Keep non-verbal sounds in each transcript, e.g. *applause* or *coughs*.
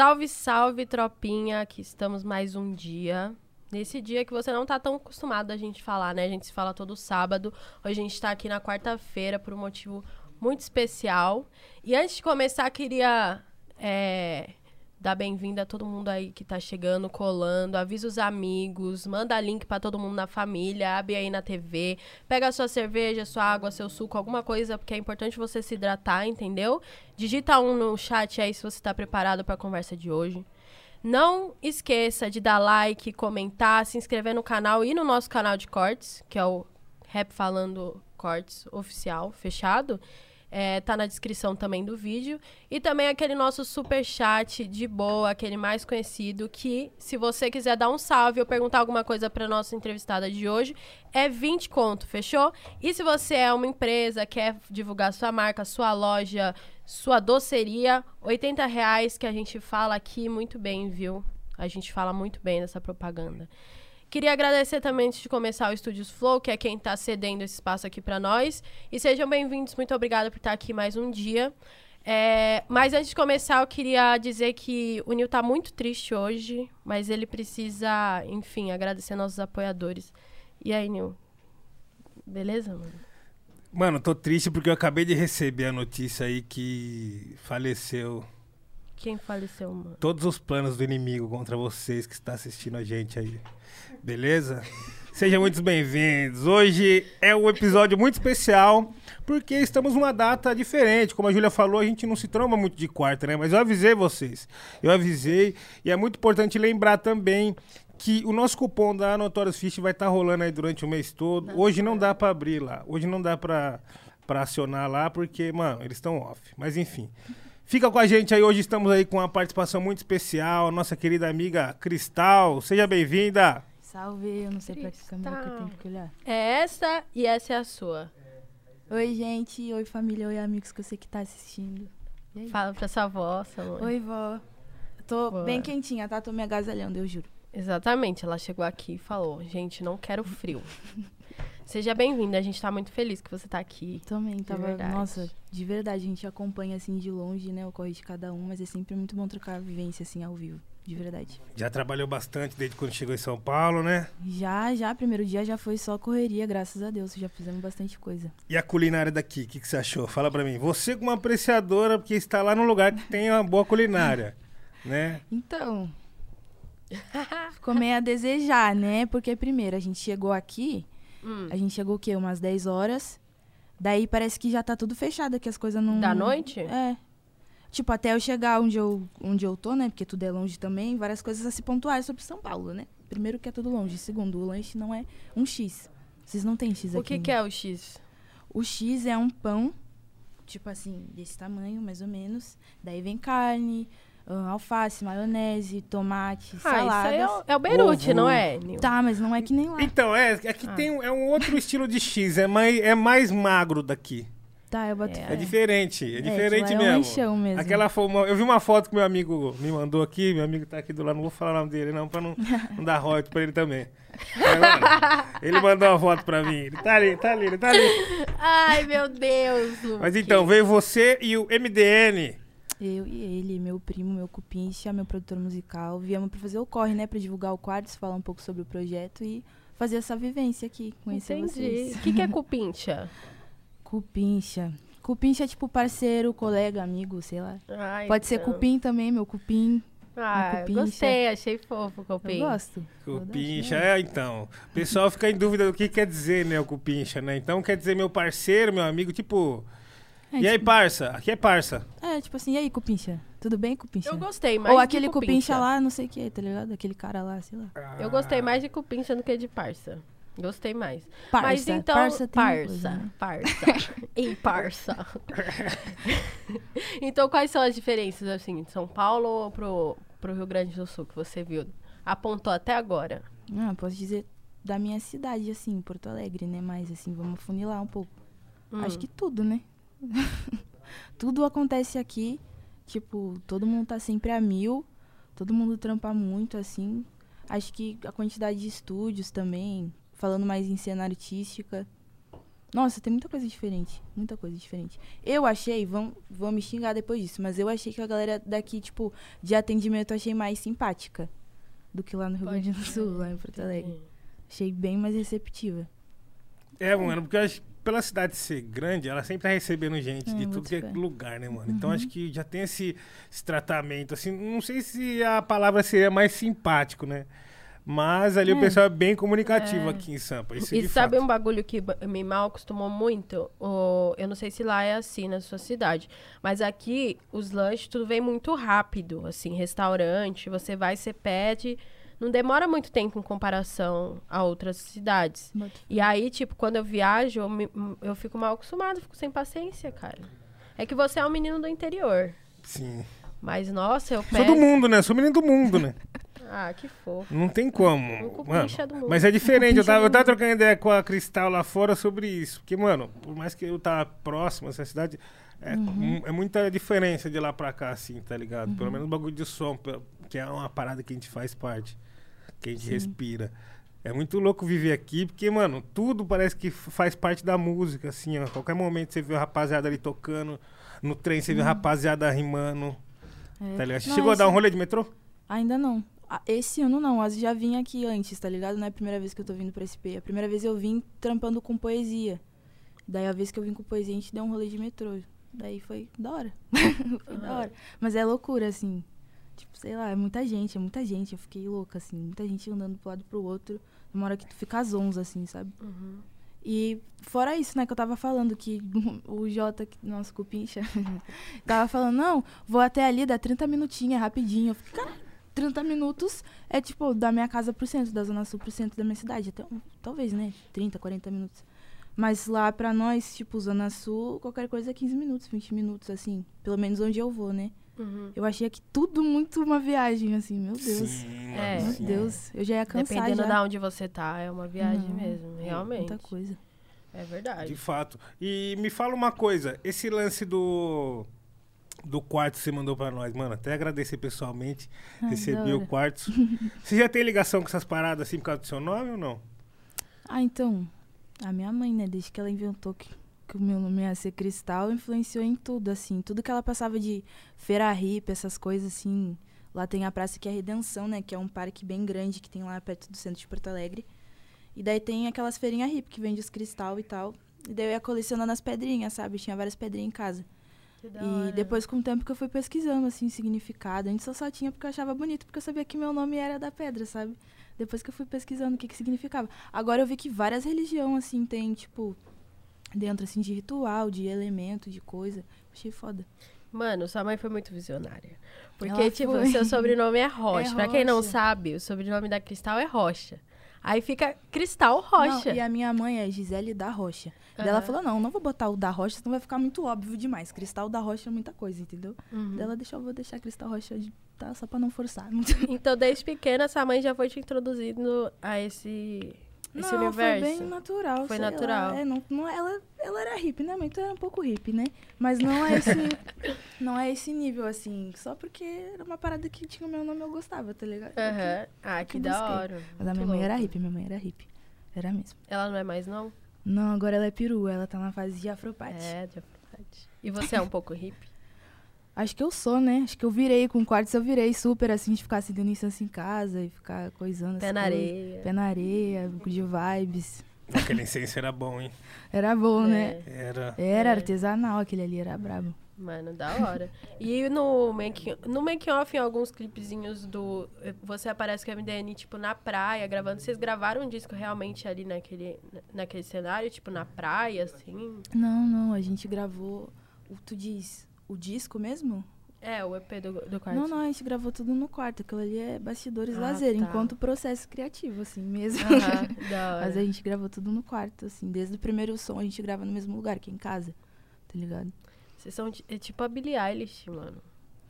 Salve, salve, tropinha, aqui estamos mais um dia. Nesse dia que você não tá tão acostumado a gente falar, né? A gente se fala todo sábado. Hoje a gente tá aqui na quarta-feira por um motivo muito especial. E antes de começar, queria é, dar bem-vinda a todo mundo aí que tá chegando, colando. Avisa os amigos, manda link para todo mundo na família, abre aí na TV. Pega sua cerveja, sua água, seu suco, alguma coisa, porque é importante você se hidratar, entendeu? Digita um no chat aí se você tá preparado para a conversa de hoje. Não esqueça de dar like, comentar, se inscrever no canal e no nosso canal de cortes, que é o Rap Falando Cortes Oficial, fechado. É, tá na descrição também do vídeo. E também aquele nosso super chat de boa, aquele mais conhecido, que se você quiser dar um salve ou perguntar alguma coisa para nossa entrevistada de hoje, é 20 conto, fechou? E se você é uma empresa, quer divulgar sua marca, sua loja, sua doceria, 80 reais que a gente fala aqui muito bem, viu? A gente fala muito bem dessa propaganda. Queria agradecer também antes de começar o Estúdios Flow, que é quem está cedendo esse espaço aqui para nós. E sejam bem-vindos, muito obrigada por estar aqui mais um dia. É, mas antes de começar, eu queria dizer que o Nil tá muito triste hoje, mas ele precisa, enfim, agradecer nossos apoiadores. E aí, Nil? Beleza, mano? Mano, tô triste porque eu acabei de receber a notícia aí que faleceu Quem faleceu, mano? todos os planos do inimigo contra vocês que está assistindo a gente aí. Beleza? Sejam muito bem-vindos. Hoje é um episódio muito especial porque estamos numa data diferente. Como a Júlia falou, a gente não se tromba muito de quarta, né? Mas eu avisei vocês. Eu avisei e é muito importante lembrar também que o nosso cupom da Notorious Fish vai estar rolando aí durante o mês todo. Hoje não dá pra abrir lá. Hoje não dá pra, pra acionar lá porque, mano, eles estão off. Mas enfim. Fica com a gente aí. Hoje estamos aí com uma participação muito especial. Nossa querida amiga Cristal. Seja bem-vinda. Salve, eu não sei pra que câmera que eu tenho que olhar. É essa e essa é a sua. Oi, gente. Oi, família. Oi, amigos que eu sei que tá assistindo. Fala pra sua avó, sua mãe. Oi, vó. Tô Boa. bem quentinha, tá? Tô me agasalhando, eu juro. Exatamente, ela chegou aqui e falou: gente, não quero frio. *laughs* Seja bem-vinda, a gente tá muito feliz que você tá aqui. Também tava. verdade. Nossa, de verdade, a gente acompanha assim de longe, né? O corre de cada um, mas é sempre muito bom trocar a vivência assim ao vivo. De verdade. Já trabalhou bastante desde quando chegou em São Paulo, né? Já, já, primeiro dia já foi só correria, graças a Deus. Já fizemos bastante coisa. E a culinária daqui, o que, que você achou? Fala pra mim. Você como apreciadora, porque está lá num lugar que tem uma boa culinária, *laughs* né? Então. *laughs* Ficou meio a desejar, né? Porque primeiro a gente chegou aqui, Hum. a gente chegou o quê? Umas 10 horas. Daí parece que já tá tudo fechado, que as coisas não. Da noite? É. Tipo, até eu chegar onde eu, onde eu tô, né? Porque tudo é longe também, várias coisas a se pontuar sobre São Paulo, né? Primeiro que é tudo longe. Segundo, o lanche não é um X. Vocês não têm X O aqui. que, né? que é o X? O X é um pão, tipo assim, desse tamanho, mais ou menos. Daí vem carne, ah, alface, maionese, tomate, Ah, isso aí é o, é o Beirute, não é? Tá, mas não é que nem lá. Então, é, aqui Ah. tem um, é um outro estilo de X, é mais, é mais magro daqui. Tá, eu boto É. É, diferente, é, É, diferente que lá é um mesmo. lanchão mesmo. Aquela fo- uma- eu vi uma foto que meu amigo me mandou aqui, meu amigo tá aqui do lado, não vou falar o nome dele não, pra não, não dar royalties pra ele também. Agora, ele mandou uma foto pra mim, ele tá ali, tá ali, ele tá ali. Ai, meu Deus. Luke. Mas então, veio você e o MDN. Eu e ele, meu primo, meu cupincha, meu produtor musical, viemos pra fazer o corre, né? Pra divulgar o Quartz, falar um pouco sobre o projeto e fazer essa vivência aqui, conhecer Entendi. vocês. O que, que é *laughs* cupincha? Cupincha. Cupincha é tipo parceiro, colega, amigo, sei lá. Ai, Pode ser então. cupim também, meu cupim. Ah, gostei, achei fofo o cupim. Eu gosto. Cupincha, é, então. O pessoal fica em dúvida do que quer dizer, né, o cupincha, né? Então quer dizer meu parceiro, meu amigo, tipo... É, e aí, tipo, parça? Aqui é parça. é, tipo assim, e aí, cupincha? Tudo bem, cupincha? Eu gostei mais Ou de aquele cupincha. cupincha lá, não sei o que, tá ligado? Aquele cara lá, sei lá. Eu gostei mais de cupincha do que de parça. Gostei mais. Parça. Mas então, parça tem uma parça, coisa, né? parça. *laughs* Parça. *laughs* então, quais são as diferenças, assim, de São Paulo ou pro, pro Rio Grande do Sul que você viu? Apontou até agora. Ah, posso dizer da minha cidade, assim, Porto Alegre, né? Mas, assim, vamos funilar um pouco. Hum. Acho que tudo, né? *laughs* tudo acontece aqui. Tipo, todo mundo tá sempre a mil. Todo mundo trampa muito, assim. Acho que a quantidade de estúdios também. Falando mais em cena artística. Nossa, tem muita coisa diferente. Muita coisa diferente. Eu achei, vão, vão me xingar depois disso, mas eu achei que a galera daqui, tipo, de atendimento, eu achei mais simpática do que lá no Rio Pode Grande do Sul, lá em Porto Alegre. Achei bem mais receptiva. É, mano, porque eu acho que pela cidade ser grande, ela sempre tá recebendo gente É, de tudo que é lugar, né, mano? Então Uhum. acho que já tem esse, esse tratamento, assim, não sei se a palavra seria mais simpático, né? Mas ali o É. pessoal é bem comunicativo É. aqui em Sampa. Isso E de sabe fato. um bagulho que me mal acostumou muito? O, eu não sei se lá é assim na sua cidade, mas aqui os lanches tudo vem muito rápido, assim, restaurante, você vai, você pede, não demora muito tempo em comparação a outras cidades. Fé. E aí, tipo, quando eu viajo, eu, me- eu fico mal acostumada, fico sem paciência, cara. É que você é um menino do interior, Sim. mas nossa, eu Sou do peço... mundo, né? Sou menino do mundo, né? *laughs* Ah, que fofo. Não tem como. Mano, mas é diferente. Eu tava, eu tava trocando ideia com a Cristal lá fora sobre isso. Porque, mano, por mais que eu tava próximo a essa cidade, é, Uhum. é muita diferença de lá pra cá, assim, tá ligado? Pelo menos o bagulho de som, que é uma parada que a gente faz parte, que a gente Sim. respira. É muito louco viver aqui, porque, mano, tudo parece que faz parte da música, assim, ó. Qualquer momento você vê a rapaziada ali tocando, no trem você vê a rapaziada rimando, É. tá ligado? Você Não, chegou a dar um rolê de metrô? Ainda não. Ah, Esse ano não, mas já vim aqui antes, tá ligado? Não é a primeira vez que eu tô vindo pra SP. A primeira vez eu vim trampando com poesia. Daí a vez que eu vim com poesia, a gente deu um rolê de metrô. Daí foi da hora. *laughs* foi da hora. Mas é loucura, assim. Tipo, sei lá, é muita gente, é muita gente. Eu fiquei louca, assim. Muita gente andando pro lado e pro outro. Uma hora que tu fica zonza, assim, sabe? Uhum. E fora isso, né, que eu tava falando, que *laughs* o Jota, nosso cupincha, *laughs* tava falando, não, vou até ali, dá 30 minutinhos, é rapidinho. Eu fiquei, cara, 30 minutos é tipo da minha casa pro centro, da Zona Sul pro centro da minha cidade. Até, um- talvez, né, 30, 40 minutos. Mas lá pra nós, tipo, Zona Sul, qualquer coisa é 15 minutos, 20 minutos, assim. Pelo menos onde eu vou, né? Uhum. Eu achei aqui tudo muito uma viagem, assim, meu Deus. Sim, É. Meu sim. Deus, eu já ia cansar Dependendo já. de onde você tá, é uma viagem Não, mesmo, realmente. Muita coisa. É verdade. De fato. E me fala uma coisa, esse lance do do quarto que você mandou pra nós, mano, até agradecer pessoalmente, Ai, recebi o quarto. *laughs* você já tem ligação com essas paradas assim por causa do seu nome ou não? Ah, então, a minha mãe, né, desde que ela inventou que, que o meu nome ia ser Cristal, influenciou em tudo, assim. Tudo que ela passava de feira hippie, essas coisas, assim. Lá tem a praça que é a Redenção, né, que é um parque bem grande que tem lá perto do centro de Porto Alegre. E daí tem aquelas feirinhas hippie que vende os cristal e tal. E daí eu ia colecionando as pedrinhas, sabe? Tinha várias pedrinhas em casa. E depois, com o tempo, que eu fui pesquisando, assim, o significado. Antes eu só tinha porque eu achava bonito, porque eu sabia que meu nome era da pedra, sabe? Depois que eu fui pesquisando o que que significava. Agora eu vi que várias religiões, assim, tem, tipo, dentro, assim, de ritual, de elemento, de coisa. Achei foda. Mano, sua mãe foi muito visionária. Porque, Ela tipo, foi. seu sobrenome é *laughs* Rocha. É Pra quem não sabe, o sobrenome da Cristal é Rocha. Aí fica Cristal Rocha. Não, e a minha mãe é Gisele da Rocha. Daí ela falou, não, não vou botar o da Rocha, senão vai ficar muito óbvio demais. Cristal da Rocha é muita coisa, entendeu? Uhum. Daí ela deixou, vou deixar Cristal Rocha, de- tá? Só pra não forçar. *laughs* Então, desde pequena, sua mãe já foi te introduzindo a esse, esse não, universo. foi bem natural. Foi natural. É, não, não, ela, ela era hippie, né? Então era um pouco hippie, né? Mas não é esse, *laughs* não é esse nível, assim. Só porque era uma parada que tinha o meu nome eu gostava, tá ligado? Aham. Ah, que que da busquei. hora. Mas a minha mãe era louco. hippie, minha mãe era hippie. Era mesmo. Ela não é mais, não? Não, agora ela é peru, ela tá na fase de afropate. É, de verdade. E você é um pouco hippie? *laughs* Acho que eu sou, né? Acho que eu virei com quartos, eu virei super assim, de ficar assistindo instância em casa e ficar coisando Pé na areia. Pé na areia, de vibes. Aquele incenso era bom, hein? Era bom, né? É, Era. Era É. artesanal, aquele ali era brabo. Mano, da hora. E no making, no making off, em alguns clipezinhos do. Você aparece com a MDN, tipo, na praia, gravando. Vocês gravaram um disco realmente ali naquele, naquele cenário, tipo, na praia, assim? Não, não, a gente gravou. O, tu diz o disco mesmo? É, o EP do, do quarto. Não, não, a gente gravou tudo no quarto. Aquilo ali é bastidores Ah, lazer, tá. enquanto processo criativo, assim mesmo. *laughs* Hora. Mas a gente gravou tudo no quarto, assim. Desde o primeiro som a gente grava no mesmo lugar, que é em casa. Tá ligado? Vocês são é tipo a Billie Eilish, mano.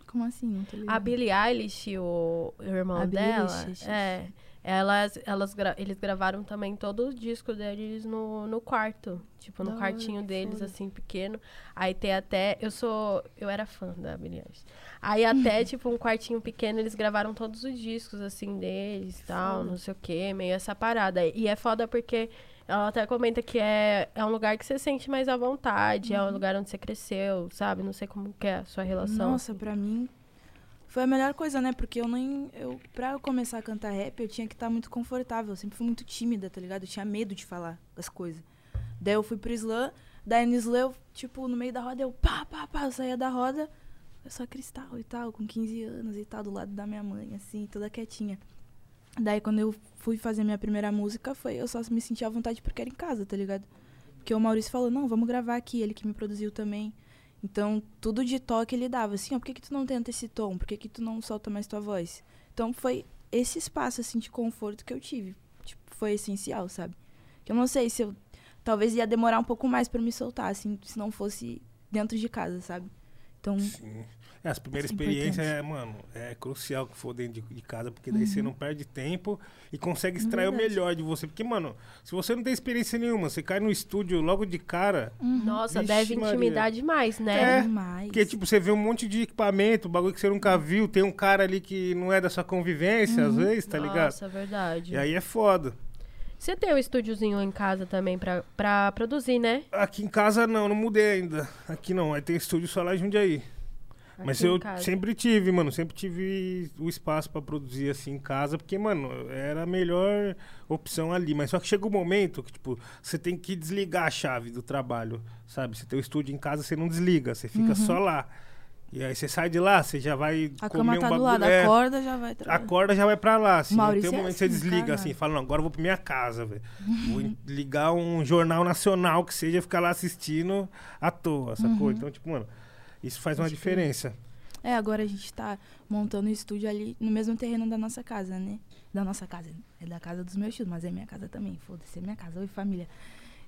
Como assim? A Billie Eilish, o, o irmão A Billie dela, Eilish. é, Elas, elas gra- eles gravaram também todo o disco deles no, no quarto. Tipo, no Da quartinho deles, foda. assim, pequeno. Aí tem até. Eu sou. Eu era fã da Billie Eilish. Aí até, *laughs* tipo, um quartinho pequeno, eles gravaram todos os discos, assim, deles e tal, foda. não sei o quê, meio essa parada. E é foda porque ela até comenta que é, é um lugar que você sente mais à vontade, é um lugar onde você cresceu, sabe? Não sei como que é a sua relação. Nossa, pra mim foi a melhor coisa, né? Porque eu nem. Eu, pra eu começar a cantar rap, eu tinha que estar muito confortável. Eu sempre fui muito tímida, tá ligado? Eu tinha medo de falar as coisas. Daí eu fui pro slam, daí no slam, eu, tipo, no meio da roda, eu pá, pá, pá, eu saía da roda, eu só cristal e tal, com 15 anos e tal, do lado da minha mãe, assim, toda quietinha. Daí quando eu fui fazer minha primeira música, foi eu só me senti à vontade porque era em casa, tá ligado? Porque o Maurício falou, não, vamos gravar aqui, ele que me produziu também. Então, tudo de toque ele dava, assim, ó, por que, que tu não tenta esse tom? Por que, que tu não solta mais tua voz? Então, foi esse espaço, assim, de conforto que eu tive. Tipo, foi essencial, sabe? Que eu não sei se eu... Talvez ia demorar um pouco mais pra me soltar, assim, se não fosse dentro de casa, sabe? Então, Sim. É, as primeiras é experiências é, mano, é crucial que for dentro de, de casa, porque daí você não perde tempo e consegue extrair o Uhum. Verdade. melhor de você. Porque, mano, se você não tem experiência nenhuma, você cai no estúdio logo de cara, Nossa, Vixe, deve Maria. intimidar demais, né? É, demais. porque, tipo, você vê um monte de equipamento, bagulho que você nunca viu, tem um cara ali que não é da sua convivência, às vezes, tá ligado? Nossa, verdade. E aí é foda. Você tem um estúdiozinho em casa também pra, pra produzir, né? Aqui em casa não, não mudei ainda. Aqui não, aí tem estúdio só lá em Jundiaí. Mas eu sempre tive, mano, sempre tive o espaço pra produzir assim em casa, porque, mano, era a melhor opção ali. Mas só que chega um momento que, tipo, você tem que desligar a chave do trabalho, sabe? Você tem o estúdio em casa, você não desliga, você fica só lá. E aí você sai de lá, você já vai Uhum. A comer cama um tá do bagulho. lado, é, acorda, já vai trabalhar. Acorda já vai pra lá, assim. Não Maurício tem um é momento que você assim, desliga, cara. assim, fala, não, agora eu vou pra minha casa, velho. Vou *laughs* ligar um jornal nacional que seja ficar lá assistindo à toa, sacou? Uhum. Então, tipo, mano, isso faz uma crer. diferença. É, agora a gente tá montando o estúdio ali no mesmo terreno da nossa casa, né? Da nossa casa. É da casa dos meus tios, mas é minha casa também. Foda-se, é minha casa. Oi, família.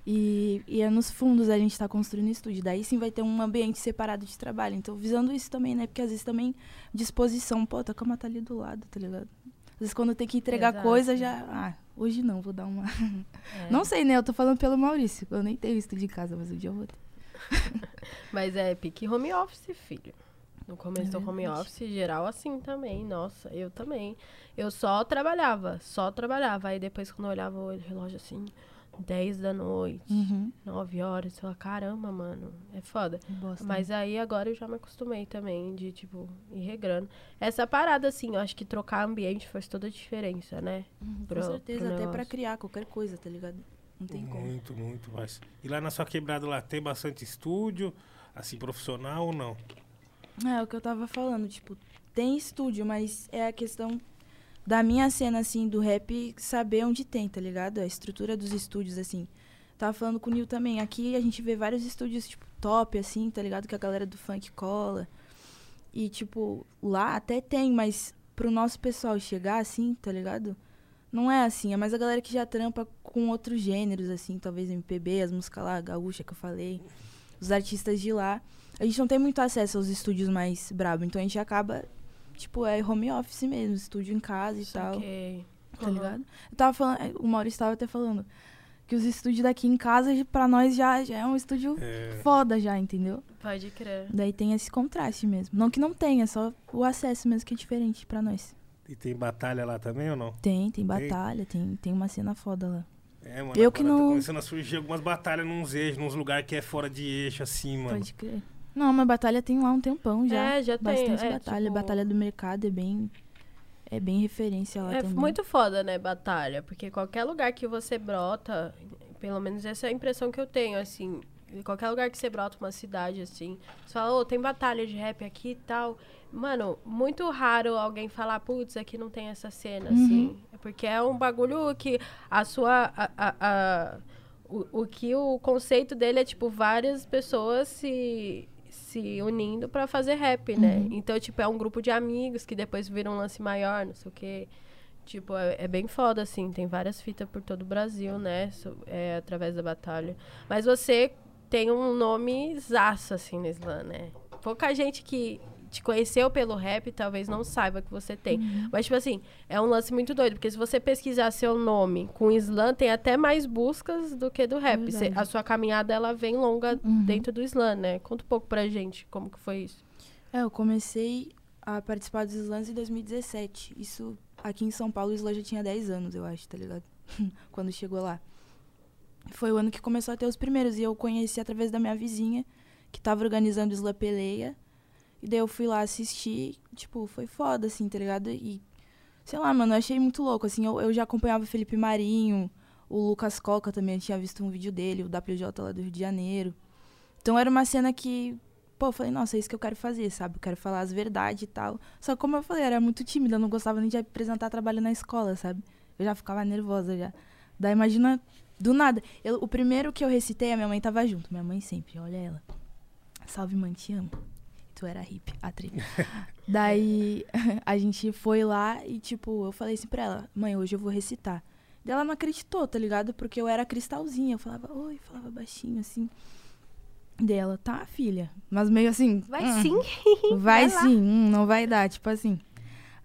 E, e é nos fundos a gente tá construindo o estúdio. Daí sim vai ter um ambiente separado de trabalho. Então, visando isso também, né? Porque às vezes também disposição. Pô, tua cama tá ali do lado, tá ligado? Às vezes quando tem que entregar Exato. coisa, já. Ah, hoje não, vou dar uma. É. Não sei, né? Eu tô falando pelo Maurício. Eu nem tenho estúdio em casa, mas um dia eu vou ter. *laughs* Mas é pique home office, filho. No começo É do home verdade. office, geral assim também. Nossa, eu também. Eu só trabalhava, só trabalhava. Aí depois quando eu olhava o relógio assim, 10 da noite, Uhum. 9 horas, eu falava, caramba, mano, é foda. Bosta. Mas aí agora eu já me acostumei também de, tipo, ir regrando. Essa parada, assim, eu acho que trocar ambiente faz toda a diferença, né? Uhum, pro- Com certeza, até pra negócio. criar qualquer coisa, tá ligado? Não tem como. Muito, muito mais. E lá na sua quebrada lá tem bastante estúdio, assim, profissional ou não? É, o que eu tava falando, tipo, tem estúdio, mas é a questão da minha cena, assim, do rap, saber onde tem, tá ligado? A estrutura dos estúdios, assim. Tava falando com o Nil também. Aqui a gente vê vários estúdios, tipo, top, assim, tá ligado? Que a galera do funk cola. E, tipo, lá até tem, mas pro nosso pessoal chegar, assim, tá ligado? Não é assim, é mais a galera que já trampa com outros gêneros, assim, talvez MPB, as músicas lá, gaúcha que eu falei, os artistas de lá. A gente não tem muito acesso aos estúdios mais brabo, então a gente acaba, tipo, é home office mesmo, estúdio em casa e tal, Saquei. tá Aham. ligado? Eu tava falando, é, o Maurício tava até falando que os estúdios daqui em casa, pra nós, já, já é um estúdio É, foda já, entendeu? Pode crer. Daí tem esse contraste mesmo. Não que não tenha, só o acesso mesmo que é diferente pra nós. E tem batalha lá também ou não? Tem, tem batalha, tem, tem uma cena foda lá. É, mano, Eu que tá não- começando a surgir algumas batalhas nos eixos, nos lugares que é fora de eixo, assim, mano. Pode crer. Não, mas batalha tem lá um tempão já. É, já tem. Bastante é, batalha. tipo, Batalha do mercado é bem. É bem referência lá É também. muito foda, né, batalha? Porque qualquer lugar que você brota, pelo menos essa é a impressão que eu tenho, assim. Em Qualquer lugar que você brota uma cidade, assim, você fala, ô, tem batalha de rap aqui e tal. Mano, muito raro alguém falar, putz, aqui não tem essa cena, Uhum. assim. É Porque é um bagulho que a sua. A, a- a- o, o que o conceito dele é, tipo, várias pessoas se, se unindo pra fazer rap, né? Uhum. Então, tipo, é um grupo de amigos que depois viram um lance maior, não sei o quê. Tipo, é, é bem foda, assim. Tem várias fitas por todo o Brasil, né? so- é, através da batalha. Mas você tem um nome zaço, assim, no slam, né? Pouca gente que, te conheceu pelo rap talvez não saiba que você tem. Uhum. Mas, tipo assim, é um lance muito doido, porque se você pesquisar seu nome com slam, tem até mais buscas do que do rap. Cê- a sua caminhada, ela vem longa Uhum. dentro do slam, né? Conta um pouco pra gente como que foi isso. É, eu comecei a participar dos slams em 2017. Isso aqui em São Paulo, o slam já tinha 10 anos, eu acho, tá ligado? *laughs* Quando chegou lá. Foi o ano que começou a ter os primeiros. E eu conheci através da minha vizinha, que tava organizando o Slam Peleia. E daí eu fui lá assistir. Tipo, foi foda, assim, tá ligado? E, sei lá, mano, eu achei muito louco, assim. Eu, eu já acompanhava o Felipe Marinho, o Lucas Coca também, eu tinha visto um vídeo dele, o WJ lá do Rio de Janeiro. Então era uma cena que, pô, eu falei, nossa, é isso que eu quero fazer, sabe? Eu quero falar as verdades e tal. Só que, como eu falei, era muito tímida, eu não gostava nem de apresentar trabalho na escola, sabe? Eu já ficava nervosa já. Daí imagina, do nada. Eu- o primeiro que eu recitei, a minha mãe tava junto. Minha mãe sempre, olha ela. Salve, mãe, te amo. Tu era hippie, a tri. *laughs* Daí *laughs* a gente foi lá e, tipo, eu falei assim pra ela, mãe, hoje eu vou recitar. Daí ela não acreditou, tá ligado? Porque eu era cristalzinha. Eu falava, oi, falava baixinho, assim. Daí ela, tá, filha. Mas meio assim. Vai hum, sim. *laughs* Vai, Vai sim, hum, não vai dar, tipo assim.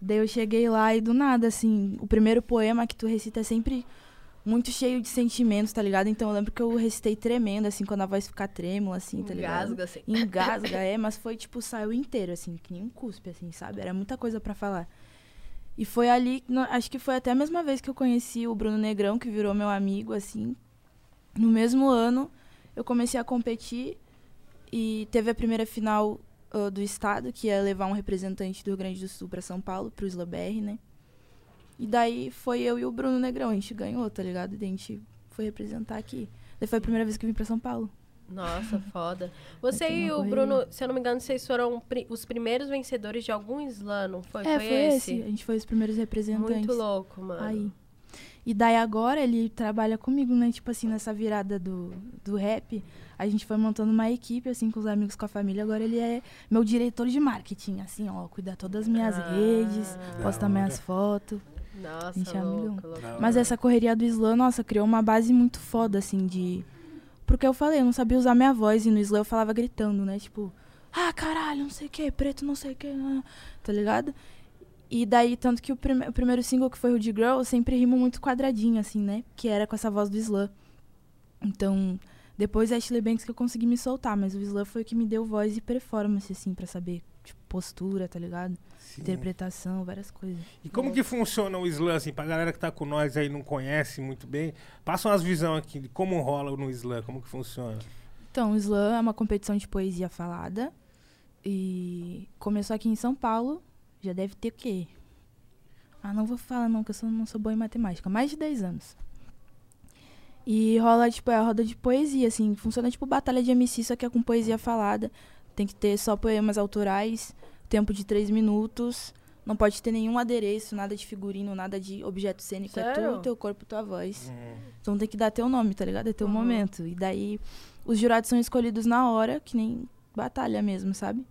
Daí eu cheguei lá e do nada, assim, o primeiro poema que tu recita é sempre muito cheio de sentimentos, tá ligado? Então eu lembro que eu recitei tremendo, assim, quando a voz fica trêmula, assim, tá ligado? Engasga, assim. Engasga, é, *laughs* mas foi tipo, saiu inteiro, assim, que nem um cuspe, assim, sabe? Era muita coisa pra falar. E foi ali, acho que foi até a mesma vez que eu conheci o Bruno Negrão, que virou meu amigo, assim. No mesmo ano, eu comecei a competir e teve a primeira final ah, do estado, que ia levar um representante do Rio Grande do Sul pra São Paulo, pro Isla BR, né? E daí foi eu e o Bruno Negrão, a gente ganhou, tá ligado? E a gente foi representar aqui. Daí foi a primeira vez que eu vim pra São Paulo. Nossa, *laughs* foda. Você e o correria. Bruno, se eu não me engano, vocês foram pri- os primeiros vencedores de algum slam, não foi? é, foi esse. A gente foi os primeiros representantes. Muito louco, mano. Aí. E daí agora ele trabalha comigo, né? Tipo assim, nessa virada do, do rap, a gente foi montando uma equipe, assim, com os amigos, com a família. Agora ele é meu diretor de marketing, assim, ó, cuida todas as minhas Ah. redes, posta minhas fotos. Nossa, gente é louco, louco. Mas essa correria do slam, nossa, criou uma base muito foda, assim, de. Porque eu falei, eu não sabia usar minha voz e no slam eu falava gritando, né? Tipo, ah, caralho, não sei o que, preto, não sei o que, tá ligado? E daí, tanto que o, prime- o primeiro single que foi o de Girl, eu sempre rimo muito quadradinho, assim, né? Que era com essa voz do slam. Então, depois Ashley Banks que eu consegui me soltar, mas o slam foi o que me deu voz e performance, assim, pra saber, tipo, postura, tá ligado? Sim. Interpretação, várias coisas. E como que funciona o slam, assim, pra galera que tá com nós aí não conhece muito bem? Passa umas visões aqui de como rola no slam, como que funciona. Então, o Slam é uma competição de poesia falada. E começou aqui em São Paulo. Já deve ter o quê? Ah, não vou falar não, que eu sou- não sou boa em matemática. Mais de 10 anos. E rola, tipo, é a roda de poesia, assim. Funciona tipo batalha de MC, só que é com poesia falada. Tem que ter só poemas autorais, tempo de 3 minutos. Não pode ter nenhum adereço, nada de figurino, nada de objeto cênico. É Sério? tu, teu corpo, tua voz. Hum. Então tem que dar teu nome, tá ligado? É teu Uhum. momento. E daí os jurados são escolhidos na hora, que nem batalha mesmo, sabe?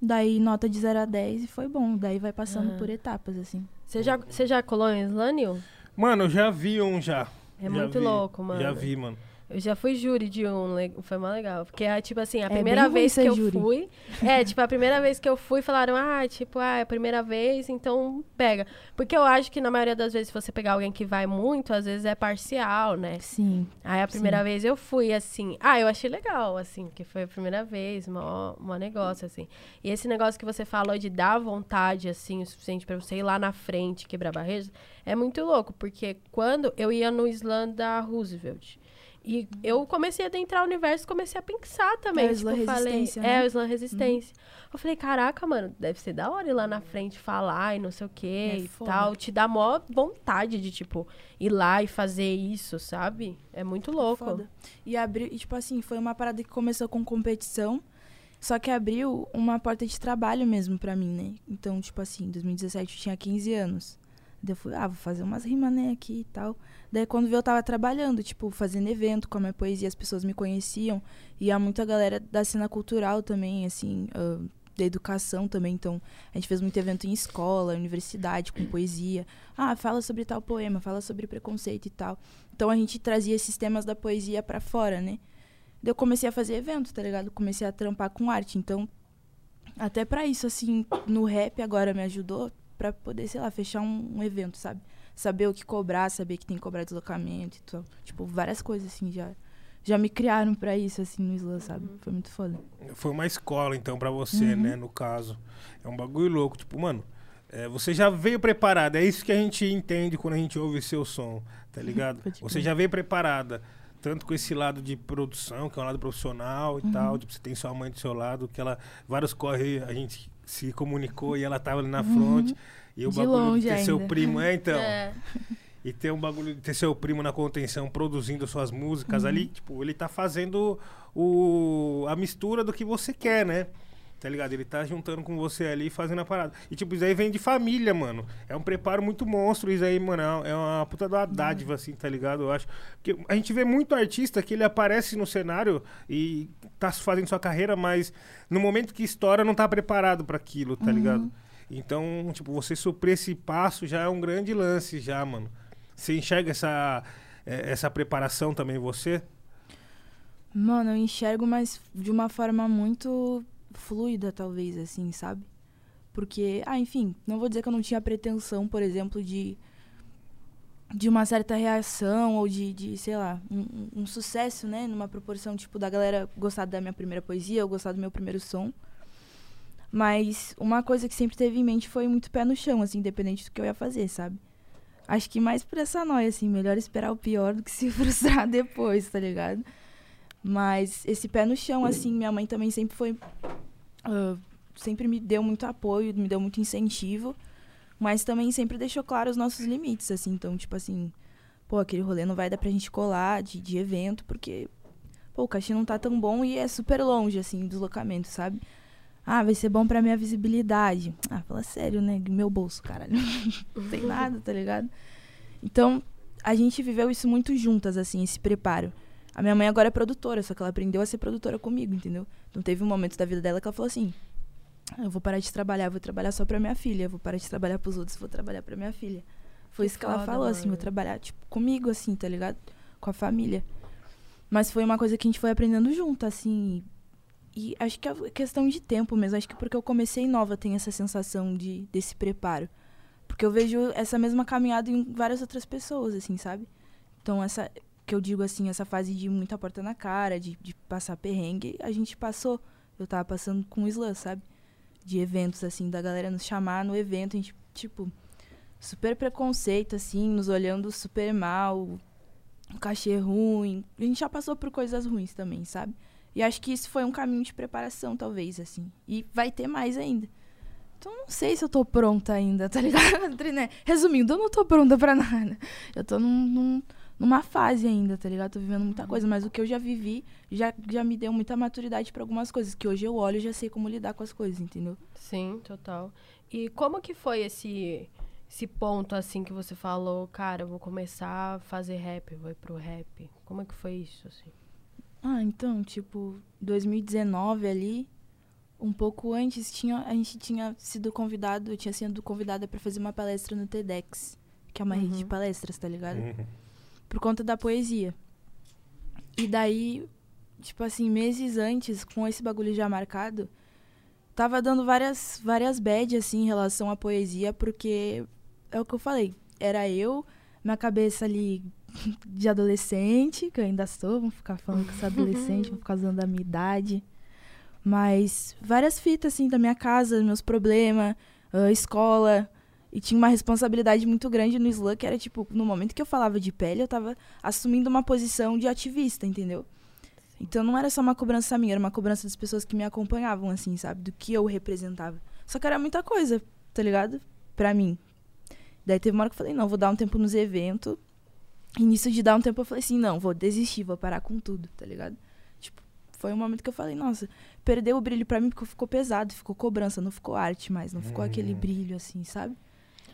Daí nota de 0 a 10 e foi bom. Daí vai passando Aham. por etapas, assim. Você já, você já colou em slam, Nil? Mano, eu já vi um já. É Já muito vi. louco, mano. Já vi, mano. Eu já fui júri de um, foi mó legal. Porque, é, tipo assim, a É primeira ruim vez que eu júri. fui. É, *laughs* tipo, a primeira vez que eu fui, falaram, ah, tipo, ah, é a primeira vez, então pega. Porque eu acho que na maioria das vezes, se você pegar alguém que vai muito, às vezes é parcial, né? Sim. Aí a primeira Sim. vez eu fui assim. Ah, eu achei legal, assim, que foi a primeira vez, mó, mó negócio, assim. E esse negócio que você falou de dar vontade, assim, o suficiente pra você ir lá na frente, quebrar barreiras, é muito louco, porque quando eu ia no slam da Roosevelt. E eu comecei a adentrar o universo comecei a pensar também. É o tipo, eu falei, resistência, É, né? o slam resistência. Eu falei, caraca, mano, deve ser da hora ir lá na frente falar e não sei o que É e foda. tal. Te dá mó vontade de, tipo, ir lá e fazer isso, sabe? É muito louco. Foda. E abriu, e, tipo assim, foi uma parada que começou com competição, só que abriu uma porta de trabalho mesmo pra mim, né? Então, tipo assim, em 2017 eu tinha 15 anos. Daí eu fui, ah, vou fazer umas rimas, né, aqui e tal. Daí quando eu tava trabalhando, tipo, fazendo evento com a minha poesia, as pessoas me conheciam. E há muita galera da cena cultural também, assim, ah, da educação também. Então, a gente fez muito evento em escola, universidade, com poesia. Ah, fala sobre tal poema, fala sobre preconceito e tal. Então a gente trazia esses temas da poesia pra fora, né? Daí eu comecei a fazer evento, tá ligado? Comecei a trampar com arte. Então, Até pra isso, assim, no rap agora me ajudou pra poder, sei lá, fechar um, um evento, sabe? Saber o que cobrar, saber que tem que cobrar deslocamento e tal. Tipo, várias coisas, assim, já, já me criaram pra isso, assim, no Slam, sabe? Foi muito foda. Foi uma escola, então, pra você, Uhum. né? No caso. É um bagulho louco. Tipo, mano, é, você já veio preparada. É isso que a gente entende quando a gente ouve seu som, tá ligado? *laughs* Você já veio preparada. Tanto com esse lado de produção, que é um lado profissional e Uhum. tal. Tipo, você tem sua mãe do seu lado, que ela. Vários corre, a gente se comunicou e ela tava ali na frente. E o Uhum. De bagulho longe de ter seu ainda. primo, é então. É. E ter um bagulho de ter seu primo na contenção produzindo suas músicas Uhum. ali, tipo, ele tá fazendo o, a mistura do que você quer, né? Tá ligado? Ele tá juntando com você ali e fazendo a parada. E tipo, isso aí vem de família, mano. É um preparo muito monstro, isso aí, mano. É uma puta de uma dádiva, assim, tá ligado? Eu acho. Porque a gente vê muito artista que ele aparece no cenário e tá fazendo sua carreira, mas no momento que estoura não tá preparado pra aquilo, tá ligado? Então, tipo, você suprir esse passo já é um grande lance, já, mano. Você enxerga essa, eh, essa preparação também você? Mano, eu enxergo, mas de uma forma muito fluida, talvez, assim, sabe? Porque, ah, enfim, não vou dizer que eu não tinha pretensão, por exemplo, de de uma certa reação ou de, de sei lá, um, um- sucesso, né? Numa proporção, tipo, da galera gostar da minha primeira poesia ou gostar do meu primeiro som. Mas uma coisa que sempre teve em mente foi muito pé no chão, assim, independente do que eu ia fazer, sabe? Acho que mais por essa noia, assim, melhor esperar o pior do que se *laughs* frustrar depois, tá ligado? Mas esse pé no chão, assim, minha mãe também sempre foi. ah, sempre me deu muito apoio, me deu muito incentivo. Mas também sempre deixou claro os nossos limites, assim. Então, tipo assim, pô, aquele rolê não vai dar pra gente colar de, de evento, porque, pô, o cachê não tá tão bom e é super longe, assim, o deslocamento, sabe? Ah, vai ser bom pra minha visibilidade. Ah, fala sério, né? Meu bolso, caralho. *laughs* não tem nada, tá ligado? Então, a gente viveu isso muito juntas, assim, esse preparo. A minha mãe agora é produtora, só que ela aprendeu a ser produtora comigo, entendeu? Então teve um momento da vida dela que ela falou assim: "Ah, eu vou parar de trabalhar, vou trabalhar só pra minha filha, vou parar de trabalhar pros outros, vou trabalhar pra minha filha. Foi isso que ela falou, assim, mano. vou trabalhar, tipo, comigo, assim, tá ligado? Com a família. Mas foi uma coisa que a gente foi aprendendo junto, assim. E acho que é questão de tempo mesmo. Acho que porque eu comecei nova tem essa sensação de, desse preparo. Porque eu vejo essa mesma caminhada em várias outras pessoas, assim, sabe? Então, essa que eu digo assim, essa fase de muita porta na cara, de, de passar perrengue, a gente passou. Eu tava passando com o Slam, sabe? De eventos, assim, da galera nos chamar no evento, a gente, tipo, super preconceito, assim, nos olhando super mal, cachê ruim. A gente já passou por coisas ruins também, sabe? E acho que isso foi um caminho de preparação, talvez, assim. E vai ter mais ainda. Então, não sei se eu tô pronta ainda, tá ligado? *laughs* Né? Resumindo, eu não tô pronta pra nada. Eu tô num, num- numa fase ainda, tá ligado? Tô vivendo muita coisa, mas o que eu já vivi já, já me deu muita maturidade pra algumas coisas. Que hoje eu olho e já sei como lidar com as coisas, entendeu? Sim, total. E como que foi esse esse ponto assim que você falou, cara, eu vou começar a fazer rap, vou ir pro rap. Como é que foi isso assim? Ah, então, tipo, 2019 ali, um pouco antes, tinha, a gente tinha sido convidado, eu tinha sido convidada pra fazer uma palestra no TEDx, que é uma rede de Uhum. palestras, tá ligado? Uhum. Por conta da poesia. E daí, tipo assim, meses antes, com esse bagulho já marcado, tava dando várias, várias bad, assim, em relação à poesia, porque é o que eu falei. Era eu, minha cabeça ali *laughs* de adolescente, que eu ainda sou, vamos ficar falando que eu sou *laughs* adolescente, vou ficar usando a minha idade. Mas várias fitas, assim, da minha casa, meus problemas, ah, escola. E tinha uma responsabilidade muito grande no slam, que era, tipo, no momento que eu falava de pele, eu tava assumindo uma posição de ativista, entendeu? Então não era só uma cobrança minha, era uma cobrança das pessoas que me acompanhavam, assim, sabe? Do que eu representava. Só que era muita coisa, tá ligado? Pra mim. Daí teve uma hora que eu falei, não, vou dar um tempo nos eventos. E nisso de dar um tempo eu falei assim, não, vou desistir, vou parar com tudo, tá ligado? Tipo, foi um momento que eu falei, nossa, perdeu o brilho pra mim porque ficou pesado, ficou cobrança, não ficou arte mais, não ficou aquele Hum. brilho assim, sabe?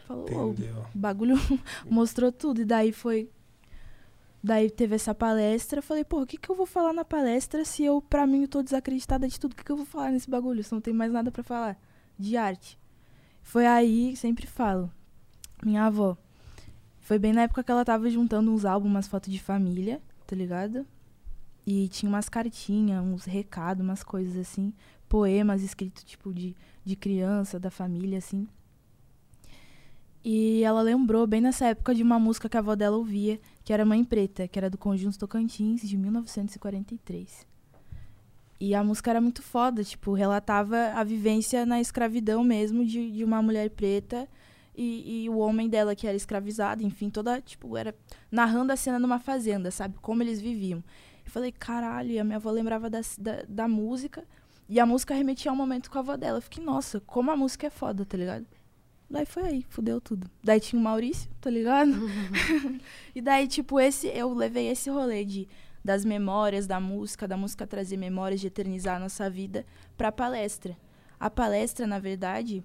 Falou, "Uou, Entendeu? o bagulho *laughs* mostrou tudo. E daí foi. Daí teve essa palestra. Falei, pô, o que, que eu vou falar na palestra se eu, pra mim, eu tô desacreditada de tudo? O que, que eu vou falar nesse bagulho? Se não tem mais nada pra falar de arte. Foi aí, sempre falo. Minha avó. Foi bem na época que ela tava juntando uns álbuns, umas fotos de família, tá ligado? E tinha umas cartinhas, uns recados, umas coisas assim. poemas escritos, tipo, de, de criança, da família, assim. E ela lembrou bem nessa época de uma música que a avó dela ouvia, que era Mãe Preta, que era do Conjunto Tocantins, de 1943. E a música era muito foda, tipo, relatava a vivência na escravidão mesmo de, de uma mulher preta e, e o homem dela que era escravizado, enfim, toda, tipo, era narrando a cena numa fazenda, sabe? Como eles viviam. Eu falei, caralho, e a minha avó lembrava da, da, da música, e a música remetia ao momento com a avó dela. Eu fiquei, nossa, como a música é foda, tá ligado? Daí foi aí, fudeu tudo. Daí tinha o Maurício, tá ligado? *laughs* e daí, tipo, esse, eu levei esse rolê de, das memórias da música, da música trazer memórias, de eternizar a nossa vida, pra palestra. A palestra, na verdade,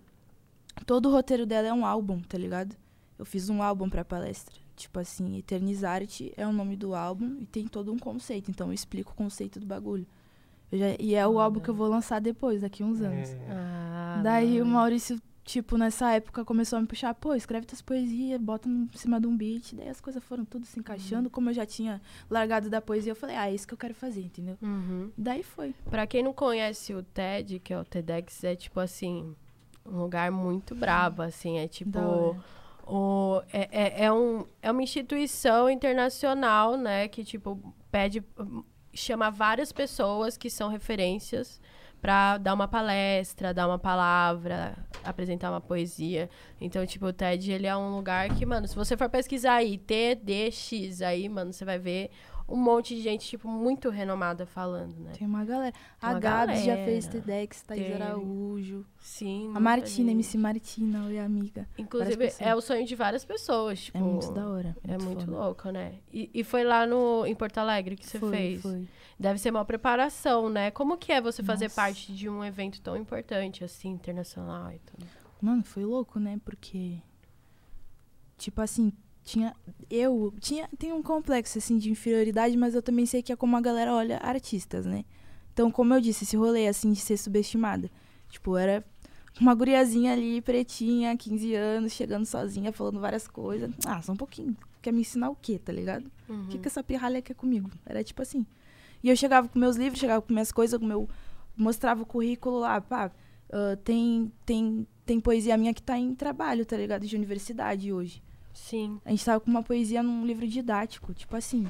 todo o roteiro dela é um álbum, tá ligado? Eu fiz um álbum pra palestra. Tipo assim, Eternizar-te é o nome do álbum e tem todo um conceito. Então eu explico o conceito do bagulho. Já- e é o álbum que eu vou lançar depois, daqui uns anos. É. Ah, Daí o nice. Maurício, tipo, nessa época começou a me puxar, pô, escreve tuas poesias, bota em cima de um beat. Daí as coisas foram tudo se encaixando. Como eu já tinha largado da poesia, eu falei, ah, é isso que eu quero fazer, entendeu? Uhum. Daí foi. Pra quem não conhece o TED, que é o TEDx, é tipo assim, um lugar muito brabo, assim, é tipo. O, é, é, é, um, é uma instituição internacional, né, que, tipo, pede, chama várias pessoas que são referências pra dar uma palestra, dar uma palavra, apresentar uma poesia. Então, tipo, o TED, ele é um lugar que, mano, se você for pesquisar aí, TEDx, aí, mano, você vai ver um monte de gente, tipo, muito renomada falando, né? Tem uma galera. Tem a uma Gabs já fez TEDx, Thaís Teve. Araújo. Sim. A Martina, gente. MC Martina, oi amiga. Inclusive, é o sonho de várias pessoas, tipo... É muito da hora. É muito foda. louco, né? E, e foi lá no, em Porto Alegre que você foi, fez. Foi. Deve ser uma preparação, né? Como que é você fazer Nossa. parte de um evento tão importante, assim, internacional e tudo? Mano, foi louco, né? Porque. Tipo assim, tinha. Eu. Tinha, tem um complexo, assim, de inferioridade, mas eu também sei que é como a galera olha artistas, né? Então, como eu disse, esse rolê, assim, de ser subestimada. Tipo, era uma guriazinha ali, pretinha, 15 anos, chegando sozinha, falando várias coisas. Ah, só um pouquinho. Quer me ensinar o quê, tá ligado? O que, que essa pirralha quer comigo? Era tipo assim. E eu chegava com meus livros, chegava com minhas coisas, com meu. Mostrava o currículo lá, pá. ah, tem, tem, tem poesia minha que tá em trabalho, tá ligado? De universidade hoje. Sim. A gente tava com uma poesia num livro didático, tipo assim.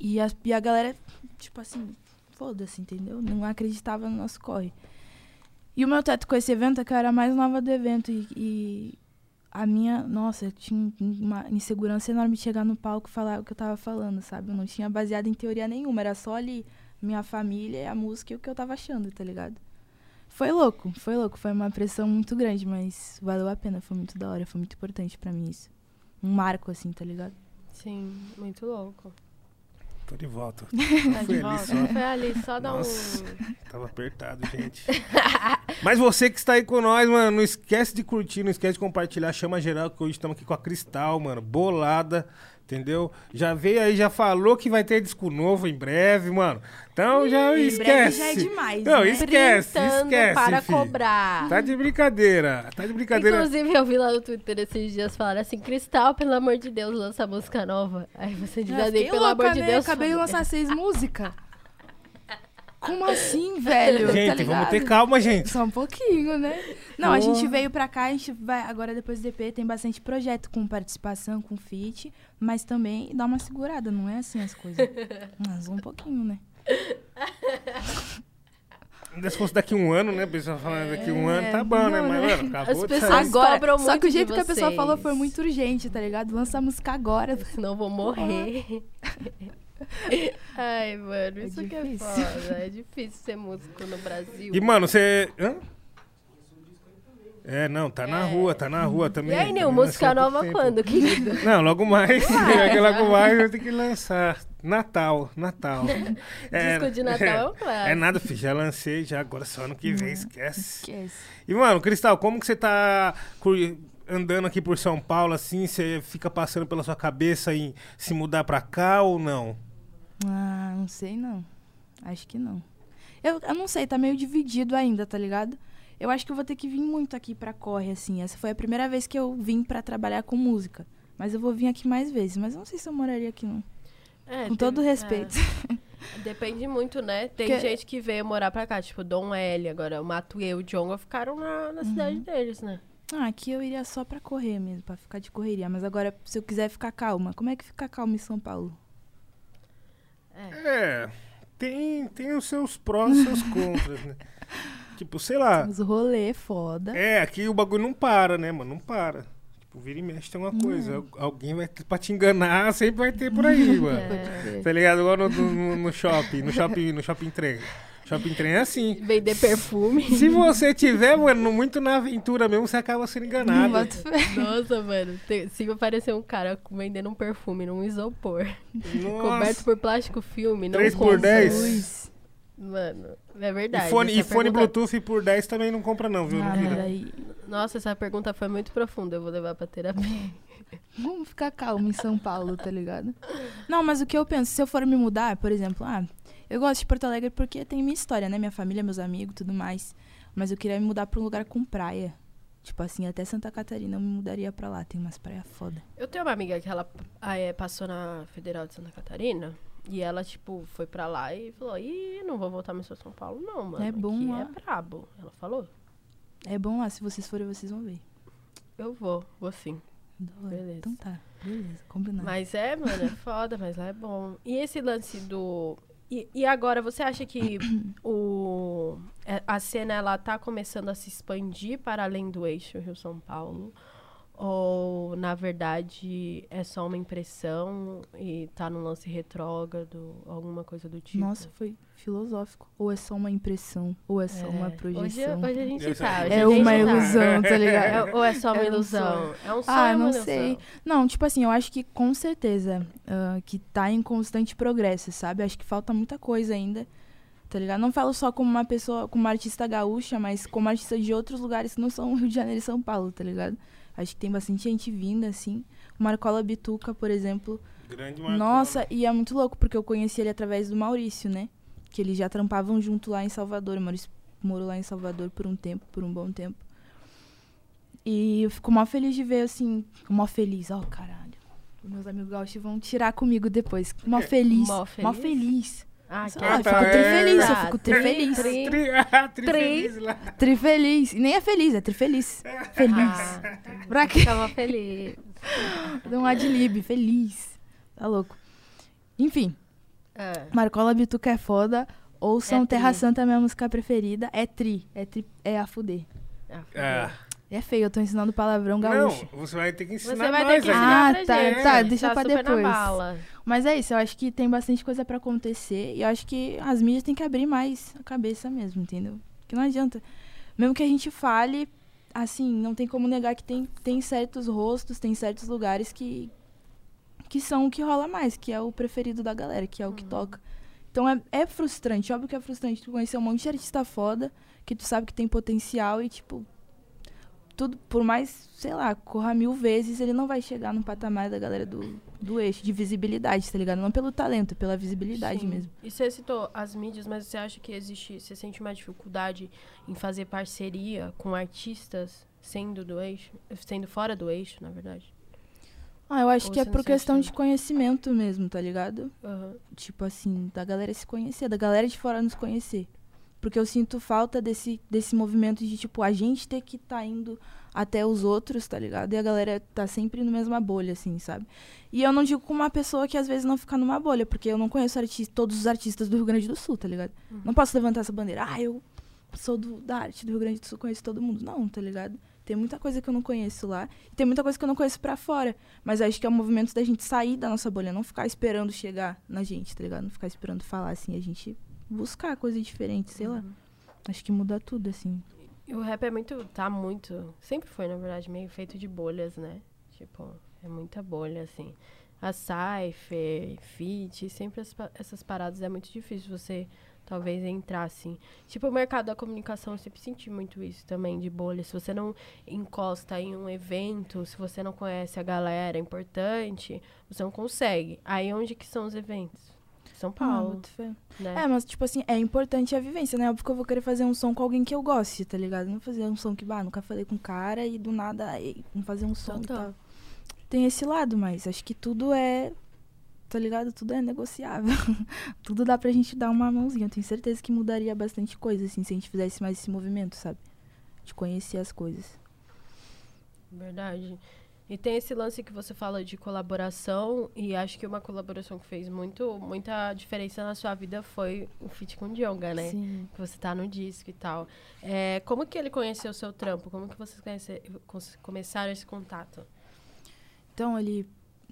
E a, e a galera, tipo assim, foda-se, entendeu? Não acreditava no nosso corre. E o meu teto com esse evento é que eu era a mais nova do evento. E, e a minha, nossa, eu tinha uma insegurança enorme de chegar no palco e falar o que eu tava falando, sabe? Eu não tinha baseado em teoria nenhuma, era só ali minha família, a música e o que eu tava achando, tá ligado? Foi louco, foi louco, foi uma pressão muito grande, mas valeu a pena, foi muito da hora, foi muito importante pra mim isso. Um marco, assim, tá ligado? Sim, muito louco. Tô de volta. *laughs* Tá Fui de ali volta? só. Foi ali, só dar um... Nossa. Tava apertado, gente. *laughs* Mas você que está aí com nós, mano, não esquece de curtir, não esquece de compartilhar. Chama geral, que hoje estamos aqui com a Cristal, mano. Bolada, entendeu? Já veio aí, já falou que vai ter disco novo em breve, mano. Então já Em esquece. breve já é demais, Não, né? esquece, Printando esquece. para filho. cobrar. Tá de brincadeira. Tá de brincadeira. Inclusive, eu vi lá no Twitter esses dias falar assim, Cristal, pelo amor de Deus, lança música nova. Aí você diz Eu assim, pelo louca, amor de né? Deus. Acabei de lançar seis *laughs* músicas. Como assim, velho? Tá Gente, vamos ter calma, gente. Só um pouquinho, né? Não, a gente veio pra cá, a gente vai. Agora, depois do EP, tem bastante projeto com participação, com feat, mas também dá uma segurada, não é assim as coisas. *laughs* Mas um pouquinho, né? Ainda *laughs* se fosse daqui um ano, né? A pessoa falando daqui um É, ano, tá bom, né? não, Mas, né? mano, acabou As de pessoas- sair. Agora, cobram só muito que o jeito que a pessoa falou foi muito urgente, tá ligado? Lança a música agora. Senão eu vou morrer. *laughs* *laughs* Ai, mano, É isso que é foda. É difícil ser músico no Brasil. E, mano, você. Hã? É, não, tá na É. rua, tá na rua também. E aí, Nil, música nova tempo. quando, querido? Não, logo mais. *laughs* *laughs* Ah, é, logo mais eu tenho que lançar. Natal, Natal. Disco de Natal é clássico. É nada, filho. Já lancei, já agora só ano que vem, esquece. Esquece. E, mano, Cristal, como que você tá andando aqui por São Paulo, assim? Você fica passando pela sua cabeça em se mudar pra cá ou não? Ah, não sei não. Acho que não. Eu, eu não sei, tá meio dividido ainda, tá ligado? Eu acho que eu vou ter que vir muito aqui pra Corre, assim. Essa foi a primeira vez que eu vim pra trabalhar com música. Mas eu vou vir aqui mais vezes. Mas eu não sei se eu moraria aqui, não. É, com tem- todo é. respeito. *laughs* Depende muito, né? Tem Porque- gente que veio morar pra cá, tipo Dom L. Agora o Matuê e o Jonga ficaram na, na cidade Uhum. deles, né? Ah, aqui eu iria só pra correr mesmo, pra ficar de correria. Mas agora, se eu quiser ficar calma, como é que fica calma em São Paulo? É. É, tem, tem os seus prós e os seus contras, né? *laughs* Tipo, sei lá. Os rolê foda. É, aqui o bagulho não para, né, mano? Não para. Tipo, vira e mexe tem uma coisa. Al- Alguém vai ter pra te enganar, sempre vai ter por aí, *laughs* mano. É. Tá ligado? Igual no, no, no shopping, no shopping, no shopping trem. Shopping trem é assim. Vender perfume. Se você tiver, mano, muito na aventura mesmo, você acaba sendo enganado. Nossa, mano. Se aparecer um cara vendendo um perfume num isopor, coberto Nossa. por plástico filme, não Três por compra. dez? Luz. Mano, é E verdade. fone, e fone pergunta- Bluetooth por 10 também não compra não, viu? Ah. Nossa, essa pergunta foi muito profunda. Eu vou levar pra terapia. Vamos ficar calmo em São Paulo, tá ligado? Não, mas o que eu penso, se eu for me mudar, por exemplo, ah, eu gosto de Porto Alegre porque tem minha história, né? Minha família, meus amigos, tudo mais. Mas eu queria me mudar pra um lugar com praia. Tipo assim, até Santa Catarina eu me mudaria pra lá. Tem umas praias foda. Eu tenho uma amiga que ela ah, é, passou na Federal de Santa Catarina. E ela, tipo, foi pra lá e falou: Ih, não vou voltar mais pra São Paulo, não, mano. É bom Aqui lá. é brabo. Ela falou: É bom lá, se vocês forem, vocês vão ver. Eu vou, vou sim. Beleza. Então tá, beleza, combinado. Mas é, mano, é foda, mas lá é bom. E esse lance do. E, e agora, você acha que *coughs* o, é, a cena ela tá começando a se expandir para além do eixo Rio-São Paulo? Ou, na verdade, é só uma impressão e tá num lance retrógrado, alguma coisa do tipo? Nossa, foi filosófico. Ou é só uma impressão, ou é só uma Hoje, projeção. hoje a gente tá. hoje É gente uma tá. ilusão, tá *laughs* ligado? É- ou é só uma É um ilusão? sonho. É um sonho Ah, ou uma não ilusão? sei. Não, tipo assim, eu acho que com certeza ah, que tá em constante progresso, sabe? Acho que falta muita coisa ainda, tá ligado? Não falo só como uma pessoa, como uma artista gaúcha, mas como artista de outros lugares que não são Rio de Janeiro e São Paulo, tá ligado? Acho que tem bastante gente vinda, assim. O Marcola Bituca, por exemplo. Grande marco. Nossa, e é muito louco, porque eu conheci ele através do Maurício, né? Que eles já trampavam junto lá em Salvador. O Maurício morou lá em Salvador por um tempo, por um bom tempo. E eu fico mó feliz de ver, assim, mó feliz, ó, caralho. Os meus amigos gaúchos vão tirar comigo depois. Mó feliz. Mó Mó feliz? Ah, que lá, eu fico tri é. feliz, eu fico tri tri- feliz. tri- Tri, ah, tri Tri- feliz lá. Tri feliz. E nem é feliz, é tri feliz. *laughs* Feliz. Ah, Pra quê? ficava feliz. Dá um adlib, feliz. Tá louco. Enfim, É. Marcola Bituca é foda. Ouçam É tri. Terra Santa, minha música preferida. É tri. É, tri, é a fuder. Ah, Ah, É feio, eu tô ensinando palavrão não, gaúcho. você vai ter que ensinar Você vai ter nós que ensinar Ah, pra tá, gente. tá, deixa tá pra super depois. Na bala. Mas é isso, eu acho que tem bastante coisa pra acontecer. E eu acho que as mídias têm que abrir mais a cabeça mesmo, entendeu? Que não adianta. Mesmo que a gente fale, assim, não tem como negar que tem, tem certos rostos, tem certos lugares que, que são o que rola mais, que é o preferido da galera, que é o que toca. Então é, é frustrante, óbvio que é frustrante tu conhecer um monte de artista foda, que tu sabe que tem potencial e, tipo, tudo, por mais, sei lá, corra mil vezes, ele não vai chegar no patamar da galera do, do eixo, de visibilidade, tá ligado? Não pelo talento, pela visibilidade Sim. mesmo. E você citou as mídias, mas você acha que existe, você sente uma dificuldade em fazer parceria com artistas sendo do eixo, sendo fora do eixo, na verdade? Ah, eu acho Ou que é por questão de conhecimento mesmo, tá ligado? Aham. Tipo assim, da galera se conhecer, da galera de fora nos conhecer. Porque eu sinto falta desse, desse movimento de, tipo, a gente ter que tá indo até os outros, tá ligado? E a galera tá sempre na mesma bolha, assim, sabe? E eu não digo com uma pessoa que às vezes não fica numa bolha, porque eu não conheço arti todos os artistas do Rio Grande do Sul, tá ligado? Não posso levantar essa bandeira, ah, eu sou do, da arte do Rio Grande do Sul, conheço todo mundo. Não, tá ligado? Tem muita coisa que eu não conheço lá. E tem muita coisa que eu não conheço pra fora. Mas acho que é o movimento da gente sair da nossa bolha, não ficar esperando chegar na gente, tá ligado? Não ficar esperando falar, assim, a gente buscar coisa diferente, sei lá. Acho que muda tudo, assim. E o rap é muito, tá muito, sempre foi, na verdade, meio feito de bolhas, né? Tipo, é muita bolha, assim. A Cypher, Fit, sempre as essas paradas é muito difícil você, talvez, entrar, assim. Tipo, o mercado da comunicação, eu sempre senti muito isso também, de bolha. Se você não encosta em um evento, se você não conhece a galera importante, você não consegue. Aí, onde que são os eventos? São Ah, Paulo, né? É, mas, tipo assim, é importante a vivência, né? Óbvio que eu vou querer fazer um som com alguém que eu goste, tá ligado? Não fazer um som que, bah, nunca falei com o cara e do nada, ei, vamos fazer um som Total. e tal. Tem esse lado, mas acho que tudo é tá ligado? Tudo é negociável. *laughs* Tudo dá pra gente dar uma mãozinha. Eu tenho certeza que mudaria bastante coisa, assim, se a gente fizesse mais esse movimento, sabe? De conhecer as coisas. Verdade. E tem esse lance que você fala de colaboração, e acho que uma colaboração que fez muito, muita diferença na sua vida foi o feat com o Djonga, né? Sim. Que você tá no disco e tal. É, como que ele conheceu o seu trampo? Como que vocês conhece- começaram esse contato? Então, ele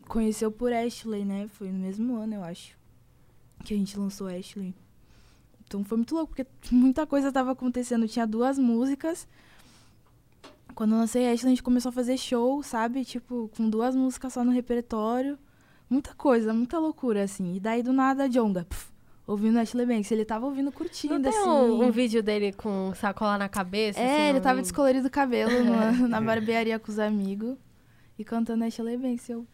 conheceu por Ashley, né? Foi no mesmo ano, eu acho, que a gente lançou Ashley. Então foi muito louco, porque *laughs* muita coisa tava acontecendo. Tinha duas músicas. Quando eu lancei Ashley, a gente começou a fazer show, sabe? Tipo, com duas músicas só no repertório. Muita coisa, muita loucura, assim. E daí, do nada, Jonga, puf, ouvindo Ashley Banks. Ele tava ouvindo, curtindo, Não tem assim. um, um vídeo dele com sacola na cabeça? É, assim, ele tava descolorido o cabelo *laughs* na, na barbearia com os amigos e cantando Ashley Banks. Eu...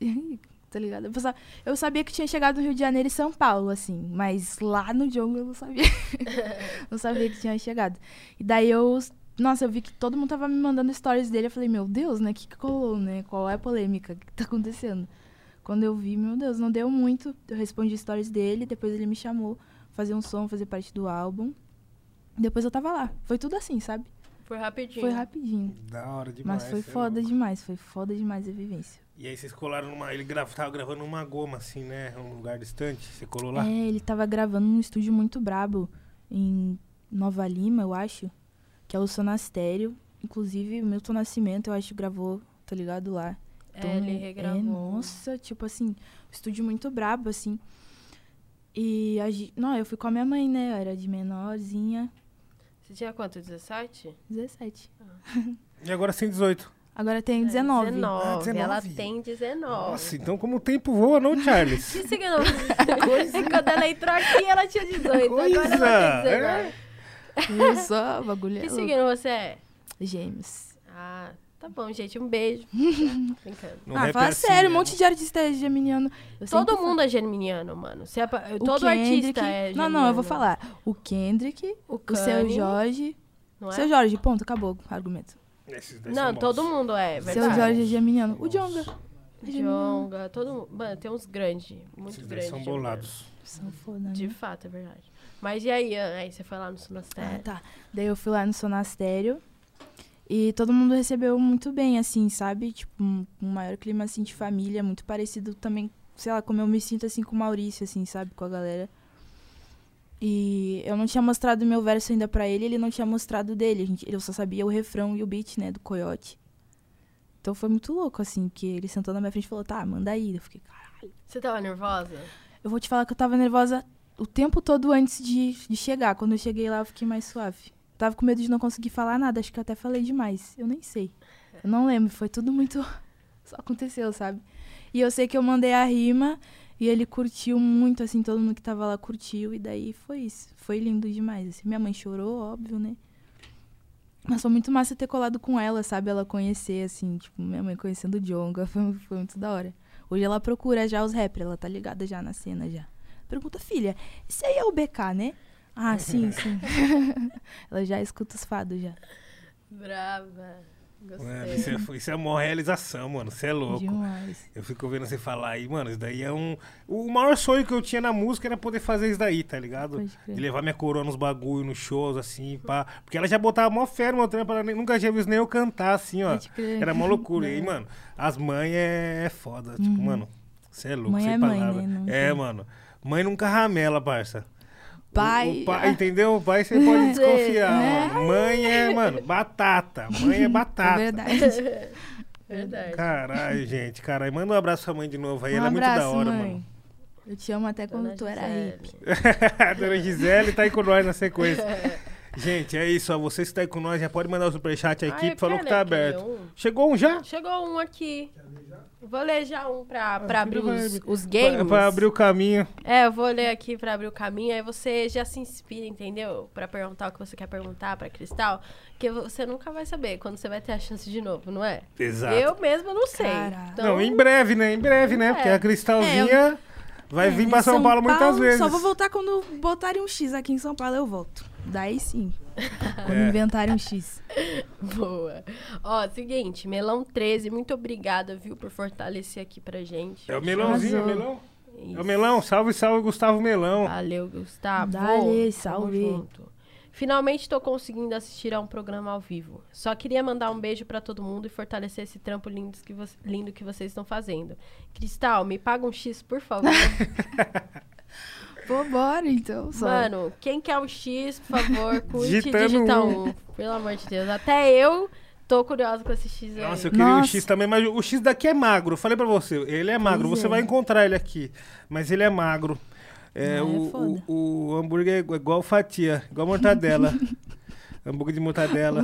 *laughs* tá ligado? Eu, pensava- eu sabia que tinha chegado no Rio de Janeiro e São Paulo, assim, mas lá no Djongo eu não sabia. *laughs* não sabia que tinha chegado. E daí eu, nossa, eu vi que todo mundo tava me mandando stories dele. Eu falei, meu Deus, né? O que, que colou, né? Qual é a polêmica? O que, que tá acontecendo? Quando eu vi, meu Deus, não deu muito. Eu respondi stories dele, depois ele me chamou pra fazer um som, fazer parte do álbum. Depois eu tava lá. Foi tudo assim, sabe? Foi rapidinho. Foi rapidinho. Da hora demais. Mas foi é foda louco. demais, foi foda demais a vivência. E aí vocês colaram numa. Ele grava, tava gravando numa goma, assim, né? Um lugar distante. Você colou lá? É, ele tava gravando num estúdio muito brabo em Nova Lima, eu acho, que é o Sonastério. Inclusive, o Milton Nascimento, eu acho, gravou, tá ligado lá. É, ele é, regravou. nossa, tipo assim, um estúdio muito brabo, assim. E a gente, não, eu fui com a minha mãe, né? Eu era de menorzinha, Você tinha quanto? 17? 17. *laughs* E agora sem 18. Agora tem 19. 19. Ah, 19. Ela tem 19. Nossa, então como o tempo voa, não, Charles? *laughs* Que signo? *laughs* Quando ela entrou aqui, ela tinha 18. Coisa, Agora ela tem 19. Sou, *laughs* bagulho é Que signo você é? Gêmeos. Ah, tá bom, gente. Um beijo. *laughs* Brincando. Ah, fala é assim, sério, um né? monte de artista é geminiano. Eu Todo mundo é geminiano, mano. Você é falo. Todo Kendrick- artista é Não, geminiano. não, eu vou falar. O Kendrick, O, o seu Kanye, Jorge. Não, é? Seu Jorge, ponto, acabou o argumento. Não todo bons. mundo é, Seu verdade. Jorge é geminiano. O Jonga. é. Jonga, todo mundo. Mano, tem uns grandes, muito Esses grandes. são bolados. São foda, né? De fato, é verdade. Mas e aí? ah, Aí você foi lá no Ah, Sunastério. tá. Daí eu fui lá no Sonastério. E todo mundo recebeu muito bem, assim, sabe? Tipo, um, um maior clima, assim, de família. Muito parecido também, sei lá, como eu me sinto, assim, com o Maurício, assim, sabe? Com a galera. E eu não tinha mostrado meu verso ainda pra ele, ele não tinha mostrado dele. Gente, eu só sabia o refrão e o beat, né, do Coyote. Então foi muito louco, assim, que ele sentou na minha frente e falou, tá, manda aí. Eu fiquei, caralho. Você tava nervosa? Eu vou te falar que eu tava nervosa o tempo todo antes de, de chegar. Quando eu cheguei lá, eu fiquei mais suave. Tava com medo de não conseguir falar nada, acho que eu até falei demais. Eu nem sei. Eu não lembro, foi tudo muito. *laughs* Só aconteceu, sabe? E eu sei que eu mandei a rima e ele curtiu muito, assim, todo mundo que tava lá curtiu. E daí foi isso. Foi lindo demais. Assim. Minha mãe chorou, óbvio, né? Mas foi muito massa ter colado com ela, sabe? Ela conhecer, assim, tipo, minha mãe conhecendo o Jonga. *laughs* Foi, foi muito da hora. Hoje ela procura já os rappers, ela tá ligada já na cena já. Pergunta, filha, esse aí é o BK, né? Ah, sim, *laughs* sim. *laughs* ela já escuta os fados já. Brava. Gostei. Mano, isso, é, isso é uma realização, mano. Você é louco. Demais. Eu fico vendo você falar aí, mano, isso daí é um. O maior sonho que eu tinha na música era poder fazer isso daí, tá ligado? De levar minha coroa nos bagulho, nos shows, assim, pá. Porque ela já botava mó fé no meu trampo, ela nunca tinha visto nem eu cantar, assim, ó. Era mó loucura. E aí, *laughs* mano, as mães é, é foda. Tipo, Uhum. mano, você é louco, Mãe sem é mãe, palavra. né? Não É, tem. mano. Mãe nunca ramela, parça. O- Pai- O, pai, entendeu? O pai você pode *laughs* desconfiar, Né? Mãe é, mano, batata. Mãe é É batata. verdade. *laughs* Verdade. Caralho, gente, caralho. Manda um abraço pra mãe de novo aí. um Ela é muito abraço, da hora, mãe. mano. Eu te amo até quando Dona tu era Gisele. hippie. A *laughs* Dona Gisele tá aí com nós na sequência. Gente, é isso. Ó. Você que tá aí com nós, já pode mandar o superchat. A Ah, eu falou que tá aqui aberto. um. Chegou um já? Chegou um aqui. Vou ler já um pra, pra Ah, abrir os, os Pra, games. pra abrir o caminho. É, eu vou ler aqui pra abrir o caminho, aí você já se inspira, entendeu? Pra perguntar o que você quer perguntar pra Cristal, que você nunca vai saber quando você vai ter a chance de novo, não é? Exato. Eu mesma não sei. Então, Não, em breve, né? Em breve, né? É. Porque a Cristalzinha vai É, vir pra São, Paulo muitas vezes. Só vou voltar quando botarem um X aqui em São Paulo, eu volto. Daí sim. *laughs* Quando É. inventarem um X. *laughs* Boa. Ó, seguinte, Melão 13, muito obrigada, viu, por fortalecer aqui pra gente. É o melãozinho, é o melão? Isso. É o melão. Salve, salve, Gustavo Melão. Valeu, Gustavo. Dale, Tamo salve. junto. Finalmente tô conseguindo assistir a um programa ao vivo. Só queria mandar um beijo pra todo mundo e fortalecer esse trampo lindo que, vo- lindo que vocês estão fazendo. Cristal, me paga um X, por favor. *laughs* Pô, bora então. Só. Mano, quem quer um X, por favor, *laughs* curte e Digitando digita um. um. Pelo amor de Deus. Até eu tô curiosa com esse X aí. Nossa, eu queria o Nossa. X também, mas o X daqui é magro. Eu falei pra você, ele é magro. Pois Você é. vai encontrar ele aqui, mas ele é magro. É, Ah, é o, o, o hambúrguer é igual fatia, igual mortadela. *laughs* hambúrguer de mortadela.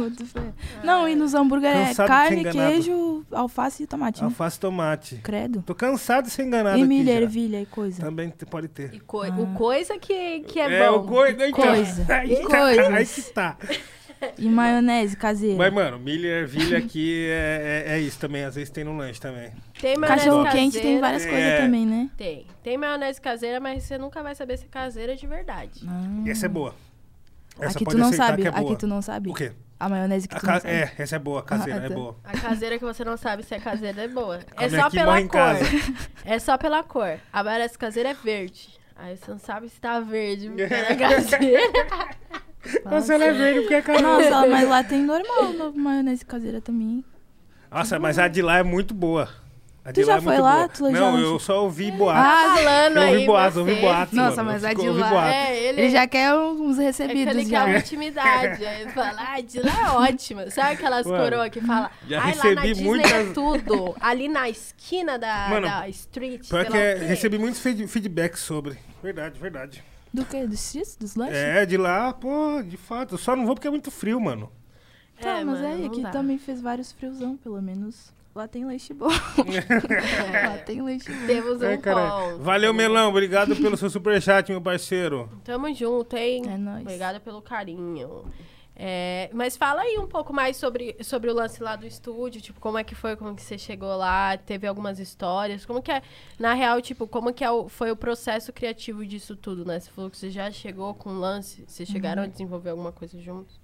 Não, e nos hambúrguer é Cansado carne, queijo, alface e tomate. né? alface e tomate. Credo. Tô cansado de ser enganado E já. ervilha e coisa. Também pode ter. E coi- O coisa que, que é, É, bom. o coisa. então, Coisa. *laughs* Aí, E tá, coisas. aí que tá. *laughs* E maionese caseira. Mas, mano, milho e ervilha aqui é, é, é isso também. Às vezes tem no lanche também. Tem maionese Cachorro caseira. quente tem várias É. coisas também, né? Tem. Tem maionese caseira, mas você nunca vai saber se é caseira de verdade. Ah. E essa é boa. Essa Aqui tu não sabe. é. Aqui tu não sabe. O quê? A maionese que A tu ca- não sabe. É, essa é boa, caseira, Ah, é tá. boa. A caseira que você não sabe se é caseira é boa. *laughs* É Come só pela cor. É só pela cor. A maionese caseira é verde. Aí você não sabe se tá verde porque é caseira. Nossa, ela é *laughs* verde porque é caseira. Nossa, mas lá tem normal no maionese caseira também. Nossa, mas a de lá é muito boa. A Tu já lá é foi lá? boa. Tu já Não, não- eu só ouvi boatos. Ah, Falando eu aí ouvi boatos, você. ouvi boatos. Nossa, mano. mas a fico- de lá- boatos. É, ele, Ele já quer uns é que ele recebidos quer já. uma intimidade. Aí ele fala, ah, de lá é ótima. Sabe aquelas coroas que fala, já ai, lá na recebi Disney é muitas- tudo. Ali na esquina da, Mano, da street, Pior que lá é, recebi muitos feed- feedbacks sobre. Verdade, verdade. Do que? Dos X? Dos lanches? É, de lá, pô, de fato. Eu só não vou porque é muito frio, mano. Tá, É, mas mano, aí, não aqui dá. também fez vários friozão, pelo menos. Lá tem leite bom. *laughs* Lá tem leite bom. Temos um caralho. ponto. Valeu, Melão. Obrigado pelo seu superchat, meu parceiro. Tamo junto, hein? É nóis. Obrigada pelo carinho. É, mas fala aí um pouco mais sobre, sobre o lance lá do estúdio, tipo, como é que foi, como que você chegou lá, teve algumas histórias, como que é, na real, tipo, como que é o- foi o processo criativo disso tudo, né? Você falou que você já chegou com o lance, vocês chegaram Uhum. a desenvolver alguma coisa juntos?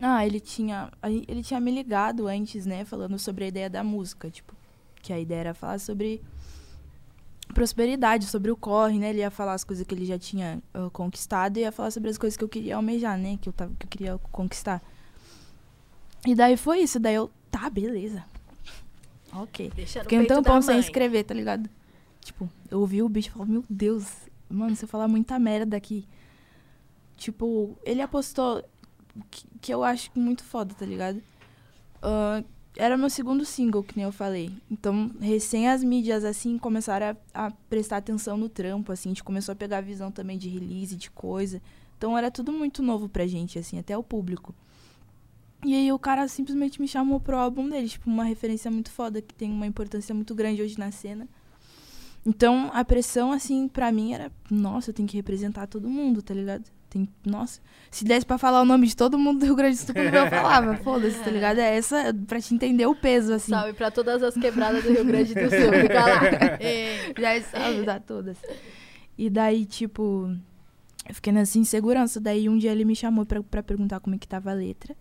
Ah, ele tinha, ele tinha me ligado antes, né, falando sobre a ideia da música, tipo, que a ideia era falar sobre prosperidade, sobre o corre, né? Ele ia falar as coisas que ele já tinha ah, conquistado e ia falar sobre as coisas que eu queria almejar, né, que eu tava que eu queria conquistar. E daí foi isso, daí eu, tá, beleza. OK. Deixa no Fiquei um tampão sem escrever, tá ligado? Tipo, eu ouvi o bicho e falei, meu Deus, mano, eu falar muita merda aqui. Tipo, ele apostou que, que eu acho muito foda, tá ligado? Ah, era meu segundo single, que nem eu falei. Então, recém as mídias, assim, começaram a, a prestar atenção no trampo, assim. A gente começou a pegar a visão também de release, de coisa. Então, era tudo muito novo pra gente, assim, até o público. E aí, o cara simplesmente me chamou pro álbum dele. Tipo, uma referência muito foda, que tem uma importância muito grande hoje na cena. Então, a pressão, assim, pra mim era... Nossa, eu tenho que representar todo mundo, tá ligado? Tem, nossa, se desse pra falar o nome de todo mundo do Rio Grande do Sul, eu *laughs* falava, foda-se, tá ligado? É essa, pra te entender o peso, assim. Salve pra todas as quebradas do Rio Grande do Sul, fica lá. Ei. *laughs* Já sabe dar todas. E daí, tipo, eu fiquei nessa insegurança. Daí um dia ele me chamou pra, pra perguntar como é que tava a letra.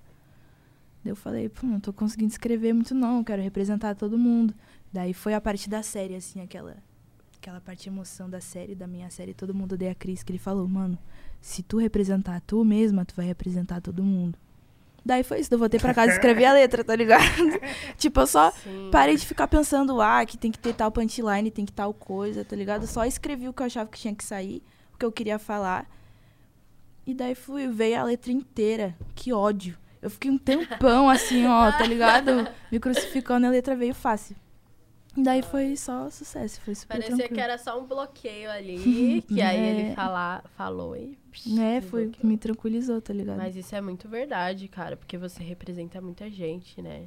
Daí eu falei, pô, não tô conseguindo escrever muito não, eu quero representar todo mundo. Daí foi a parte da série, assim, aquela, aquela parte de emoção da série, da minha série, todo mundo odeia a Cris, que ele falou, mano, se tu representar tu mesma, tu vai representar todo mundo. Daí foi isso, eu voltei pra casa e escrevi a letra, tá ligado? *laughs* tipo, eu só Sim. Parei de ficar pensando, ah, que tem que ter tal punchline, tem que tal coisa, tá ligado? Só escrevi o que eu achava que tinha que sair, o que eu queria falar. E daí fui, veio a letra inteira. Que ódio. Eu fiquei um tempão assim, ó, tá ligado? *laughs* Me crucificando e a letra veio fácil. Daí foi só sucesso, foi super Parecia tranquilo. que era só um bloqueio ali, *laughs* que aí É. ele fala, falou e... É, foi, desbloqueou. me tranquilizou, tá ligado? Mas isso é muito verdade, cara, porque você representa muita gente, né?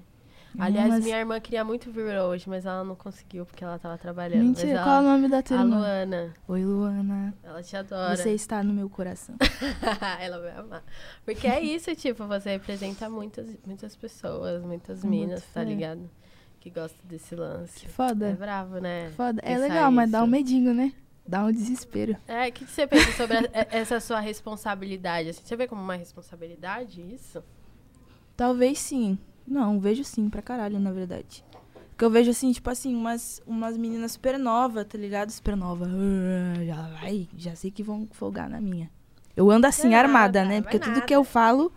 Ah, Aliás, mas- minha irmã queria muito vir hoje, mas ela não conseguiu porque ela tava trabalhando. Mentira, ela, qual é o nome da tua A irmã? Luana. Oi, Luana. Ela te adora. Você está no meu coração. *laughs* ela vai amar. Porque é isso, tipo, você representa muitas, muitas pessoas, muitas Muito minas, tá ligado? Que gostam desse lance. Que foda. É bravo, né? Foda. É Pensar legal, mas dá um medinho, né? dá um desespero. É, o que, que você pensa sobre a- *laughs* essa sua responsabilidade? Assim, você vê como uma responsabilidade isso? Talvez sim. Não, vejo sim, pra caralho, na verdade. Porque eu vejo assim, tipo assim, umas, umas meninas super novas, tá ligado? Super nova. *laughs* Já vai, já sei que vão folgar na minha. Eu ando assim, armada, nada, né? Porque tudo nada. que eu falo.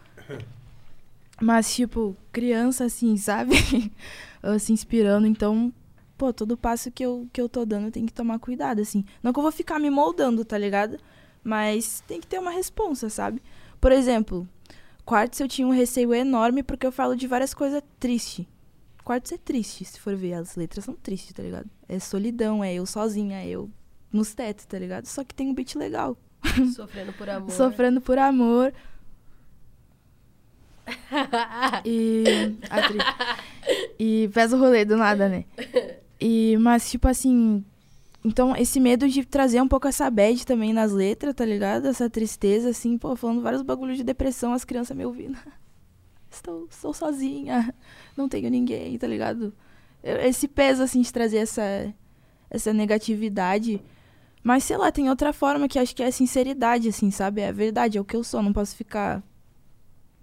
Mas, tipo, criança, assim, sabe? *laughs* Eu se inspirando. Então, pô, todo passo que eu, que eu tô dando tem que tomar cuidado, assim. Não que eu vou ficar me moldando, tá ligado? Mas tem que ter uma responsa, sabe? Por exemplo, Quartz eu tinha um receio enorme porque eu falo de várias coisas tristes. Quartz é triste, se for ver. As letras são tristes, tá ligado? É solidão, é eu sozinha, é eu nos tetos, tá ligado? Só que tem um beat legal. *laughs* Sofrendo por amor. Sofrendo por amor. *laughs* E. *laughs* E pesa o rolê do nada, né? E, mas, tipo assim. Então, esse medo de trazer um pouco essa bad também nas letras, tá ligado? Essa tristeza, assim, pô, falando vários bagulhos de depressão, as crianças me ouvindo. *laughs* Estou, estou sozinha, não tenho ninguém, tá ligado? Esse peso, assim, de trazer essa, essa negatividade. Mas, sei lá, tem outra forma que acho que é a sinceridade, assim, sabe? É a verdade, é o que eu sou, não posso ficar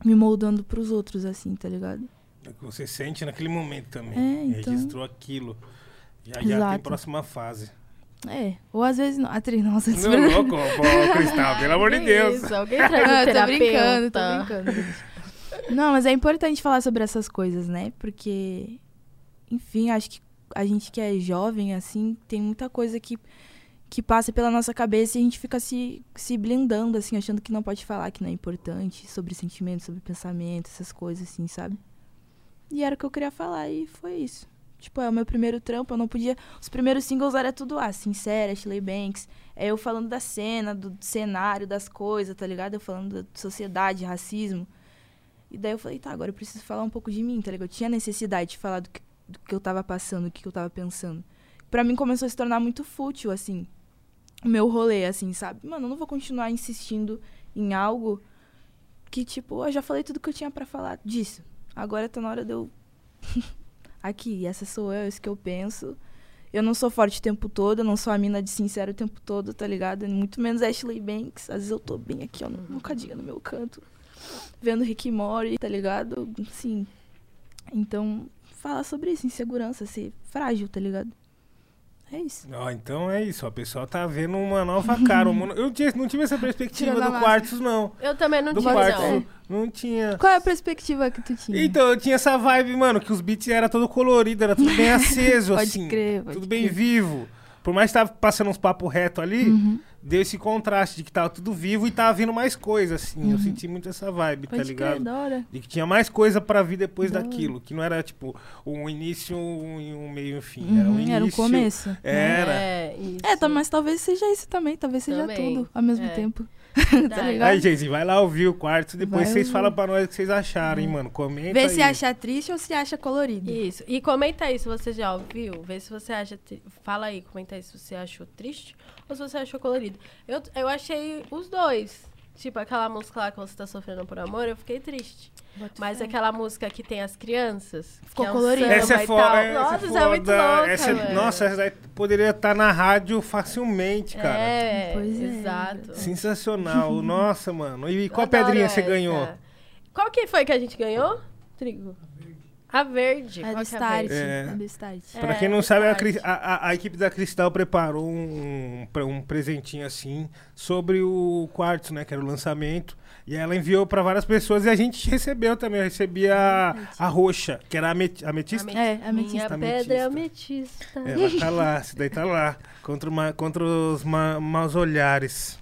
me moldando pros outros, assim, tá ligado? É que você sente naquele momento também. É, então. Registrou aquilo. Já já tem Exato. próxima fase. É, ou às vezes não. Atriz, nossa, Não, louco, pô, Cristal, pelo amor de Deus. Isso, alguém traz um *laughs* Ah, tô brincando, tô brincando. Não, mas é importante falar sobre essas coisas, né? Porque, enfim, acho que a gente que é jovem, assim, tem muita coisa que, que passa pela nossa cabeça e a gente fica se, se blindando, assim, achando que não pode falar, que não é importante, sobre sentimentos, sobre pensamento, essas coisas, assim, sabe? E era o que eu queria falar e foi isso. Tipo, é o meu primeiro trampo, eu não podia. Os primeiros singles era tudo, ah, Sincera, Ashley Banks. É eu falando da cena, do cenário, das coisas, tá ligado? Eu falando da sociedade, racismo. E daí eu falei, tá, agora eu preciso falar um pouco de mim, tá ligado? Eu tinha necessidade de falar do que, do que eu tava passando, do que eu tava pensando. Pra mim começou a se tornar muito fútil, assim, o meu rolê, assim, sabe? Mano, eu não vou continuar insistindo em algo que, tipo, eu já falei tudo que eu tinha pra falar disso. Agora tá na hora de eu. *laughs* Aqui, essa sou eu, isso que eu penso. Eu não sou forte o tempo todo, eu não sou a mina de sincero o tempo todo, tá ligado? Muito menos Ashley Banks. Às vezes eu tô bem aqui, ó, no, cadinho no meu canto. Vendo Rick Morty, tá ligado? Sim. Então, falar sobre isso, insegurança, ser frágil, tá ligado? É isso. Ó, então é isso, ó, o pessoal tá vendo uma nova cara. um mono- Eu não tive essa perspectiva a do. Quartos, não. Eu também não do tinha, Quartos, não. não tinha. Qual é a perspectiva que tu tinha? Então, eu tinha essa vibe, mano, que os beats era todo colorido, era tudo bem *laughs* aceso, Pode assim. crer, pode tudo bem crer. vivo. Por mais que tava passando uns papos reto ali, Uhum. deu esse contraste de que tava tudo vivo e tava vindo mais coisa, assim. Eu Uhum. senti muito essa vibe, tá Pode ligado? crer, da hora. De que tinha mais coisa pra vir depois Da hora. daquilo. Que não era, tipo, um início, um, um meio e um fim. Era um Uhum, início. era o começo. Era. É, isso. É, tá, mas talvez seja isso também, talvez seja Também, tudo ao mesmo é. tempo. *laughs* Tá ligado? Aí, gente, vai lá ouvir o quarto, depois Vai vocês ouvir. falam pra nós o que vocês acharam, hein, mano. Comenta Vê aí. se acha triste ou se acha colorido. Isso. E comenta aí se você já ouviu. Vê se você acha. tri- Fala aí, comenta aí se você achou triste ou se você achou colorido. Eu, eu achei os dois. Tipo, aquela música lá que você tá sofrendo por amor, eu fiquei triste. Mas aquela música que tem as crianças. Ficou é um colorida. Essa é e foda. tal. essa Nossa, é isso é muito foda. louca, Essa é-. Nossa, essa daí poderia estar na rádio facilmente, cara. É, Pois é. exato. Sensacional. *laughs* Nossa, mano. E qual adoro pedrinha você essa. ganhou? Qual que foi que a gente ganhou? Trigo. A verde. É Qual do que é a Start. É. É do Start. É. Pra quem não sabe, a, a- a- a equipe da Cristal preparou um, um presentinho assim sobre o Quartzo, né? Que era o lançamento. E ela enviou pra várias pessoas e a gente recebeu também. Eu recebi a, a roxa, que era a ameti- ametista. É, Minha ametista. pedra é ametista. Ela tá lá, essa daí tá lá. Contra, uma- contra os ma- maus olhares.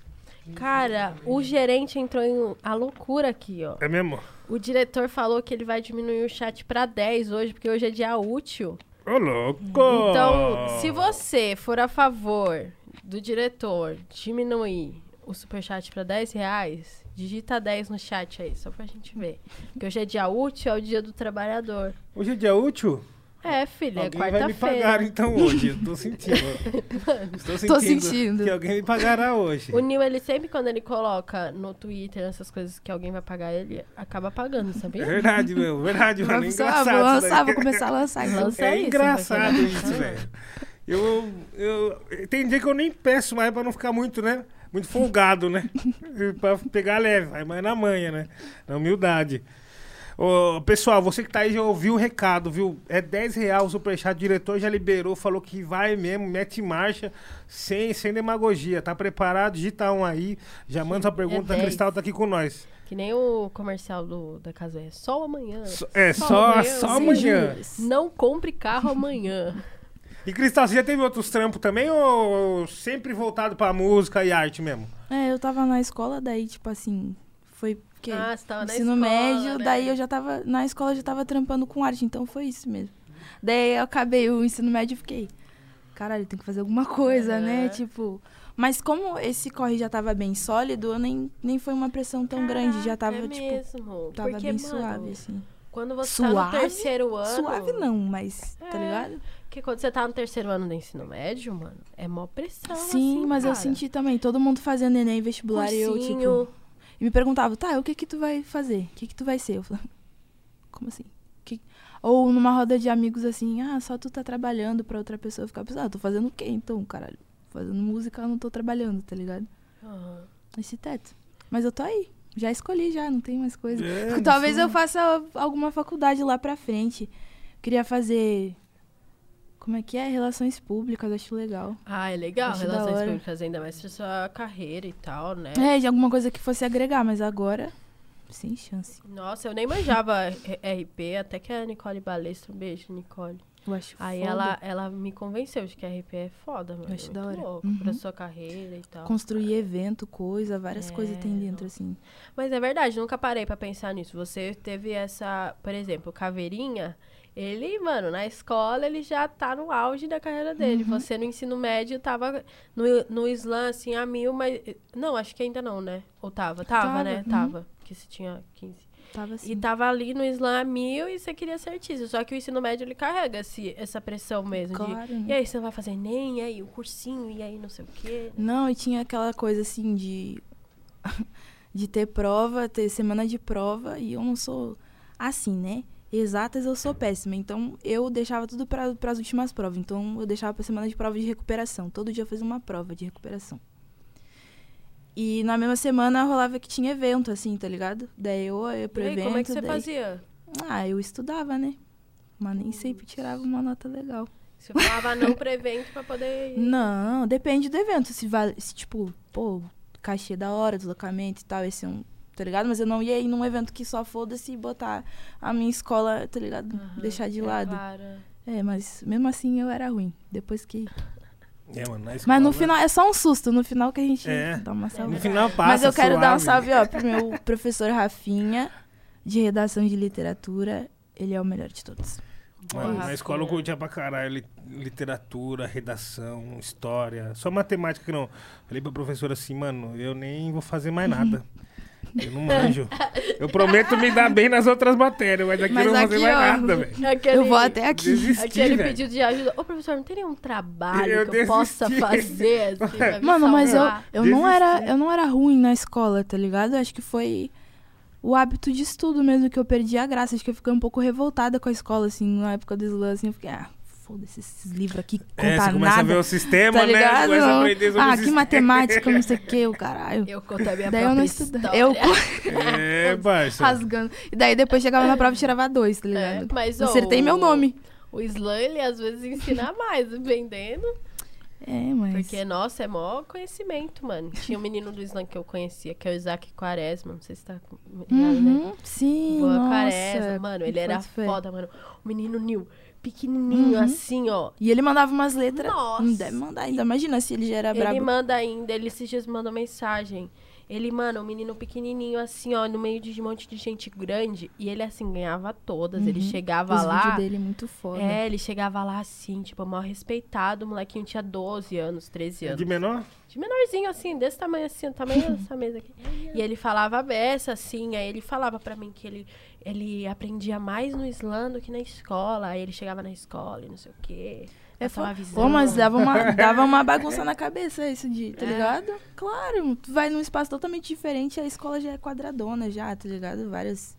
Cara, o gerente entrou em a loucura aqui, ó. É mesmo? O diretor falou que ele vai diminuir o chat pra 10 hoje, porque hoje é dia útil. Ô, louco! Então, se você for a favor do diretor diminuir o superchat pra 10 reais, digita 10 no chat aí, só pra gente ver. Porque hoje é dia útil, é o dia do trabalhador. Hoje é dia útil? É, filho, é Alguém vai me pagar quarta-feira. então hoje. Eu tô sentindo. *laughs* Estou sentindo, Tô sentindo. que alguém me pagará hoje. O Nil, ele sempre, quando ele coloca no Twitter essas coisas que alguém vai pagar, ele acaba pagando, É sabia? verdade, meu. Verdade, mano. É engraçado. vou isso lançar, vou começar a lançar. então. Lança É você engraçado isso, velho. Eu, eu. Tem dia que eu nem peço mais pra não ficar muito, né? Muito folgado, né? *laughs* pra pegar leve, vai mais na manha, né? Na humildade. Ô, pessoal, você que tá aí já ouviu o recado, viu? É 10 reais o superchat, o diretor já liberou, falou que vai mesmo, mete marcha, sem, sem demagogia. Tá preparado? Digita um aí, já manda sua pergunta, a 10. Cristal tá aqui com nós. Que nem o comercial do, da casa é só amanhã. So- é, Só só, amanhã, só amanhã. Não compre carro amanhã. *laughs* E Cristal, você já teve outros trampos também ou sempre voltado pra música e arte mesmo? É, eu tava na escola, daí, tipo assim, foi porque Ah, tava na ensino escola, médio, né? daí eu já tava, na escola eu já tava trampando com arte, então foi isso mesmo. Daí eu acabei o ensino médio e fiquei, caralho, tem que fazer alguma coisa, né? Aham. Tipo, mas como esse corre já tava bem sólido, eu nem, nem foi uma pressão tão grande, já tava, é tipo, mesmo. tava Porque, bem mano, suave, assim. Quando você tá no Suave? terceiro ano. Suave não, mas, tá É. ligado? Porque quando você tá no terceiro ano do ensino médio, mano, é mó pressão. Sim, assim, mas eu cara. senti também, todo mundo fazendo Enem vestibular e eu, tipo, Cursinho. E me perguntavam, tá, o que que tu vai fazer? O que que tu vai ser? Eu falei, *laughs* como assim? Que... Ou numa roda de amigos assim, ah, só tu tá trabalhando pra outra pessoa ficar pensando, ah, tô fazendo o quê então, caralho? Fazendo música, eu não tô trabalhando, tá ligado? Aham. Esse teto. Mas eu tô aí. Já escolhi já, não tem mais coisa. É, *laughs* Talvez sim. eu faça alguma faculdade lá pra frente. Queria fazer. Como é que é? Relações públicas, acho legal. Ah, é legal, Acho relações públicas, ainda mais pra sua carreira e tal, né? É, de alguma coisa que fosse agregar, mas agora. Sem chance. Nossa, eu nem manjava RP, até que a Nicole Balestra, um beijo, Nicole. Eu acho Aí foda. ela, ela me convenceu de que RP é foda, mano. Eu acho muito da hora. louco Uhum. pra sua carreira e tal. Construir evento, coisa, várias É, coisas tem dentro, assim. Mas é verdade, nunca parei pra pensar nisso. Você teve essa, por exemplo, Caveirinha, ele, mano, na escola ele já tá no auge da carreira dele. Uhum. Você no ensino médio tava no, no slam, assim, a mil, mas. Não, acho que ainda não, né? Ou tava? Tava, Tava, né? uhum. Tava. Porque você tinha 15. Tava assim. E tava ali no slam a mil e você queria ser artista. Só que o ensino médio ele carrega esse, essa pressão mesmo. de, Claro, e né? aí, você vai fazer Enem, e aí o cursinho, e aí não sei o quê. Não, e tinha aquela coisa assim de. *laughs* de ter prova, ter semana de prova, e eu não sou assim, né? Exatas eu sou péssima. Então eu deixava tudo para as últimas provas. Então eu deixava pra semana de prova de recuperação. Todo dia eu fazia uma prova de recuperação. E na mesma semana rolava que tinha evento, assim, tá ligado? Daí eu ia pro E aí, evento. como é que você daí- fazia? Ah, eu estudava, né? Mas nem sempre tirava uma nota legal. Você falava não pro evento pra poder *laughs* ir. Não, depende do evento. Se vale, se tipo, pô, cachê da hora, deslocamento e tal, esse é um. Tá ligado? Mas eu não ia ir num evento que só foda-se e botar a minha escola, tá ligado? Aham, Deixar de é lado. claro. É, mas mesmo assim eu era ruim. Depois que. É, mano, na Mas escola- no final é só um susto, no final que a gente É. dá uma No salva. final passa Mas eu quero dar um suave. salve, ó, pro meu *laughs* professor Rafinha, de redação de literatura. Ele é o melhor de todos. Mano, na escola eu curtia pra caralho li- literatura, redação, história. Só matemática que não. Falei pra professora assim, mano, eu nem vou fazer mais *laughs* nada. Eu não manjo. Eu prometo me dar bem nas outras matérias, mas aqui Mas eu não vou fazer mais ó, nada, velho. Aquele, Eu vou até aqui. Desisti, Aquele velho. pedido de ajuda. Ô, professor, não teria um trabalho Eu que eu possa desisti. *laughs* fazer? Assim, Mano, mas eu, eu não era, Desisti. eu não era ruim na escola, tá ligado? Eu acho que foi o hábito de estudo mesmo que eu perdi a graça. Acho que eu fiquei um pouco revoltada com a escola, assim, na época do slam, assim, eu fiquei, ah, foda-se esses livros aqui, É, conta você começa a nada. ver o sistema, tá né? ligado? Começa a aprender sobre o ah, que matemática, não sei o *laughs* que, o caralho. Eu conto a minha Daí eu não estudava. Eu É, *laughs* parça. rasgando. E daí depois chegava na prova e tirava dois, tá É, ligado? mas, ó, Acertei meu nome. O slam, ele às vezes ensina mais, vendendo. É, mas. Porque, nossa, é maior conhecimento, mano. Tinha um menino do slam que eu conhecia, que é o Isaac Quaresma. Não sei se tá ligado, né? Uhum, sim, Boa nossa. Quaresma, mano. Ele era foda, mano. O menino Nil, pequenininho, Uhum. assim, ó. E ele mandava umas letras. Nossa. Não deve mandar ainda. Imagina se ele já era Ele brabo. manda ainda, ele esses dias mandou mensagem. Ele, mano, um menino pequenininho, assim, ó, no meio de um monte de gente grande. E ele, assim, ganhava todas. Ele Uhum. chegava Os lá. vídeos dele muito foda. É, ele chegava lá assim, tipo, mal respeitado. O molequinho tinha 12 anos, 13 anos. De menor? De menorzinho, assim, desse tamanho assim, o tamanho *laughs* dessa mesa aqui. E ele falava beça, assim, aí ele falava pra mim que ele, ele aprendia mais no slam do que na escola. Aí ele chegava na escola e não sei o quê. É passava fo- visão. Pô, mas dava uma, dava uma bagunça na cabeça isso de, tá É. ligado? Claro, tu vai num espaço totalmente diferente, a escola já é quadradona já, tá ligado? Várias,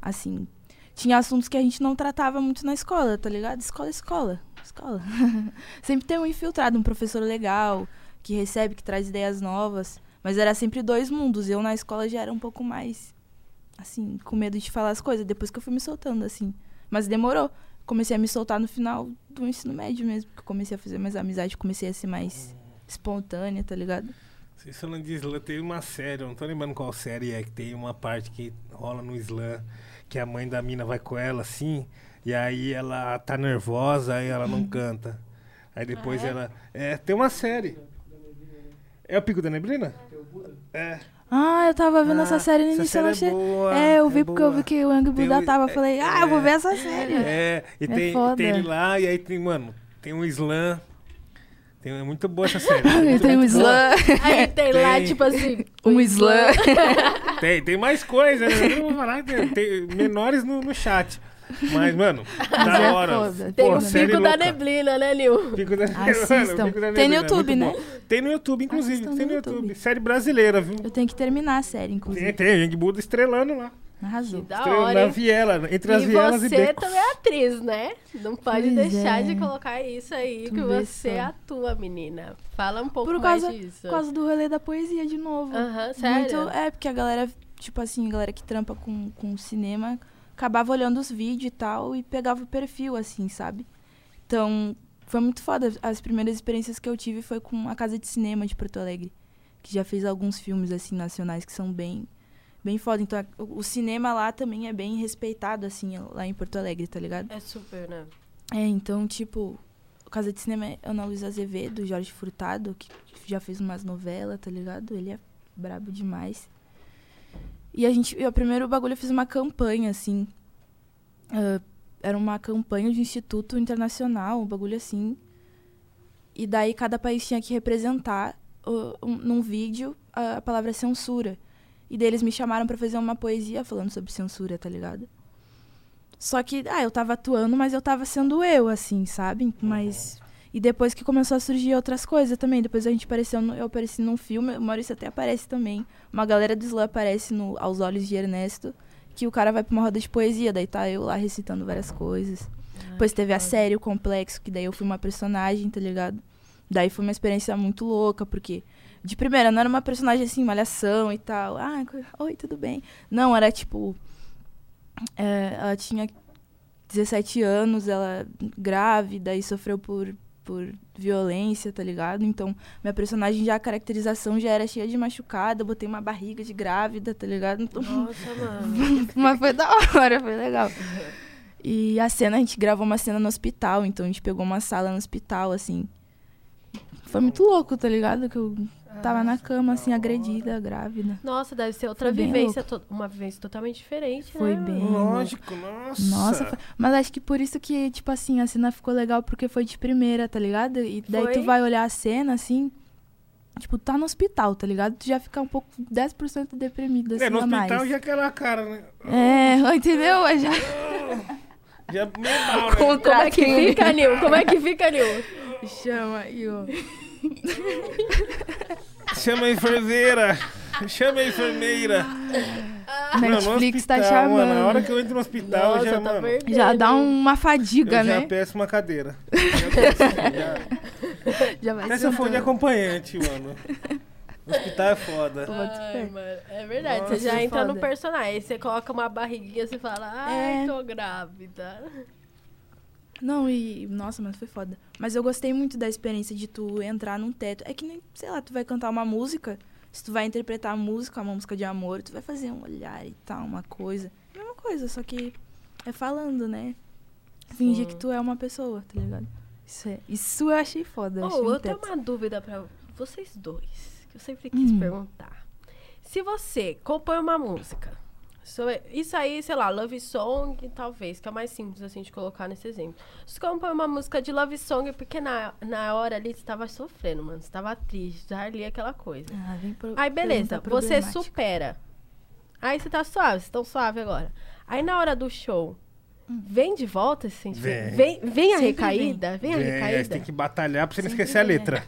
assim... tinha assuntos que a gente não tratava muito na escola, tá ligado? Escola, escola, escola. *laughs* sempre tem um infiltrado, um professor legal, que recebe, que traz ideias novas. Mas era sempre dois mundos. Eu na escola já era um pouco mais, assim, com medo de falar as coisas. Depois que eu fui me soltando, assim. Mas demorou. Comecei a me soltar no final do ensino médio mesmo. Porque eu comecei a fazer mais amizade, comecei a ser mais espontânea, tá ligado? Vocês falando de slam, tem uma série, eu não tô lembrando qual série é, que tem uma parte que rola no slam, que a mãe da mina vai com ela assim, e aí ela tá nervosa, aí ela não canta. Aí depois Ah, é? ela. É, tem uma série. É o Pico da Neblina? É. Ah, eu tava vendo Ah, essa série no essa início. eu série é achei... boa, É, eu é vi porque eu boa. vi que o Buddha um- tava. é- Eu falei, ah, eu vou é. ver essa série. É, e É tem, foda. tem ele lá, e aí tem, mano, tem um slam. Tem, é muito boa essa série. *laughs* muito, Tem um muito slam, Aí tem, lá, Tem. tipo assim. *laughs* um slam. Tem, tem mais coisa, né? Eu não vou falar, tem, tem menores no, no chat. Mas, mano, *laughs* da é hora. foda. Tem Pô, o Pico da louca. Neblina, né, Nil? Pico da Assistam. Pico da Tem no é YouTube, muito né? bom. Tem no YouTube, inclusive. Assistam tem no YouTube. YouTube. Série brasileira, viu? Eu tenho que terminar a série, Tem, inclusive. tem, Yang Buda estrelando lá. Arrasou. Da Estrelando hora, na hein? viela, entre as e vielas e você becos. também é atriz, né? Não pode Pois deixar é. de colocar isso aí Tu que vê você só. atua, menina. Fala um pouco Por mais causa, disso. por causa do rolê da poesia de novo. Aham, sério? Muito, é, porque a galera, tipo assim, a galera que trampa com, com cinema, acabava olhando os vídeos e tal e pegava o perfil, assim, sabe? Então, foi muito foda. As primeiras experiências que eu tive foi com a Casa de Cinema de Porto Alegre, que já fez alguns filmes, assim, nacionais que são bem, bem foda. Então, a- o, cinema lá também é bem respeitado, assim, lá em Porto Alegre, tá ligado? É super, né? É, então, tipo, a Casa de Cinema é Ana Luísa Azevedo, Jorge Furtado, que já fez umas novelas, tá ligado? Ele é brabo demais. E a gente, o primeiro bagulho eu fiz uma campanha, assim. ah, era uma campanha de instituto internacional, um bagulho assim. E daí cada país tinha que representar ah, um- num vídeo a, a palavra censura. E daí eles me chamaram pra fazer uma poesia falando sobre censura, tá ligado? Só que, ah, eu tava atuando, mas eu tava sendo eu, assim, sabe? Mas. E depois que começou a surgir outras coisas também. Depois a gente apareceu, no- eu apareci num filme, o Maurício até aparece também. Uma galera do Slam aparece no Aos Olhos de Ernesto, que o cara vai pra uma roda de poesia, daí tá eu lá recitando várias coisas. Depois teve a série, o Complexo, que daí eu fui uma personagem, tá ligado? Daí foi uma experiência muito louca, porque de primeira não era uma personagem assim, malhação e tal. Ah, oi, tudo bem? Não, era tipo. é, ela tinha 17 anos, ela grávida e sofreu por, por violência, tá ligado? Então, minha personagem já, a caracterização já era cheia de machucada, eu botei uma barriga de grávida, tá ligado? Então, Nossa, *laughs* mano. mas foi da hora, foi legal. E a cena, a gente gravou uma cena no hospital, então a gente pegou uma sala no hospital, assim. Foi muito louco, tá ligado? Que eu tava na cama, assim, agredida, grávida. Nossa, deve ser outra Foi vivência, to- uma vivência totalmente diferente, Foi né? bem Lógico, nossa. Nossa, foi- mas acho que por isso que, tipo assim, a cena ficou legal porque foi de primeira, tá ligado? E daí Foi? tu vai olhar a cena, assim, tipo, tá no hospital, tá ligado? Tu já fica um pouco 10% deprimido, assim, É, no hospital mais. já é aquela cara, né? É, entendeu? Já... *laughs* Já é meio mal, né? Como é que fica, Nil? Como é que fica, Nil? Chama aí, ó. *laughs* Chama a enfermeira. Chama a enfermeira. No Netflix tá hospital, chamando. Mano, na hora que eu entro no hospital, Nossa, já, tá mano. Já dá uma fadiga, eu já né? peço uma cadeira. Já peço, já. Já vai Essa foi de acompanhante, mano. O *laughs* hospital é foda. Ai, mano, é verdade, Nossa, você já entra no foda. personagem, aí você coloca uma barriguinha e fala, ai, É. tô grávida. Não, e. Nossa, mas foi foda. Mas eu gostei muito da experiência de tu entrar num teto. É que nem, sei lá, tu vai cantar uma música. Se tu vai interpretar a música, uma música de amor, tu vai fazer um olhar e tal, uma coisa. Mesma coisa, só que é falando, né? Fingir que tu é uma pessoa, tá ligado? Isso, é, isso eu achei foda. Oh, achei eu tenho teto. uma dúvida pra vocês dois, que eu sempre quis Hum. perguntar. Se você compõe uma música, isso aí, sei lá, love song, talvez, que é o mais simples assim de colocar nesse exemplo. Você compõe uma música de love song porque na, na hora ali você tava sofrendo, mano, você tava triste, já ali aquela coisa. Ah, vem pro- Aí beleza, você supera. Aí você tá suave, vocês estão suave agora. Aí na hora do show, vem de volta esse sentimento? Vem, vem a Hum. Sempre recaída? Vem, a Vem, aí recaída? você tem que batalhar pra você não esquecer a vem letra.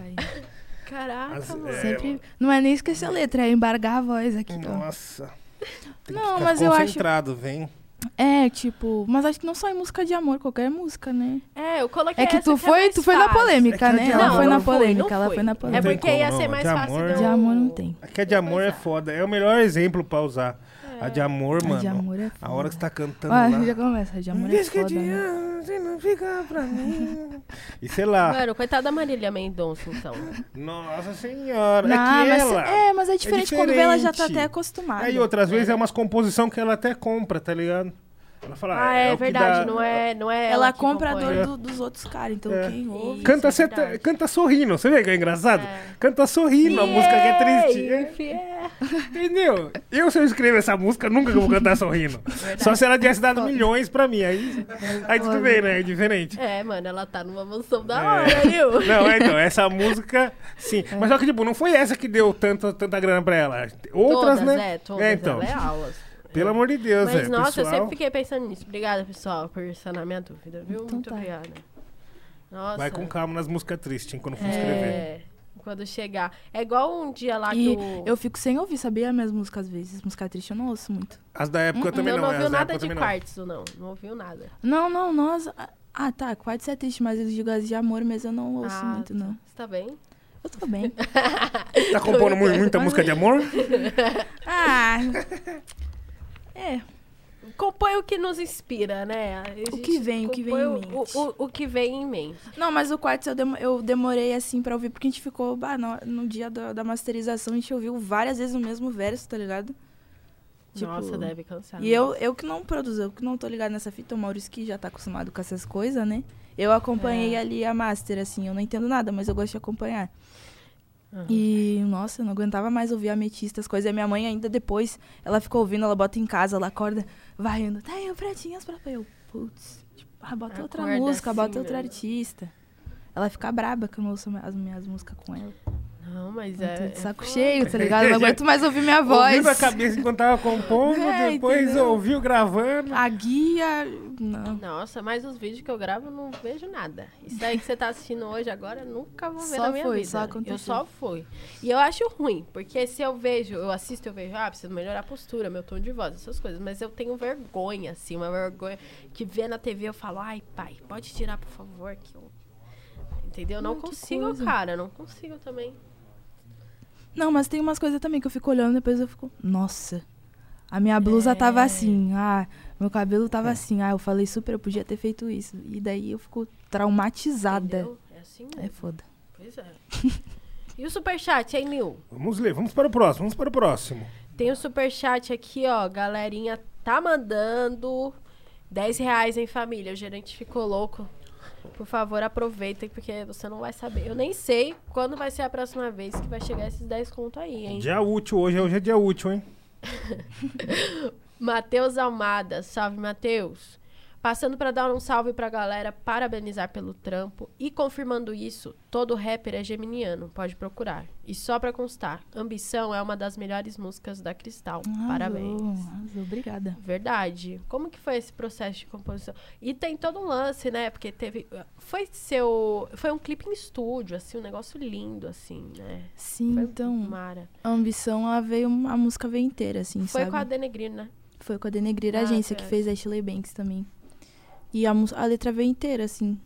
Caraca, As- mano. é, Sempre. Não é nem esquecer a letra, é embargar a voz aqui. ó. Tem que Não, ficar mas eu acho- concentrado, vem. É, tipo, mas acho que não só em música de amor, qualquer música, né? É, eu coloquei É que essa tu é foi, mais tu foi na polêmica, É que né? Ela foi não na polêmica, não ela foi na É Não polêmica. tem porque ia ser não. mais De fácil amor- de amor não tem. A que de amor é foda. É o melhor exemplo pra usar. A de amor, A mano. de amor é foda. A hora que você tá cantando Ah, lá. já começa, a de amor é Diz que foda, te né? se não fica pra mim. E sei lá. Mano, coitada da Marília Mendonça, então. Nossa senhora. Não, é que mas, ela. é, mas é diferente, quando vê, ela já tá diferente. até acostumada. Aí outras vezes é umas composição que ela até compra, tá ligado? Ela fala, Ah, é, que verdade, dá- não é, não é Ela que compra a compõe. dor do- dos outros caras, então É. quem ouve... Canta, Isso é verdade. canta sorrindo, você vê que é engraçado? É. Canta sorrindo, a música que é triste. Fiel, É, fiel. *laughs* Entendeu? Eu, se eu escrever essa música, nunca vou cantar sorrindo. Só se ela tivesse dado milhões pra mim. Aí, aí tudo bem, né? É diferente. É, mano, ela tá numa mansão da hora, viu? *laughs* Não, é, então, essa música, sim. Mas só que, tipo, não foi essa que deu tanta, tanta grana pra ela. Outras, todas, né? é, todas. É, então. Ela é aulas. Pelo amor de Deus, Mas, é. nossa, eu pessoal, sempre fiquei pensando nisso. Obrigada, pessoal, por sanar minha dúvida, viu? Então Muito tá. obrigada. Nossa. Vai com calma nas músicas tristes, hein, quando for escrever. É, quando chegar. É igual um dia lá E que o... eu fico sem ouvir, sabia? Minhas músicas às vezes. Música triste eu não ouço muito. As da época também não, não. não ouviu da nada de também não. quartzo, não. Não ouviu nada. Não, não, nós... Ah, tá, quarto é triste, mas eu digo as de amor mesmo eu não ouço Ah, muito, não. Você tá bem? Eu tô bem. *laughs* Tá compondo mu- muita Mas- música de amor? *laughs* ah... É, Compõe o que nos inspira, né? Gente que vem, o que vem em o- mente. O, o, o que vem em mente. Não, mas o quarto eu demorei assim pra ouvir, porque a gente ficou. bah, no, no dia da, da masterização, a gente ouviu várias vezes o mesmo verso, tá ligado? Tipo, Nossa, deve cansar. E eu, eu que não produzo, eu que não tô ligado nessa fita, o Maurício que já tá acostumado com essas coisas, né? Eu acompanhei É. ali a master, assim, eu não entendo nada, mas eu gosto de acompanhar. E, nossa, eu não aguentava mais ouvir ametista, as coisas. E a minha mãe ainda depois, ela ficou ouvindo, ela bota em casa, ela acorda, vai indo, tá aí, pratinhas pra eu. Putz, tipo, ah, bota outra música, assim, bota outra artista. Ela fica braba que eu não ouço as minhas músicas com ela. Não, mas é. tô de é saco foda. cheio, tá ligado? Não *laughs* aguento mais ouvir minha voz. Ouvindo a cabeça enquanto tava compondo, É, depois entendeu? ouviu gravando. A guia. Não. Nossa, mas os vídeos que eu gravo eu não vejo nada. Isso aí que você tá assistindo hoje agora, eu nunca vou ver Só na minha foi, vida. só aconteceu. Eu só fui. E eu acho ruim, porque se eu vejo, eu assisto, eu vejo, ah, preciso melhorar a postura, meu tom de voz, essas coisas. Mas eu tenho vergonha, assim, uma vergonha que vê na TV eu falo, ai, pai, pode tirar, por favor, que eu. Entendeu? Não Hum, que consigo, cara, não consigo também. Não, mas tem umas coisas também que eu fico olhando depois eu fico. Nossa. A minha blusa tava É. assim. Ah, meu cabelo tava assim. Ah, eu falei super, eu podia ter feito isso. E daí eu fico traumatizada. Entendeu? É assim mesmo. É foda. Pois é. e o superchat, hein, Nil? Vamos ler, vamos para o próximo, vamos para o próximo. Tem o superchat aqui, ó. Galerinha tá mandando 10 reais em família. O gerente ficou louco. Por favor, aproveitem, porque você não vai saber. Eu nem sei quando vai ser a próxima vez que vai chegar esses 10 conto aí, hein? Dia útil hoje, hoje é dia útil, hein? *laughs* Matheus Almada, salve Matheus. Passando pra dar um salve pra galera, parabenizar pelo trampo e confirmando isso, todo rapper é geminiano, pode procurar. E só pra constar, Ambição é uma das melhores músicas da Cristal. Arrasou, Parabéns. arrasou, obrigada. Verdade. Como que foi esse processo de composição? E tem todo um lance, né? Porque teve. Foi seu. Foi um clipe em estúdio, assim, um negócio lindo, assim, né? Sim, Foi então. Mara. A ambição, ela veio. A música veio inteira, assim, Foi sabe? com a Denegrir, né? Foi com a Denegrir, a Ah, agência que certo. fez a Ashley Banks também. E a, a letra veio inteira, assim.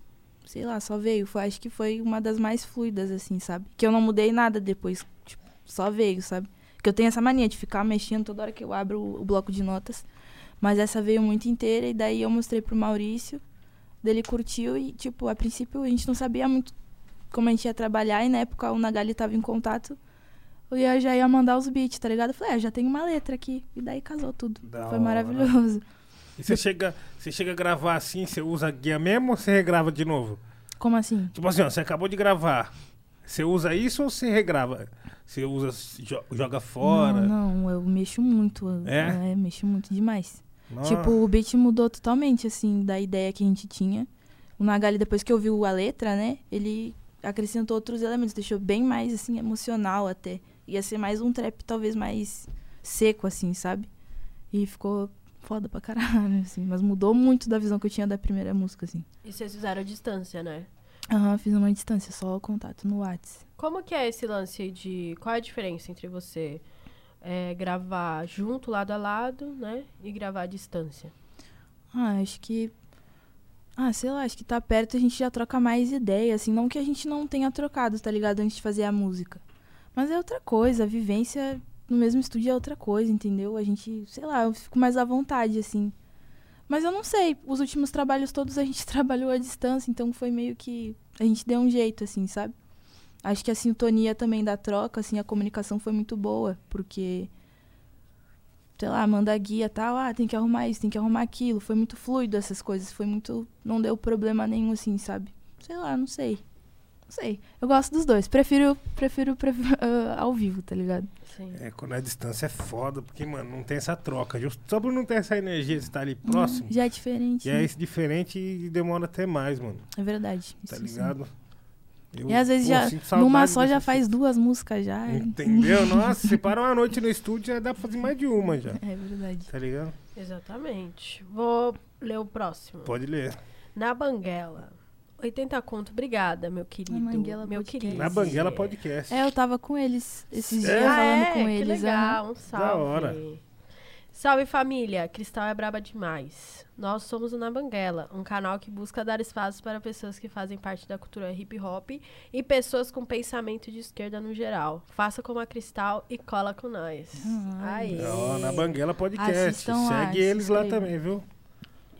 Sei lá, só veio. Foi, acho que foi uma das mais fluidas, assim, sabe? Que eu não mudei nada depois. Tipo, só veio, sabe? Que eu tenho essa mania de ficar mexendo toda hora que eu abro o, o bloco de notas. Mas essa veio muito inteira e daí eu mostrei pro Maurício. Dele curtiu e, tipo, a princípio a gente não sabia muito como a gente ia trabalhar. E na época o Nagali tava em contato. Eu ia- já ia mandar os beats, tá ligado? Eu falei, ah, já tem uma letra aqui. E daí casou tudo. Da Foi hora. maravilhoso. E você chega, você chega a gravar assim, você usa a guia mesmo ou você regrava de novo? Como assim? Tipo assim, ó, você acabou de gravar. Você usa isso ou você regrava? Você usa, jo- joga fora? Não, não, eu mexo muito. eu- É? mexo muito demais. Nossa. Tipo, o beat mudou totalmente, assim, da ideia que a gente tinha. O Nagali, depois que ouviu a letra, né, ele acrescentou outros elementos, deixou bem mais, assim, emocional até. Ia ser mais um trap, talvez mais seco, assim, sabe? E ficou foda pra caralho, assim. Mas mudou muito da visão que eu tinha da primeira música, assim. E vocês fizeram a distância, né? Aham, fiz uma distância, só o contato no Whats. Como que é esse lance de. Qual é a diferença entre você é, gravar junto, lado a lado, né? E gravar à distância? Ah, acho que. Ah, sei lá, acho que tá perto a gente já troca mais ideia, assim. Não que a gente não tenha trocado, tá ligado? Antes de fazer a música. Mas é outra coisa, a vivência no mesmo estúdio é outra coisa, entendeu? A gente, sei lá, eu fico mais à vontade, assim. Mas eu não sei, os últimos trabalhos todos a gente *laughs* trabalhou à distância, então foi meio que. A gente deu um jeito, assim, sabe? Acho que a sintonia também da troca, assim, a comunicação foi muito boa, porque sei lá, manda guia tal, ah, tem que arrumar isso, tem que arrumar aquilo. Foi muito fluido essas coisas, foi muito. Não deu problema nenhum, assim, sabe? Sei lá, não sei. Não sei. Eu gosto dos dois. Prefiro, prefiro, prefiro uh, *laughs* ao vivo, tá ligado? Sim. É, quando é distância é foda, porque, mano, não tem essa troca. Só por não ter essa energia de estar ali próximo. Já é diferente. E é né? esse diferente e demora até mais, mano. É verdade. Tá sim. ligado? Eu, E às vezes pô, já, numa só já faz duas músicas já. é- Entendeu? *laughs* Nossa, você para uma noite no estúdio, já dá pra fazer mais de uma já. É verdade. Tá ligado? Exatamente. Vou ler o próximo. Pode ler. Na Banguela. 80 conto, obrigada, meu querido. Banguela meu Podcast. querido. Na Banguela Podcast. É, eu tava com eles esses É? dias Ah, falando é? com que eles. legal, aham. um salve. Da hora. Salve família, Cristal é braba demais. Nós somos o Na Banguela, um canal que busca dar espaço para pessoas que fazem parte da cultura hip hop e pessoas com pensamento de esquerda no geral. Faça como a Cristal e cola com nós. Aê. Ó, na Banguela Podcast. Assistam lá, Segue se eles lá também, viu?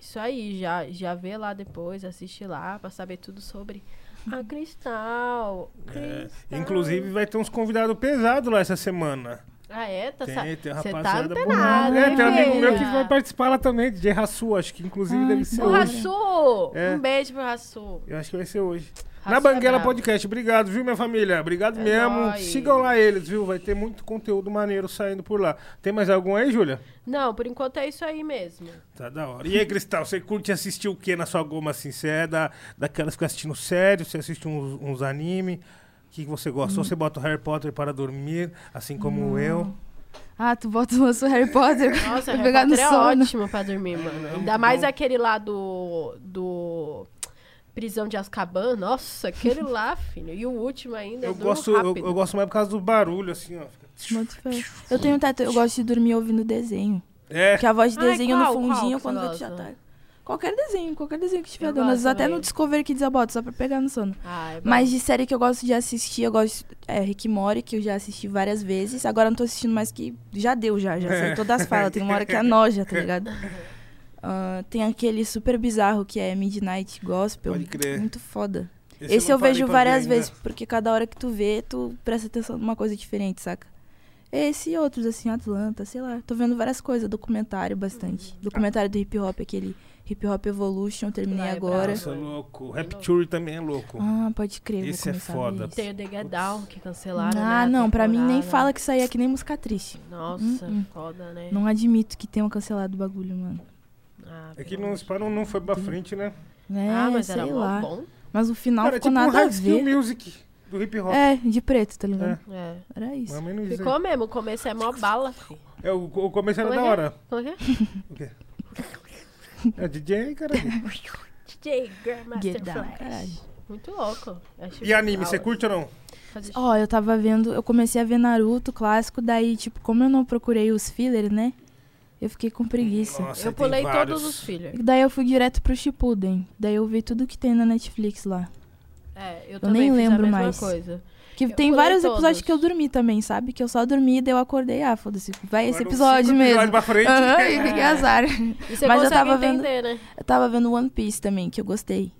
Isso aí, já, já vê lá depois, assiste lá pra saber tudo sobre a *laughs* Cristal. É, Cristal. inclusive vai ter uns convidados pesados lá essa semana. Ah, é? Tá, Tem, tem Cê tá rapaziada boa. antenado, É, tem um amigo meu que vai participar lá também, DJ Rassu, acho que inclusive Ai, deve que ser O. Rassu! É. Um beijo pro Rassu. Eu acho que vai ser hoje. Na Banguela é. Podcast, obrigado, viu, minha família? Obrigado É mesmo. nóis. Sigam lá eles, viu? Vai ter muito conteúdo maneiro saindo por lá. Tem mais algum aí, Júlia? Não, por enquanto é isso aí mesmo. Tá da hora. E aí, Cristal, você curte assistir o que na sua goma assim? Você é da, daquelas que fica assistindo sério? Você assiste uns, uns anime? O que que você gosta? Ou você bota o Harry Potter para dormir, assim como eu? Ah, tu bota o lanço Harry Potter Nossa, pra *laughs* Harry pegar no Potter é sono. ótimo pra dormir, mano. Ainda mais aquele lá do... do... Prisão de Azkaban. Nossa, aquele lá, *laughs* filho. E o último ainda, Eu durmo gosto, eu, rápido. eu gosto mais por causa do barulho, assim, ó. Fé. Eu tenho um teto, eu gosto de dormir ouvindo desenho. É, Que a voz de Ai, desenho qual? no Qual fundinho que quando você já tá. Qualquer desenho, qualquer desenho que estiver Eu dando. Às até no Discovery eu boto, só pra pegar no sono. Ah, é. Mas de série que eu gosto de assistir, eu gosto é Rick e Morty, que eu já assisti várias vezes. Agora não tô assistindo mais que já deu já, já *laughs* sei todas as falas. Tem uma hora que é *laughs* noja, tá ligado? Ah, tem aquele super bizarro que é Midnight Gospel. Pode crer. Muito foda. esse Esse eu parei vejo várias ainda. vezes, porque cada hora que tu vê, tu presta atenção numa coisa diferente, saca? Esse e outros, assim, Atlanta, sei lá. Tô vendo várias coisas, documentário bastante. Documentário do hip hop, aquele Hip Hop Evolution, eu terminei Ah, é agora. Nossa, louco. Rapture também é louco. Ah, pode crer. Esse vou é foda. Tem o The Get Down, que cancelaram, né, Ah, a não, pra mim nem temporada. fala que isso aí é que nem música triste. Nossa, Hum, hum. foda, né? Não admito que tenham cancelado o bagulho, mano. Ah, É que não, de não, foi pra frente, né? É, Ah, mas sei era lá. bom. Mas o final é ficou tipo um nada a High School ver. Music do hip hop. É, de preto, tá ligado? É. Era isso. Ficou mesmo, o começo é mó bala, fi. aí. É, o, o começo era Como da é hora. Como é que é? É DJ, cara. *laughs* DJ Grandmaster Flash. Muito louco. Acho E anime, você curte ou não? Ó, eu tava vendo, eu comecei a ver Naruto clássico, daí, tipo, como eu não procurei os fillers, né? Eu fiquei com preguiça. Nossa, Eu pulei vários. todos os filhos. E Daí eu fui direto pro Shippuden. Daí eu vi tudo que tem na Netflix lá. É, eu, Eu também nem fiz lembro a mesma mais. coisa. Que Eu tem vários episódios todos. que eu dormi também, sabe? Que eu só dormi e daí eu acordei. Ah, foda-se, vai esse episódio mesmo. episódios pra frente. *laughs* E fiquei É. azar. E você Mas eu tava vendo- entender, né? Eu tava vendo One Piece também, que eu gostei.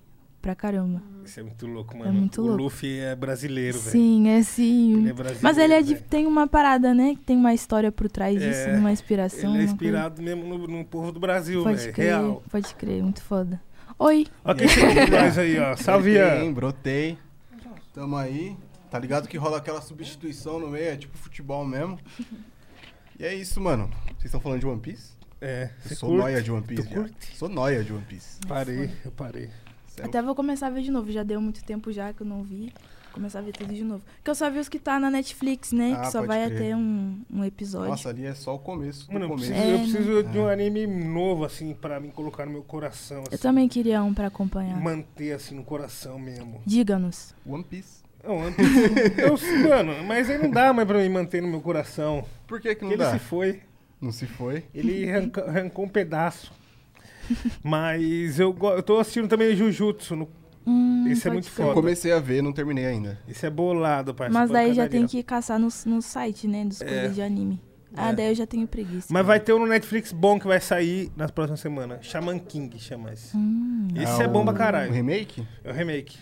Pra caramba. Isso é muito louco, mano. muito o louco. Luffy é brasileiro, velho. Sim, é sim. Ele é brasileiro. Mas ele é de- tem uma parada, né? Que tem uma história por trás disso, É, uma inspiração. Ele é inspirado mesmo no, no povo do Brasil, Pode velho. crer, Real. pode crer, muito foda. Oi, Olha quem chegou com nós aí, ó. *laughs* Salve, Brotei, Ian. brotei. Tamo aí. Tá ligado que rola aquela substituição no meio, é tipo futebol mesmo. E é isso, mano. Vocês estão falando de One Piece? É, Eu sou curte? noia de One Piece? Sou noia de One Piece. Parei, eu parei. É até vou começar a ver de novo. Já deu muito tempo já que eu não vi. Vou começar a ver tudo de novo. Porque eu só vi os que tá na Netflix, né? Ah, que só vai crer. até um, um episódio. Nossa, ali é só o começo Mano, eu começo. preciso, É, eu né? preciso de um anime novo, assim, pra mim colocar no meu coração. Eu Assim, também queria um pra acompanhar. Manter, assim, no coração mesmo. Diga-nos. One Piece. Não, One Piece, *laughs* eu, mano, mas aí não dá mais pra mim manter no meu coração. Por que que Porque não ele dá? se foi. Não se foi? Ele arranca- arrancou um pedaço. *laughs* Mas eu, eu tô assistindo também Jujutsu. No, Hum, Esse é muito crer. Eu foda. comecei a ver, não terminei ainda. esse é bolado, parceiro. Mas daí já tem que caçar no, no site, né? Dos coisas de anime. Ah, É. daí eu já tenho preguiça. Mas vai ter um no Netflix bom que vai sair nas próximas semanas. Shaman King chama esse. Hum, Esse é, Ah, bom pra o- caralho. O remake? É o remake.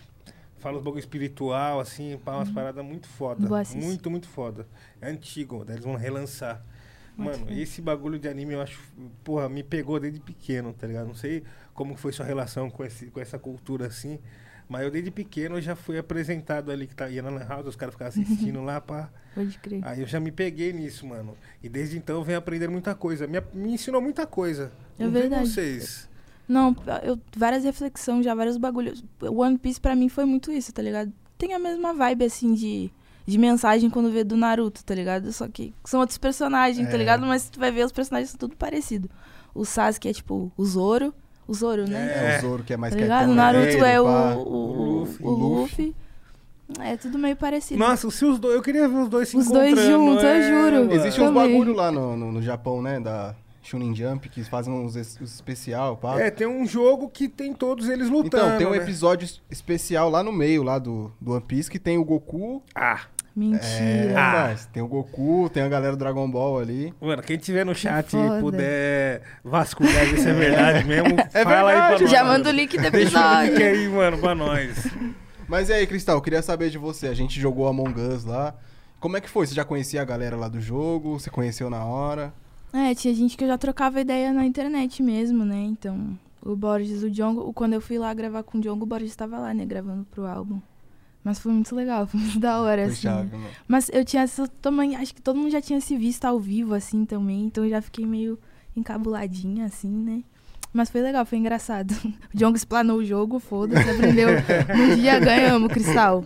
Fala os bagulho espiritual, assim, pá, umas paradas muito foda. Muito, muito foda. É antigo, daí eles vão relançar. Mano, esse bagulho de anime eu acho, porra, me pegou desde pequeno, tá ligado? Não sei como foi sua relação com, esse, com essa cultura assim, mas eu desde pequeno eu já fui apresentado ali que tá, ia na Lan House, os caras ficavam assistindo *laughs* lá, pá. pode crer. Aí eu já me peguei nisso, mano. E desde então eu venho aprendendo muita coisa. Me, me ensinou muita coisa. É Não verdade. vocês. Não, eu, várias reflexões já, vários bagulhos. One Piece pra mim foi muito isso, tá ligado? Tem a mesma vibe, assim, de, de mensagem quando vê do Naruto, tá ligado? Só que são outros personagens, tá É. ligado? Mas tu vai ver, os personagens são tudo parecido. O Sasuke é tipo o Zoro, o Zoro, né? É, o Zoro que é mais Tá ligado? quietão, O? Naruto Ele, é o, o, O Luffy. o Luffy. É tudo meio parecido. Nossa, se os dois, eu queria ver os dois se Os dois encontrando. juntos, eu é, juro. mano. Existe uns bagulho lá no, no, no Japão, né? Da Shunin Jump, que fazem uns es- uns especial, pá. É, tem um jogo que tem todos eles lutando. Então, tem um né? episódio es- especial lá no meio, lá do, do One Piece, que tem o Goku. Ah, Mentira. É, Ah. tem o Goku, tem a galera do Dragon Ball ali. mano, quem tiver no chat e puder vasculhar ver se é verdade mesmo, *laughs* É fala aí pra verdade. nós. Já manda o link do Deixa o episódio. link aí, mano, pra nós. Mas e aí, Cristal, eu queria saber de você. A gente jogou Among Us lá. Como é que foi? Você já conhecia a galera lá do jogo? Você conheceu na hora? É, tinha gente que eu já trocava ideia na internet mesmo, né? Então, o Borges, o Djongo, quando eu fui lá gravar com o Djongo, o Borges estava lá, né, gravando pro álbum. Mas foi muito legal, *laughs* foi muito da hora, Foi assim. chave, mano. Mas eu tinha essa também, acho que todo mundo já tinha se visto ao vivo, assim, também, então eu já fiquei meio encabuladinha, assim, né? Mas foi legal, foi engraçado. *laughs* O Djongo explanou o jogo, foda-se, aprendeu. No *laughs* dia ganhamos, Cristal.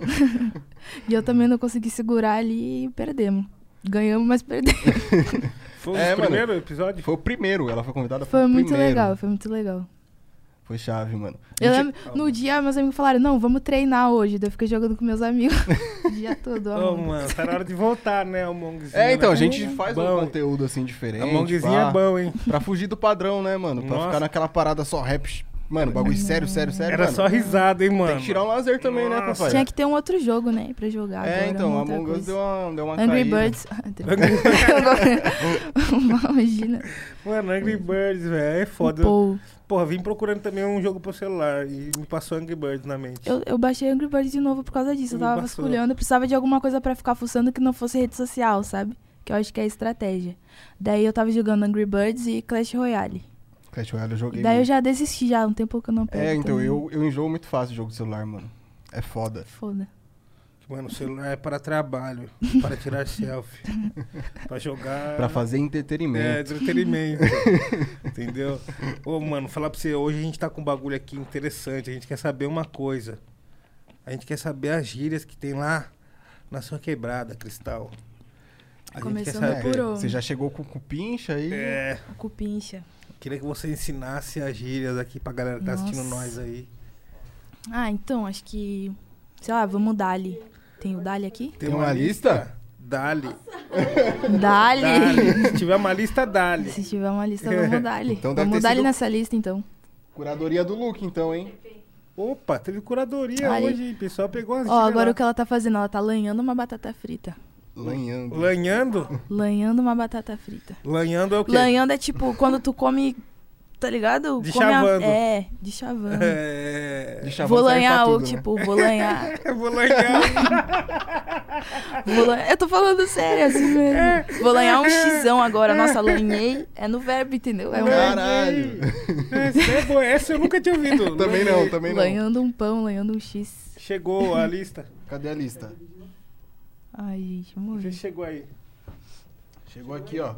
E eu também não consegui segurar ali e perdemos. Ganhamos, mas perdemos. Foi É, o mano. primeiro episódio? Foi o primeiro, ela foi convidada Foi muito primeiro. legal, foi muito legal. Foi chave, mano. Eu Gente- lembro, no dia, meus amigos falaram, não, vamos treinar hoje. Daí eu fiquei jogando com meus amigos *laughs* o dia todo. Ô, Us. mano, tá na hora de voltar, né, o Mongzinho. É, então, né? a gente faz Bom, um conteúdo assim diferente. A Mongzinho é bom, hein? Pra fugir do padrão, né, mano? Pra Nossa. ficar naquela parada só rap. Mano, bagulho sério, sério, sério. Era mano. só risada, hein, mano? Tem que tirar um lazer também, né, Nossa. papai? Tinha que ter um outro jogo, né, pra jogar É, agora. então, Among Us deu uma, deu uma Angry caída. Birds. *laughs* *laughs* Imagina. Mano, Angry Birds, velho, é foda. Pô, Porra, vim procurando também um jogo pro celular e me passou Angry Birds na mente. eu, eu baixei Angry Birds de novo por causa disso. Eu tava passou. vasculhando, eu precisava de alguma coisa pra ficar fuçando que não fosse rede social, sabe? Que eu acho que é a estratégia. Daí eu tava jogando Angry Birds e Clash Royale. Clash Royale eu joguei. Daí eu muito. já desisti já, um tempo que eu não pego. É, então, também. eu, eu enjoo muito fácil de jogo de celular, mano. É foda. Foda. Mano, o celular é para trabalho, *laughs* para tirar selfie, pra jogar. Pra fazer É, entretenimento. entretenimento. *laughs* entendeu? Ô, mano, falar pra você, hoje a gente tá com um bagulho aqui interessante. A gente quer saber uma coisa. A gente quer saber as gírias que tem lá na sua quebrada, Cristal. A gente quer Começando saber. por É, você já chegou com o pincha aí. É, O cupincha. Queria que você ensinasse as gírias aqui pra galera que tá assistindo Nossa. nós aí. Ah, então, acho que. Sei lá, vamos Dali. Tem o Dali aqui? Tem, uma lista? Dali. *laughs* Dali! Dali. Se tiver uma lista, dali. Se tiver uma lista, vamos *laughs* Dali. Então deve vamos ter Dali sido- nessa lista, então. Curadoria do look, então, hein? Opa, teve curadoria hoje, o pessoal pegou as Ó, agora lá. o que ela tá fazendo? Ela tá lanhando uma batata frita. Lanhando. Lanhando? Lanhando uma batata frita. Lanhando é o quê? Lanhando é tipo quando tu come. Tá ligado? De come a- chavando. É, de chavando. É... De chavão Vou lanhar, ou né? tipo, vou lanhar. Eu *laughs* vou lanhar. vou lanhar. Eu tô falando sério, assim É. mesmo. Vou lanhar um xizão agora. Nossa, lanhei é no verbo, entendeu? É um Caralho. Essa, é. Essa eu nunca tinha ouvido. Também não, também não. lanhando um pão, lanhando um X. Chegou a lista. Cadê a lista? Ai, gente, morri. chegou aí. Chegou aqui, ó.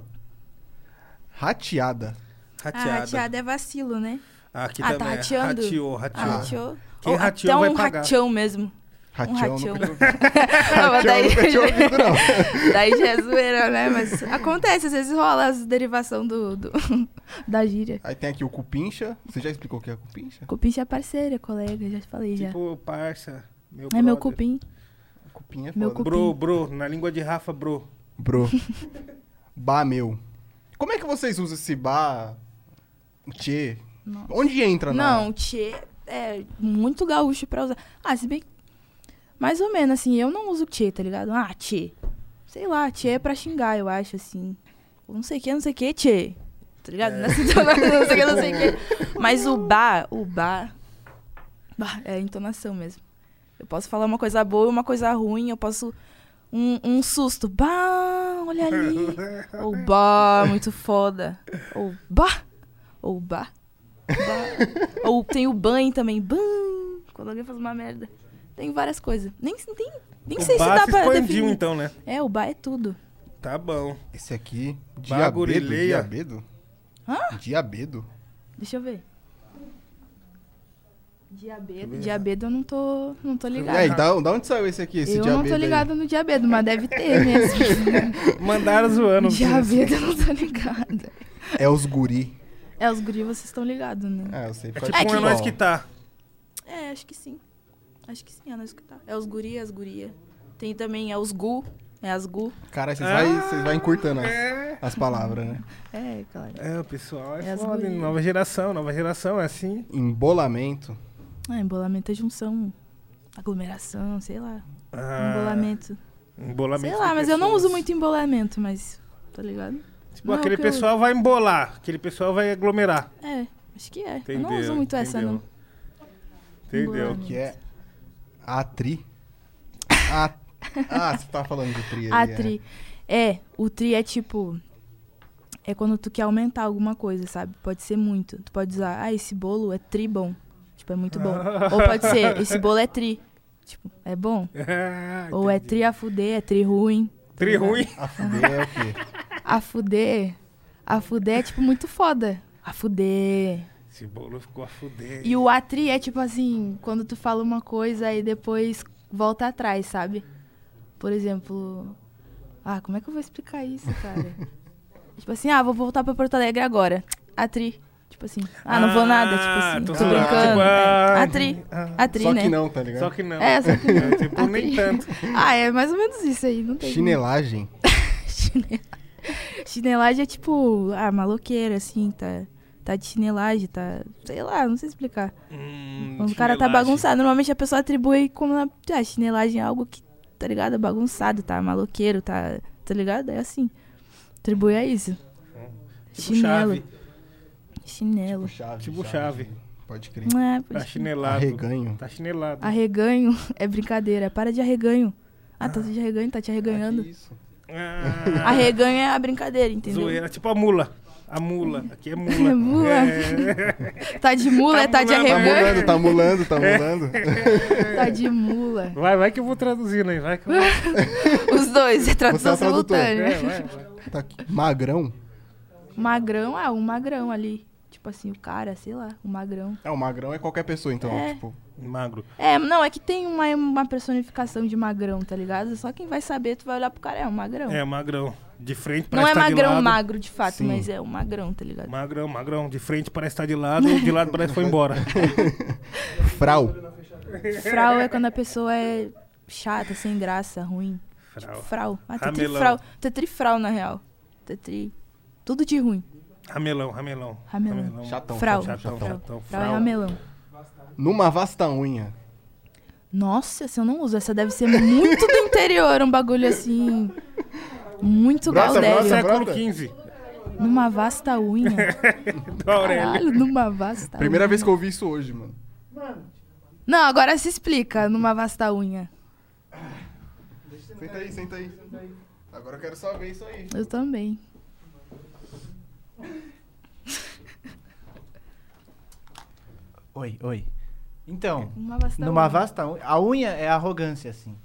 Rateada. Ah, Rateada. rateada é vacilo, né? Ah, aqui Ah, tá também. é. rateando? Rateou, Ah, rateou. rateou. Quem Ou rateou até vai um pagar. rachão mesmo. Rachão, rachão. tinha ouvido. *laughs* Ah, mas Rachão, daí, ouvido, não. *laughs* daí já é zoeira, né? Mas acontece, às vezes rola as derivação do, do- *laughs* da gíria. Aí tem aqui o cupincha. Você já explicou o que é cupincha? Cupim é parceira, colega, já falei já. Tipo, parça. Meu é meu brother. cupim. Cupim é Meu foda. cupim. Bro, bro. Na língua de Rafa, bro. Bro. *laughs* Bah, meu. Como é que vocês usam esse bah, tchê, Nossa. Onde entra na... Não, tchê é muito gaúcho pra usar. Ah, se bem que- Mais ou menos, assim, eu não uso tchê, tá ligado? Ah, tchê. Sei lá, tchê é pra xingar, eu acho, assim. Não sei o que, não sei o que, tchê. Tá ligado? É. *laughs* Não sei o que, não sei o que. *laughs* Mas o ba, o ba. Bah, é a entonação mesmo. Eu posso falar uma coisa boa e uma coisa ruim, eu posso. Um, um susto. Bah, olha ali. *laughs* Ou bah, muito foda. Ou bah. Ou bah. bah. Ou tem o banho também. Bam. Quando alguém faz uma merda. Tem várias coisas. Nem, nem, nem o sei se dá se pra expandiu, definir. então, né? É, o bar é tudo. Tá bom. Esse aqui, diabedo? Diabedo? Hã? Diabedo? Deixa eu ver. Diabedo. Diabedo eu não tô, não tô ligado. Aí, da, da onde saiu esse aqui, esse eu diabedo não tô aí? ligado no diabedo, mas deve ter mesmo. *laughs* Mandaram zoando. diabedo eu não tô ligada. É os guri. É, os guri vocês estão ligados, né? Ah, eu sei. É tipo um é que- nós que tá. É, acho que sim. Acho que sim, é nós que tá. É os guri, as guria. Tem também, é os gu, é as gu. Cara, vocês Ah, vai, vocês vai encurtando as, É. as palavras, né? É, claro. É, o pessoal é, É foda. Nova geração, nova geração é assim. Embolamento. Ah, embolamento é junção, aglomeração, sei lá. Ah, Embolamento. Embolamento. Sei lá, mas eu não pessoas. uso muito embolamento, mas. Tá ligado? Tipo, Não é aquele que eu- pessoal vai embolar, aquele pessoal vai aglomerar. É, acho que é. Entendeu? eu não uso muito essa, entendeu. não. Entendeu? Que é a tri. A... Ah, você tava falando de tri A ali, é. tri. É, o tri é tipo. É quando tu quer aumentar alguma coisa, sabe? Pode ser muito. Tu pode usar, ah, esse bolo é tri bom. Tipo, é muito bom. *laughs* Ou pode ser, esse bolo é tri. Tipo, é bom. Ah, *laughs* Ou é tri a fuder, é tri ruim. Tri ruim. A fuder é o quê? *laughs* A fuder. A fuder é tipo muito foda. A fuder. Esse bolo ficou a fuder. E o atri é tipo assim, quando tu fala uma coisa e depois volta atrás, sabe? Por exemplo. Ah, como é que eu vou explicar isso, cara? tipo assim, ah, vou voltar pra Porto Alegre agora. Atri. Tipo assim, ah, não vou nada, tipo assim, tô tô, zoando. brincando. Tipo, ah, é. Atri. ah, Atri, Só né? que não, tá ligado? Só que não. É, só que *laughs* não. tipo, nem Atri. tanto. *laughs* Ah, é mais ou menos isso aí, não tem. Chinelagem. *laughs* Chinelagem. Chinelagem é tipo, ah, maloqueira, assim, tá. Tá de chinelagem, tá. Sei lá, não sei explicar. Hum, Quando o cara tá bagunçado, normalmente a pessoa atribui como na ah, chinelagem é algo que, tá ligado? Bagunçado, tá maloqueiro, tá. Tá ligado? É assim. Atribui a isso. Tipo Chinelo. chave. Chinelo. chave. Tipo chave. Pode crer. É, Tá pode crer. chinelado. Arreganho. Tá chinelado. Arreganho *laughs* é brincadeira. Para de arreganho. Ah, tá de arreganho, tá te Ah, arreganhando. que isso? Ah, Arreganho é a brincadeira, entendeu? zoeira. Tipo a mula. A mula. Aqui é *laughs* mula. É mula. É. *laughs* Tá de mula, Tá é tá de Tá arreganho. mulando, tá mulando, tá mulando. Tá de mula. Vai, vai que eu vou traduzindo aí. Vai que eu vou... Os dois, é tradução Você é tradutor. É, simultânea. vai, vai. Tá aqui. Magrão. Magrão, ah, um magrão ali. Tipo assim, o cara, sei lá, um magrão. É, o magrão é qualquer pessoa, então, É. tipo. Magro. É, não, é que tem uma, uma personificação de magrão, tá ligado? Só quem vai saber, tu vai olhar pro cara, é um magrão. É, magrão. De frente não parece é tá de magrão lado. magro de fato, Sim. mas é um magrão, tá ligado? Magrão, magrão. De frente parece estar de lado, de lado parece que foi embora. *laughs* Frau. Frau é quando a pessoa é chata, sem graça, ruim. Frau. Tipo, frau. Ah, trifrau. Trifrau, na real. Tem tri... Tudo de ruim. Ramelão, ramelão. Ramelão. Chatão. Frau. Chatão, Frau. chatão. Frau é Frau. ramelão. Numa vasta unha. Nossa, essa eu não uso. Essa deve ser muito do interior, um bagulho assim. Muito Grossa, gaudério. Século brota. XV. Numa vasta unha. *laughs* Caralho, numa vasta Primeira unha. vez que eu ouvi isso hoje, mano. Não, agora se explica, numa vasta unha. Senta aí, senta aí. Agora eu quero só ver isso aí. Eu também. *laughs* Oi, oi. Então, Uma vasta numa unha. vasta unha, a unha é arrogância, assim.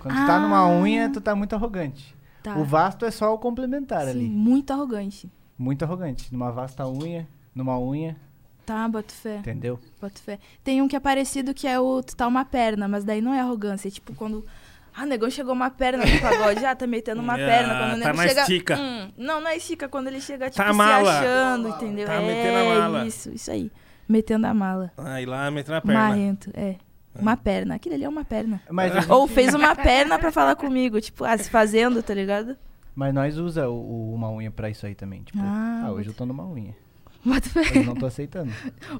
Quando tu tá numa Ah. unha, tu tá muito arrogante. Tá. O vasto é só o complementar Sim, ali. muito arrogante. Muito arrogante. Numa vasta unha, numa unha, Tá, boto fé, entendeu? boto fé. Tem um que é parecido que é o tu tá uma perna, mas daí não é arrogância. É tipo quando. Ah, o negão chegou uma perna no pagode, ah, tá metendo uma Ah, *laughs* perna. Quando o tá nego na chega. estica. Hum, não, não é estica, quando ele chega, tipo, Tá se mala. achando, entendeu? Tá é metendo a mala. isso, isso aí. Metendo a mala. Aí lá, metendo a perna. Marrento, é. Uma perna. Aquilo ali é uma perna. Mas, Ou fez uma perna pra falar comigo, tipo, ah, se fazendo, tá ligado? mas nós usa o, o- uma unha pra isso aí também. Tipo, Ah, ah, hoje eu tô numa unha. Eu não tô aceitando.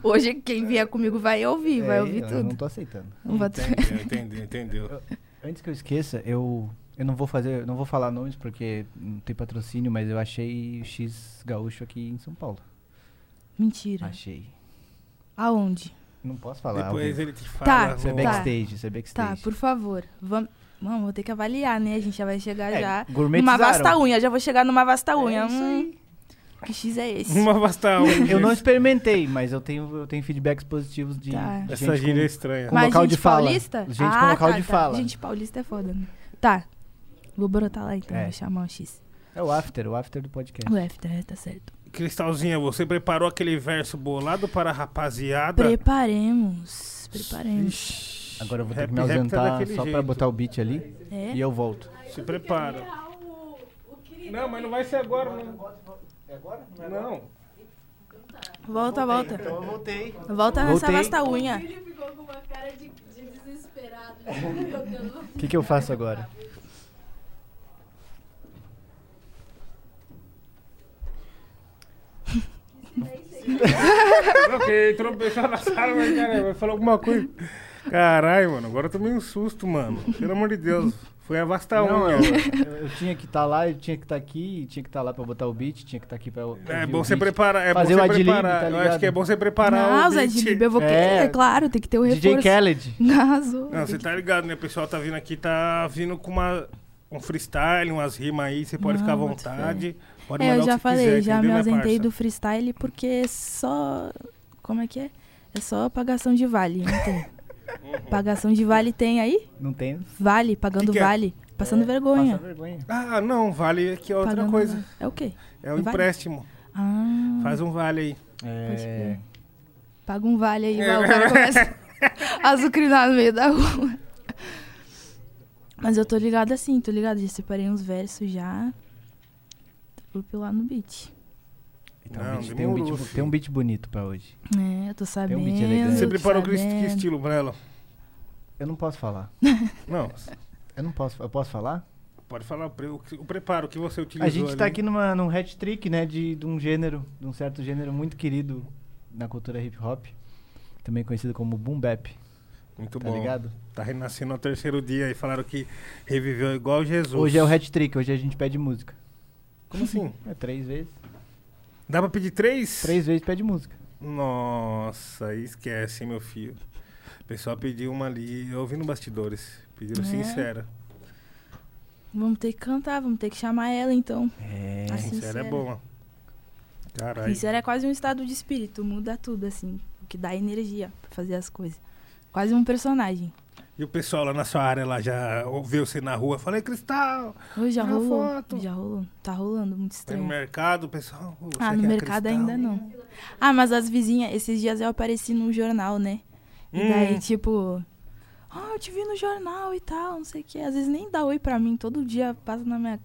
Hoje quem vier comigo vai ouvir, vai É, ouvir eu tudo. não tô aceitando. Entendeu, entendeu, entendeu. Antes que eu esqueça, eu, eu não vou fazer, não vou falar nomes porque não tem patrocínio, mas eu achei o X gaúcho aqui em São Paulo. Mentira. Achei. Aonde? Não posso falar. Depois ele te fala. Tá, Isso é tá. backstage, isso é Tá, backstage. por favor. Vamos. Mano, vou ter que avaliar, né? A gente já vai chegar É, já. Numa vasta unha. Já vou chegar numa vasta unha. isso hum, que X é esse? Uma vasta unha. Eu não experimentei, mas eu tenho, eu tenho feedbacks positivos de, Tá. de Essa gente gíria é com- estranha. Com Mas local gente de fala. paulista? Gente com ah, local tá, de tá. fala. Gente paulista é foda, né? Tá. Vou brotar lá então, É. vou chamar o X. É o after, o after do podcast. O F, tá, tá certo. Cristalzinha, você preparou aquele verso bolado para a rapaziada? Preparemos. Preparemos. Ixi, Agora eu vou ter que me tá ausentar só pra jeito. botar o beat ali É? e eu volto. Se prepara. Não, mas não vai ser agora, não. É agora? Não. Volta, volta. Então eu voltei. Volta nessa Voltei. vasta unha. ficou com uma cara de, desesperado. *laughs* O que, que eu faço agora? Não, porque o na sala, mas caramba, falou alguma coisa. Caralho, mano, agora eu tomei um susto, mano. Pelo amor de Deus. Foi a vasta Não, unha. eu, eu- tinha que estar lá, eu tinha que estar aqui, tinha que estar lá pra botar o beat, tinha que estar aqui pra. É ouvir bom você preparar. É Fazer bom você preparar. tá eu acho que é bom você preparar Não, o Zé Libre, eu vou querer, É. é claro, tem que ter o reforço. DJ Khaled. *laughs* Não, você tá ligado, né? O pessoal tá vindo aqui, tá vindo com uma, um freestyle, umas rimas aí, você pode Não, ficar à vontade. Pode É, eu já falei, quiser, já me minha ausentei do freestyle porque só. Como é que é? É só pagação de vale, não tem. Pagação de vale tem aí? Não tem. Vale, pagando Que que é? vale. Passando É, vergonha. Passa vergonha. Ah, não, vale aqui é outra Pagando coisa. vale. É o quê? É um Vale? empréstimo. Ah. Faz um vale aí. É. Paga um vale aí, É. vai, o cara começa a azucrinar no meio da rua. Mas eu tô ligado assim, tô ligado? Já separei uns versos já. Vou pilar no beat. Então, Não, beat- tem, um beat, tem um beat bonito pra hoje. É, eu tô sabendo. beat elegante. Você preparou que, estilo pra ela? Eu não posso falar. *laughs* Não, Eu não posso. Eu posso falar? pode falar o, pre- o preparo que você utilizou A gente tá ali. aqui numa, num hat trick, né? De, de um gênero, de um certo gênero muito querido na cultura hip hop. Também conhecido como boom bap, Muito tá bom. ligado? Tá renascendo no terceiro dia e falaram que reviveu igual Jesus. Hoje é o hat trick, hoje a gente pede música. Como assim? É três vezes. Dá pra pedir três? Três vezes pede música. Nossa, aí esquece, hein, meu filho. O pessoal pediu uma ali, eu ouvi no bastidores. Pediram É? sincera. Vamos ter que cantar, vamos ter que chamar ela então. É. Ah, Sincera sincera. é boa. Caralho. Sincero é quase um estado de espírito, muda tudo, assim. O que dá energia pra fazer as coisas. Quase um personagem. E o pessoal lá na sua área lá já ouviu você na rua? Falei, Cristal, Hoje já rolou. foto. Já rolou. Tá rolando, muito tá no estranho. mercado, o pessoal. "Ô, você Ah, no quer mercado Cristal?" ainda não. Ah, mas as vizinhas, esses dias eu apareci no jornal, né? E daí, Hum. tipo, ah, eu te vi no jornal e tal, não sei o quê. Às vezes nem dá oi pra mim, todo dia passa na minha.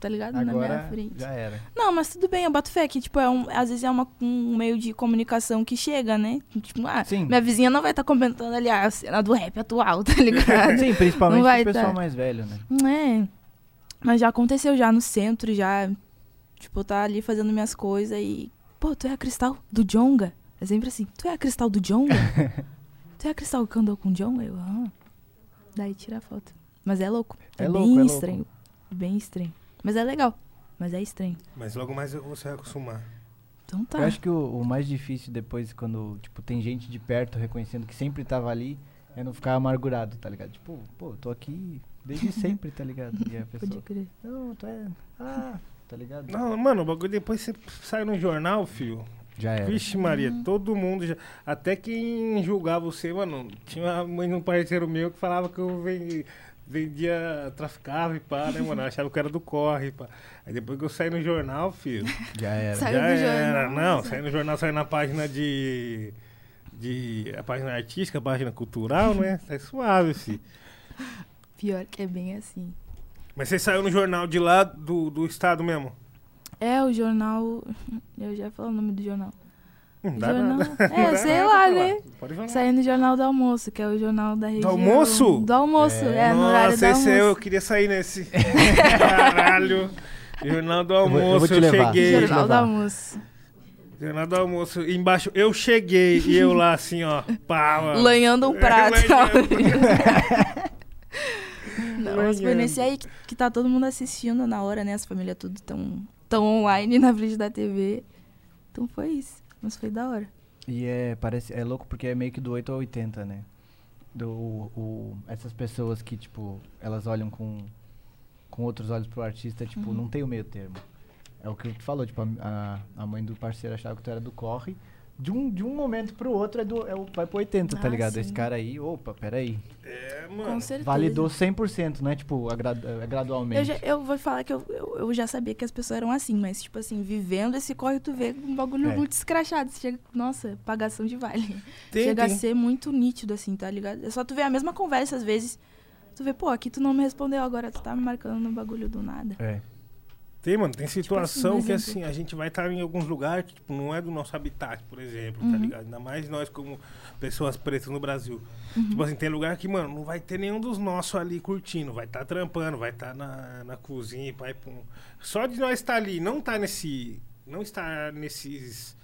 Tá ligado? na minha Agora frente. já era. Não, mas tudo bem, eu boto fé que, tipo, é um, às vezes é uma, um meio de comunicação que chega, né? Tipo, ah, Sim. minha vizinha não vai estar comentando ali a cena do rap atual, *laughs* tá ligado? Sim, principalmente o pessoal tá. mais velho, né? É. Mas já aconteceu já no centro, já. Tipo, tá ali fazendo minhas coisas e. Pô, tu é a cristal do Jonga? É sempre assim, tu é a cristal do Jonga? *laughs* tu é a cristal que andou com o Jonga? Eu, ah. Daí tira a foto. Mas é louco. É, É bem louco, é louco. estranho. Bem estranho. Mas é legal. Mas é estranho. Mas logo mais você vai acostumar. Então tá. Eu acho que o, o mais difícil depois, quando, tipo, tem gente de perto reconhecendo que sempre tava ali, é não ficar amargurado, tá ligado? Tipo, pô, eu tô aqui desde *laughs* sempre, tá ligado? E a pessoa, Pode crer. não, tu é, ah, tá ligado? Não, mano, o bagulho depois você sai no jornal, filho. Já era. Vixe, Maria, Uhum. todo mundo já. Até quem julgava você, mano. Tinha uma mãe de um parceiro meu que falava que eu vendi- vendia, traficava e pá, né, mano? Eu Achava que era do corre, pá. Aí depois que eu saí no jornal, filho. *laughs* Já era. Saiu já do era. jornal, Não, saí no jornal, saí na página de. de a página artística, a página cultural, né? *laughs* Tá suave, filho. Pior que é bem assim. Mas você saiu no jornal de lá do, do estado mesmo? É, o jornal. *laughs* Eu já falo o nome do jornal. Não dá jornal. É, *laughs* dá sei lá, né? falar. Pode falar. Saiu no Jornal do Almoço, que é o jornal da região. almoço? Do almoço, é, É. no horário do Nossa, esse almoço. eu queria sair nesse. *laughs* Caralho. Jornal do vou- eu vou almoço, te eu, levar. cheguei. Jornal- do. Almoço. Jornal do almoço. Embaixo, eu cheguei e eu lá assim, ó. Pá. Lanhando um *laughs* prato. Lanhando. Não, mas foi nesse aí que, que tá todo mundo assistindo na hora, né? As famílias tudo tão, tão online na frente da TV. Então foi isso. Mas foi da hora. E é, parece, é louco porque é meio que do 8 ao 80, né? Do, o, essas pessoas que, tipo, elas olham com, com outros olhos pro artista, tipo, Uhum. não tem o meio termo. É o que tu falou, tipo, a, a, a mãe do parceiro achava que tu era do corre. De um, de um momento pro outro é do, é o, vai pro 80, tá Ah, ligado? sim. Esse cara aí, opa, peraí. É, Com mano. certeza. Validou 100%, não é tipo, a gradu- é gradualmente. Eu, já- eu vou falar que eu, eu, eu já sabia que as pessoas eram assim, mas, tipo assim, vivendo esse corre, tu vê um bagulho É. muito escrachado. Você Chega, nossa, pagação de vale. Tem, Chega tem. a ser muito nítido, assim, tá ligado? É só tu ver a mesma conversa, às vezes. Tu vê, pô, aqui tu não me respondeu agora, tu tá me marcando no bagulho do nada. É. Tem, mano, tem situação um que exemplo. assim, a gente vai estar em alguns lugares que tipo, não é do nosso habitat, por exemplo, tá Uhum. ligado? Ainda mais nós como pessoas pretas no Brasil. Uhum. Tipo assim, tem lugar que, mano, não vai ter nenhum dos nossos ali curtindo, vai estar trampando, vai estar na, na cozinha, pai, pum. Só de nós estar ali, não estar nesse, não estar nesses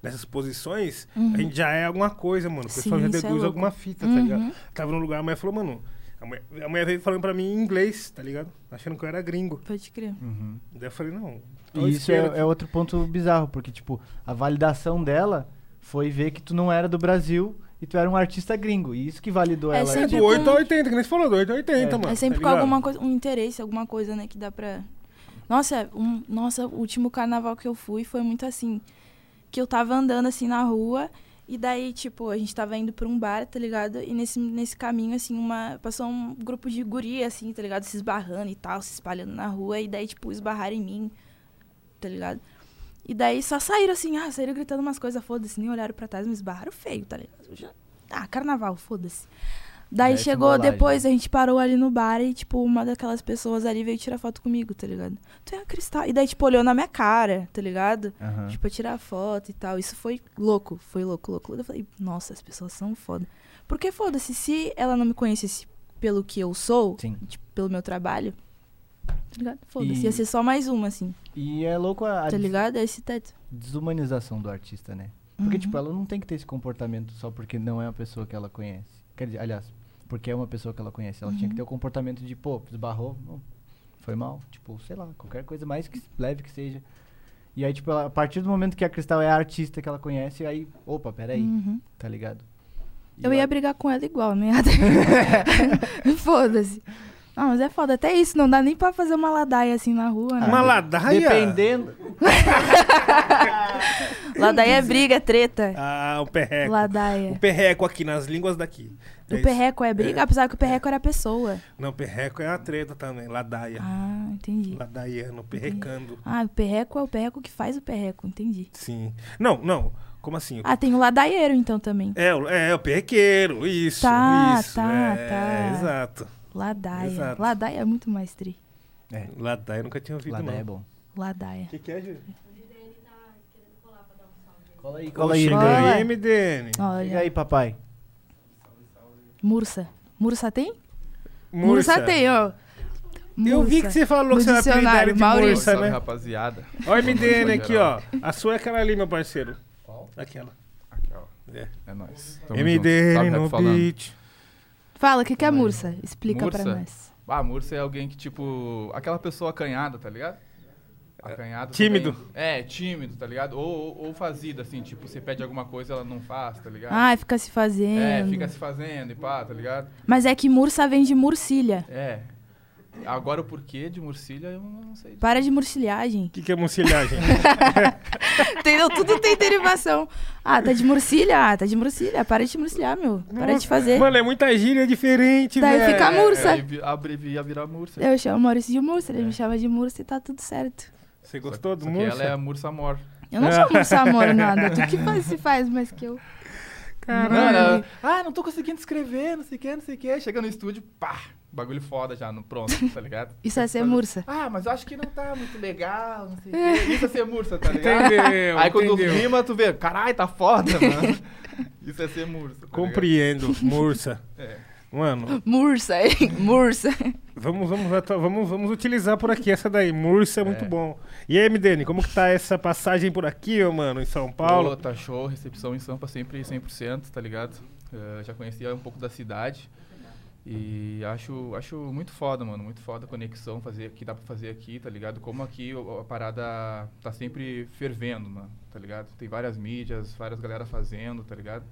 nessas posições, a gente já é alguma coisa, mano. O pessoal Uhum. Sim, já é deduz louco. alguma fita, tá Uhum. ligado? Tava num lugar, mulher falou, mano, a mulher, a mulher veio falando pra mim em inglês, tá ligado? Achando que eu era gringo. Pode crer. Uhum. Daí eu falei, não. E isso é, é outro ponto bizarro, porque, tipo, a validação dela foi ver que tu não era do Brasil e tu era um artista gringo. E isso que validou É ela. É do 8 com- a 80, que nem você falou, do 8 a 80, É. mano. É sempre tá com alguma coisa, um interesse, alguma coisa, né, que dá pra. Nossa, um, nossa, o último carnaval que eu fui foi muito assim. Que eu tava andando assim na rua, e daí, tipo, a gente tava indo pra um bar, tá ligado? E nesse, nesse caminho, assim, uma. Passou um grupo de guria, assim, tá ligado? Se esbarrando e tal, se espalhando na rua, e daí, tipo, esbarraram em mim, tá ligado? E daí só saíram assim, ah, saíram gritando umas coisas, foda-se, nem olharam pra trás, me esbarraram feio, tá ligado? Já- Ah, carnaval, foda-se. Daí chegou depois, a gente parou ali no bar e, tipo, uma daquelas pessoas ali veio tirar foto comigo, tá ligado? Tu é a Cristal. E daí, tipo, olhou na minha cara, tá ligado? Aham. Tipo, tirar foto e tal. Isso foi louco, foi louco, louco. Eu falei, nossa, as pessoas são foda. Porque foda-se, se ela não me conhecesse pelo que eu sou, tipo, pelo meu trabalho, tá ligado? Foda-se, E- ia ser só mais uma, assim, E é louco a, a tá ligado? É esse teto. desumanização do artista, né? Porque, Uhum. tipo, ela não tem que ter esse comportamento só porque não é uma pessoa que ela conhece. Quer dizer, aliás, porque é uma pessoa que ela conhece. Ela tinha que Uhum. ter o comportamento de, pô, esbarrou, não, foi mal. Tipo, sei lá, qualquer coisa mais que leve que seja. E aí, tipo, ela- a partir do momento que a Cristal é a artista que ela conhece, aí, opa, peraí, Uhum. tá ligado? E Eu ia brigar com ela igual, né? *laughs* Foda-se. Não, mas é foda. Até isso, não dá nem pra fazer uma ladaia assim na rua, né? Uma ladaia? Dependendo. *laughs* Ladaia é briga, é treta. Ah, o perreco. O Ladaia. perreco aqui, nas línguas daqui. É O isso. perreco é briga, apesar que o perreco era a pessoa. Não, perreco é a treta também. Ladaia. Ah, entendi. Ladaiano, perrecando. Ah, o perreco é o perreco que faz o perreco, entendi. Sim. Não, não. Como assim? Ah, tem o ladaieiro então também. É, o- é, o perrequeiro. Isso, Tá, isso. tá, é, tá. Exato. Ladaia. Exato. Ladaia é muito mais tri. É, Ladaia eu nunca tinha ouvido, lá não. é bom. Ladaia. O que, que é, Júlio? Cola aí, Cola cola aí, Cola. aí, MDN. Chega Olha, aí, papai. Mursa. Mursa tem? Mursa. tem, ó. Eu vi Mursa. que você falou No que você era apelidado de Maurício. Mursa, Salve, né? rapaziada. Olha o MDN aqui, ó. A sua é aquela ali, meu parceiro. Qual? Aquela. Aqui, ó. É. É nóis. Tamo. MDN no beat. Fala, o que, que é aí. Mursa? Explica pra Mursa? nós. Ah, Mursa é alguém que, tipo... Aquela pessoa acanhada, tá ligado? Acanhada Tímido. também. É, tímido, tá ligado? Ou, ou, ou fazido, assim, tipo, você pede alguma coisa ela não faz, tá ligado? Ah, fica se fazendo. é, fica se fazendo e pá, tá ligado? Mas é que Mursa vem de Murcilha. É. Agora o porquê de Murcilha eu não sei. Para de murcilhagem. O que, que é mucilhagem? *laughs* Entendeu? Tudo tem derivação. Ah, tá de murcilha? Ah, tá de murcilha. Para de murcilhar, meu. Para de fazer. Mano, é muita gíria diferente, Daí velho. fica Mursa. Aí vi- abrevia virar Mursa. Eu chamo Maurício de Mursa, ele me chama de Mursa e tá tudo certo. Você gostou do Só Mursa? ela é a Mursa Mor. Eu não sou Mursa Amor nada. *laughs* Tu que faz, se faz mais que eu. Não, ela, ah, não tô conseguindo escrever, não sei o que, não sei o que. Chega no estúdio, pá, bagulho foda já, no pronto, tá ligado? Isso é ser Mursa. Ah, mas eu acho que não tá muito legal, não sei o. Isso é ser Mursa, tá ligado? Entendeu, *laughs* Aí quando entendeu. rima, tu vê, caralho, tá foda, mano. *laughs* Isso é ser Mursa. Tá Compreendo, Mursa. ligado? *laughs* É. Mano, Mursa, hein? Mursa. Vamos, vamos, vamos, vamos utilizar por aqui essa daí. Mursa é muito É. bom. E aí, MDN, como que tá essa passagem por aqui, ô, mano, em São Pô, Paulo? tá show, recepção em Sampa sempre 100%, tá ligado? Eh, já conhecia um pouco da cidade. E acho, acho muito foda, mano. Muito foda a conexão fazer, que dá pra fazer aqui, tá ligado? Como aqui a parada tá sempre fervendo, mano, tá ligado? Tem várias mídias, várias galera fazendo, tá ligado?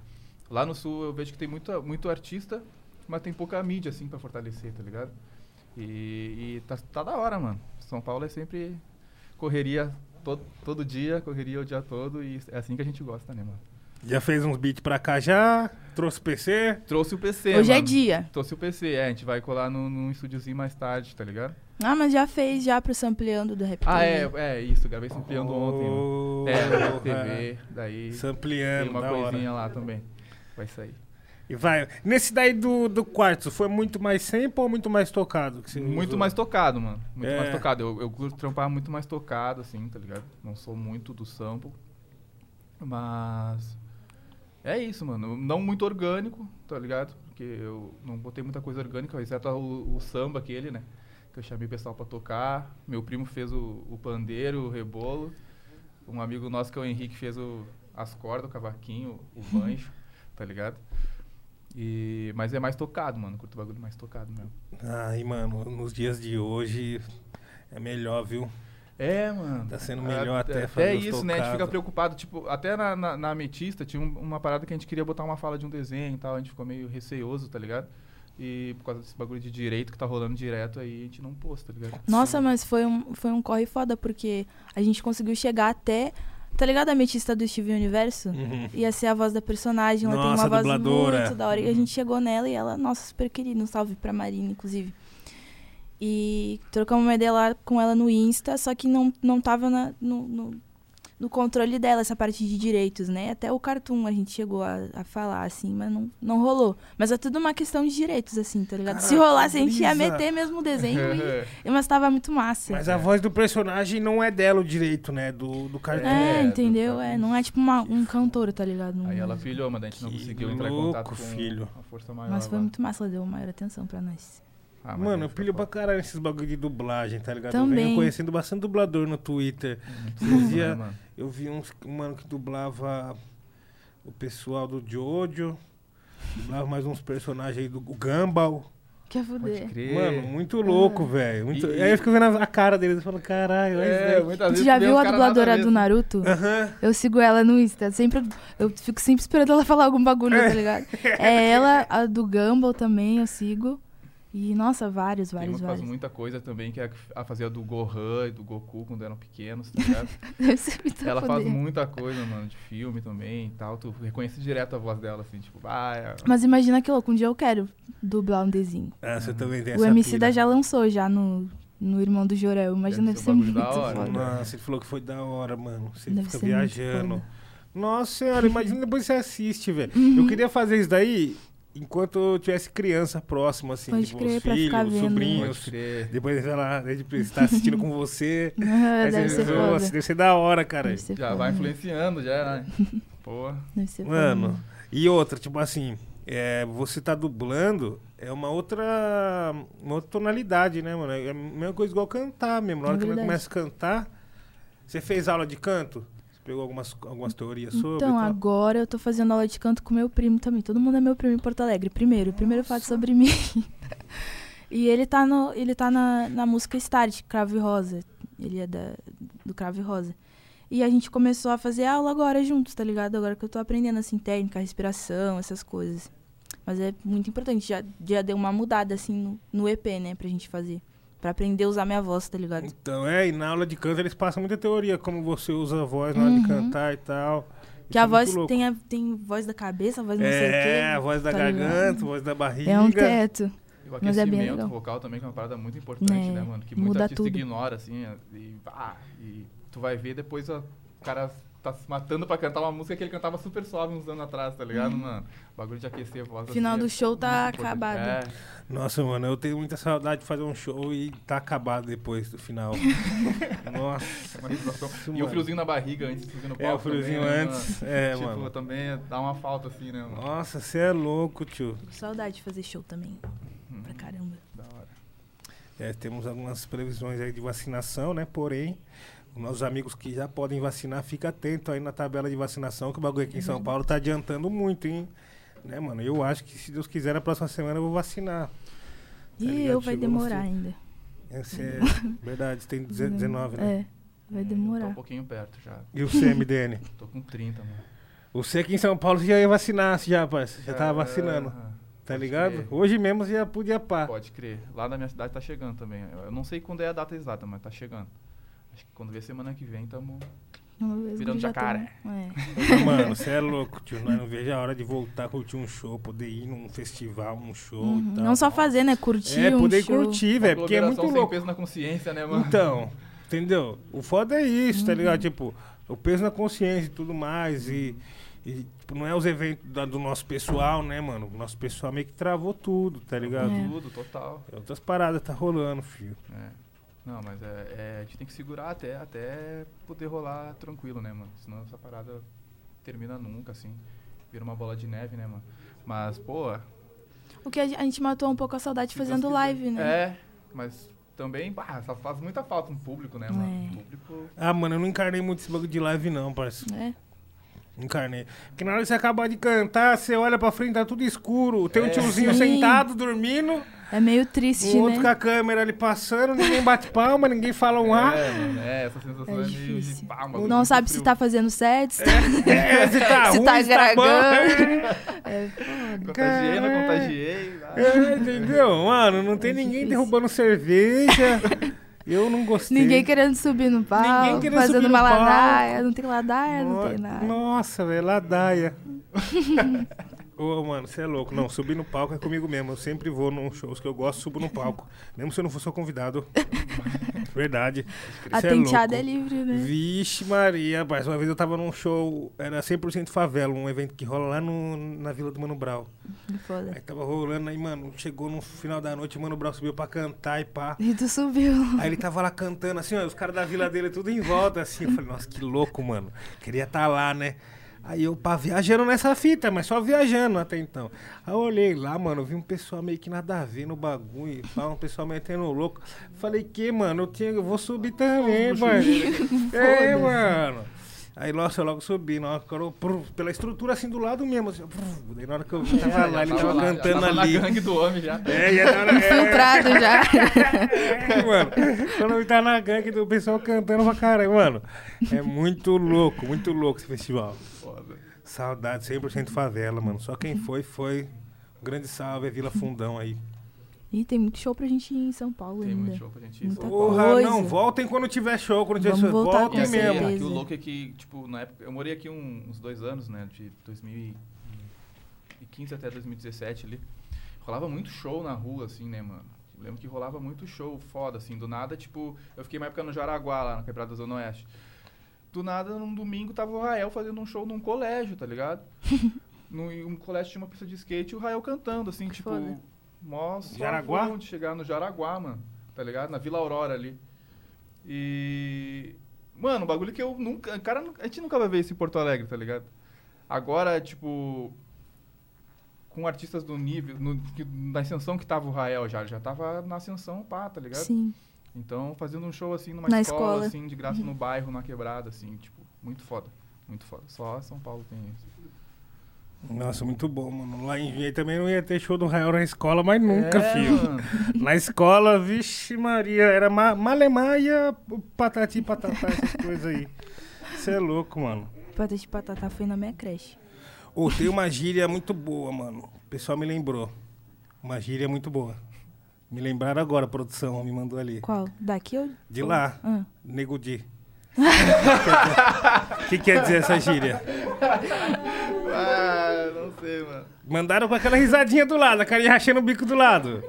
Lá no sul eu vejo que tem muito, muito artista, mas tem pouca mídia, assim, pra fortalecer, tá ligado? E, e tá, tá da hora, mano. São Paulo é sempre correria todo, todo dia, correria o dia todo, e é assim que a gente gosta, né, mano? Já fez uns beats pra cá já? Trouxe PC? Trouxe o PC, Hoje é mano. dia. Trouxe o PC, é, a gente vai colar num, num estúdiozinho mais tarde, tá ligado? Ah, mas já fez já pro sampleando do rap. Ah, é, é isso, gravei sampleando ontem, mano. Oh, É, porra. TV, daí tem Sampleando, uma da hora. coisinha lá também. Vai sair. E vai. Nesse daí do, do quarto, foi muito mais sample ou muito mais tocado? que você Muito usou? mais tocado, mano. Muito É. mais tocado. Eu, eu curto trampar muito mais tocado, assim, tá ligado? Não sou muito do sample. Mas. É isso, mano. Não muito orgânico, tá ligado? Porque eu não botei muita coisa orgânica, exceto o, o samba aquele, né? Que eu chamei o pessoal pra tocar. Meu primo fez o, o pandeiro, o rebolo. Um amigo nosso que é o Henrique fez o, as cordas, o cavaquinho, o *laughs* banjo, tá ligado? E, mas é mais tocado, mano. Curto o bagulho mais tocado mesmo. Ai, mano, nos dias de hoje é melhor, viu? É, mano. Tá sendo melhor até Até fazer os isso, né? A gente fica preocupado. Tipo, até na, na, na Ametista tinha um- uma parada que a gente queria botar uma fala de um desenho e tal. A gente ficou meio receoso, tá ligado? E por causa desse bagulho de direito que tá rolando direto aí, a gente não pôs, tá ligado? Nossa, mas foi um, foi um corre foda, porque a gente conseguiu chegar até. Tá ligado a ametista do Steven Universo? Uhum. Ia ser a voz da personagem, ela tem Nossa, uma voz dubladora. muito da hora. E a gente chegou nela e ela, nossa, super querida. Um salve pra Marina, inclusive. E trocamos uma ideia lá com ela no Insta, só que não, não tava na- no, no, no controle dela essa parte de direitos, né? Até o Cartoon a gente chegou a, a falar, assim, mas não, não rolou. Mas é tudo uma questão de direitos, assim, tá ligado? Se Caraca, rolasse, a gente ia meter mesmo o desenho, e, *laughs* mas tava muito massa. Mas a voz do personagem não é dela o direito, né? Do, do cartão. É, É, do entendeu? É, Cartoon. não é tipo uma, um cantor, tá ligado? Não- Aí ela filhou, mas a gente não Que conseguiu entrar em louco, contato com filho. a força maior. Mas foi lá. muito massa, ela deu maior atenção pra nós. Ah, Mano, eu pilho pra caralho esses bagulho de dublagem, tá ligado? Eu Também. venho conhecendo bastante dublador no Twitter. Dias né, mano? eu vi uns, um mano que dublava o pessoal do Jojo, dublava mais uns personagens aí do Gumball. Quer fuder. Mano, muito louco, Ah. velho. Muito... E- Aí eu fico vendo a cara deles e falo, caralho, É, muitas Tu já viu a dubladora do. Naruto? Aham. Eu sigo ela no Insta. Sempre, eu fico sempre esperando ela *laughs* falar algum bagulho, tá ligado? É ela, a do Gumball também, eu sigo. E, nossa, vários, Tem uma vários, faz vários. muita coisa também, que é a fazer a do Gohan e do Goku quando eram pequenos, tá *laughs* ligado? Deve ser muito Ela faz muita coisa, mano, de filme também e tal. Tu reconhece direto a voz dela, assim, tipo, ah, é... Mas imagina que louco, um dia eu quero dublar um desenho. Ah, você também tem O essa MC da já lançou já no, no Irmão do Jorel. Imagina, Deve deve ser ser um muito da hora. foda. Nossa, ele falou que foi da hora, mano. Você Deve fica viajando. Nossa senhora, imagina depois você assiste, velho. Uhum. Eu queria fazer isso daí enquanto eu tivesse criança próxima, assim, Pode tipo, crer, os filhos, ficar os vendo. sobrinhos. Depois ela né, tipo, está assistindo com você. *laughs* Ah, deve você ser foda. nossa, deve ser da hora, cara. Deve ser Já foda, vai influenciando, já, né? *laughs* Pô, Deve ser foda Mano, mesmo. e outra, tipo assim, é, você tá dublando, é uma outra, uma outra tonalidade, né, mano? É a mesma coisa igual cantar mesmo. Na hora É que ela começa a cantar, você fez aula de canto? Você pegou algumas, algumas teorias sobre? e Então, tal? agora eu tô fazendo aula de canto com meu primo também. Todo mundo é meu primo em Porto Alegre. Primeiro, primeiro fato sobre *laughs* mim. e ele tá, no, ele tá na, na música Start, Cravo e Rosa. Ele é da, do Cravo e Rosa. E a gente começou a fazer aula agora juntos, tá ligado? Agora que eu tô aprendendo, assim, técnica, respiração, essas coisas. Mas é muito importante. Já, já deu uma mudada, assim, no, no EP, né, pra gente fazer. Pra aprender a usar minha voz, tá ligado? Então, é, e na aula de canto eles passam muita teoria, como você usa a voz na hora de Uhum. cantar e tal. Que Isso a é voz tem, a, tem voz da cabeça, voz não sei o quê. É, a voz da tá garganta, ligado? a voz da barriga. É um teto. e o Mas é bem aquecimento legal. vocal também, que é uma parada muito importante, Né, né, mano? Que artista tudo. ignora, assim, e, ah, e tu vai ver depois o cara tá se matando pra cantar uma música que ele cantava super suave uns anos atrás, tá ligado, mano? O bagulho de aquecer a voz. Uhum. Final assim, do é show tá acabado. É, Nossa, mano, eu tenho muita saudade de fazer um show e tá acabado depois do final. *laughs* Nossa. Isso, E o friozinho na barriga antes de subir no palco. É, o friozinho também, né, antes. mano? É, tipo, mano. também dá uma falta, assim, né, mano? Nossa, você é louco, tio. Saudade de fazer show também. Hum, Pra caramba. Da hora. É, temos algumas previsões aí de vacinação, né? Porém, os nossos amigos que já podem vacinar, fica atento aí na tabela de vacinação, que o bagulho aqui em São Paulo tá adiantando muito, hein? Né, mano? Eu acho que, se Deus quiser, na próxima semana eu vou vacinar. E ligado? eu vai Chegou demorar você. ainda. Esse é verdade, tem 19, né? É, vai Tá um demorar. pouquinho perto já. E o CMDN? Tô com 30, mano. Você aqui em São Paulo já ia vacinar, já, parça. Já tava Ah, vacinando. ah, Tá pode ligado? crer. Hoje mesmo você já podia pá. Pode crer. Lá na minha cidade tá chegando também. Eu eu não sei quando é a data exata, mas tá chegando. Acho que quando vê semana que vem, tamo. Virando jacaré. É. Mano, você é louco, tio. Nós não vejo a hora de voltar a curtir um show, poder ir num festival, um show Uhum. e tal. Não só fazer, né? Curtir É, um poder show. curtir, velho, porque é muito Aglomeração sem louco. peso na consciência, né, mano? Então, entendeu? O foda é isso, tá Uhum. ligado? Tipo, o peso na consciência e tudo mais. E, e, tipo, não é os eventos da- do nosso pessoal, né, mano? O nosso pessoal meio que travou tudo, tá ligado? É. Tudo, total. Outras paradas tá rolando, filho. É. Não, mas é, é- a gente tem que segurar até, até poder rolar tranquilo, né, mano? Senão essa parada termina nunca, assim. Vira uma bola de neve, né, mano? Mas, pô. O que a gen- a gente matou um pouco a saudade fazendo quiser- live, né? É, mas também, bah, só faz muita falta um público, né, mano? É. Público. Ah, mano, eu não encarnei muito esse bagulho de live, não, parceiro. É. Encarnei. Porque na hora que você acabar de cantar, você olha pra frente, tá tudo escuro. Tem um É. tiozinho Sim. sentado, dormindo. É meio triste, Um outro com né? a câmera ali passando, ninguém bate palma, ninguém fala um. É, mano, é, essa sensação É é, meio de bagulho Não muito sabe se frio. tá fazendo certo, se tá... É, se tá *laughs* Se ruim, tá se tá bom. *laughs* É foda. Contagiei, não contagiei. É, entendeu? Mano, não tem É ninguém difícil. derrubando cerveja. *laughs* Eu não gostei. Ninguém querendo subir no palco, querendo fazendo subir uma palco. ladaia. Não tem ladaia, não No- tem nada. Nossa, velho, ladaia. *laughs* Ô, mano, você é louco. Não, subir no palco é comigo mesmo. Eu sempre vou num shows que eu gosto, subo no palco. Mesmo se eu não for seu convidado. *laughs* Verdade. A é tenteada é, louco. livre, né? Vixe Maria, rapaz. Uma vez eu tava num show, era 100% favela, um evento que rola lá no, na Vila do Mano Brau. Foda. Aí tava rolando, aí, mano, chegou no final da noite, o Mano Brau subiu pra cantar e pá. E tu subiu. Aí ele tava lá cantando, assim, ó, os caras da vila dele tudo em volta, assim. Eu falei, nossa, que louco, mano. Queria estar lá, né? Aí eu, pá, viajando nessa fita, mas só viajando até então. Aí eu olhei lá, mano, vi um pessoal meio que nada a ver no bagulho, pá, um pessoal metendo louco. Falei, que, mano, eu, tinha, eu vou subir também, mano. é, mano. Aí, nossa, eu logo subi, na hora que eu, pruf, pela estrutura assim do lado mesmo, assim, pruf, daí na hora que eu vi, tava lá, ele tava lá, cantando tava ali. na gangue do homem já. É, já tava, é, Infiltrado já. é, mano. Quando eu tá na gangue do pessoal cantando pra caralho, mano. É muito louco, muito louco esse festival. Foda. Saudade, 100% favela, mano. Só quem foi, foi. Um grande salve, é Vila Fundão aí. Ih, tem muito show pra gente ir em São Paulo Tem ainda. muito show pra gente ir. Muita Só- Porra, coisa. não, voltem quando tiver show, quando tiver Vamos show. voltar Voltem com E aqui, mesmo. certeza. aqui o louco é que, tipo, na época. Eu morei aqui um- uns dois anos, né? De 2015 até 2017 ali. Rolava muito show na rua, assim, né, mano? Eu lembro que rolava muito show foda, assim. Do nada, tipo, eu fiquei uma época no Jaraguá, lá na Quebrada da Zona Oeste. Do nada, num domingo, tava o Rael fazendo um show num colégio, tá ligado? *laughs* no, e um colégio tinha uma pista de skate e o Rael cantando, assim, tipo. foda. Mó só Jaraguá? de chegar no Jaraguá, mano. Tá ligado? Na Vila Aurora ali. E. Mano, um bagulho que eu nunca. Cara, a gente nunca vai ver isso em Porto Alegre, tá ligado? Agora, tipo. Com artistas do nível. No, que- na ascensão que tava o Rael já. ele Já tava na ascensão, pá, tá ligado? Sim. Então, fazendo um show assim numa escola, escola. Uhum. assim, de graça no bairro, na quebrada, assim, tipo, muito foda. Muito foda. Só São Paulo tem isso. Nossa, muito bom, mano. Lá em Vinhedo também não ia ter show do Rael na escola, mas nunca, é, filho. Mano. Na escola, vixe Maria, era ma malemaia, patati patatá, essas coisas aí. Você é louco, mano. Patati Patatá foi na minha creche. Ô, tem uma gíria muito boa, mano. O pessoal me lembrou. Uma gíria muito boa. Me lembraram agora, a produção me mandou ali. Qual? Daqui ou... De lá, Ah. Nego Di. O que quer dizer essa gíria? Ah, não sei, mano. Mandaram com aquela risadinha do lado, a carinha rachando o bico do lado.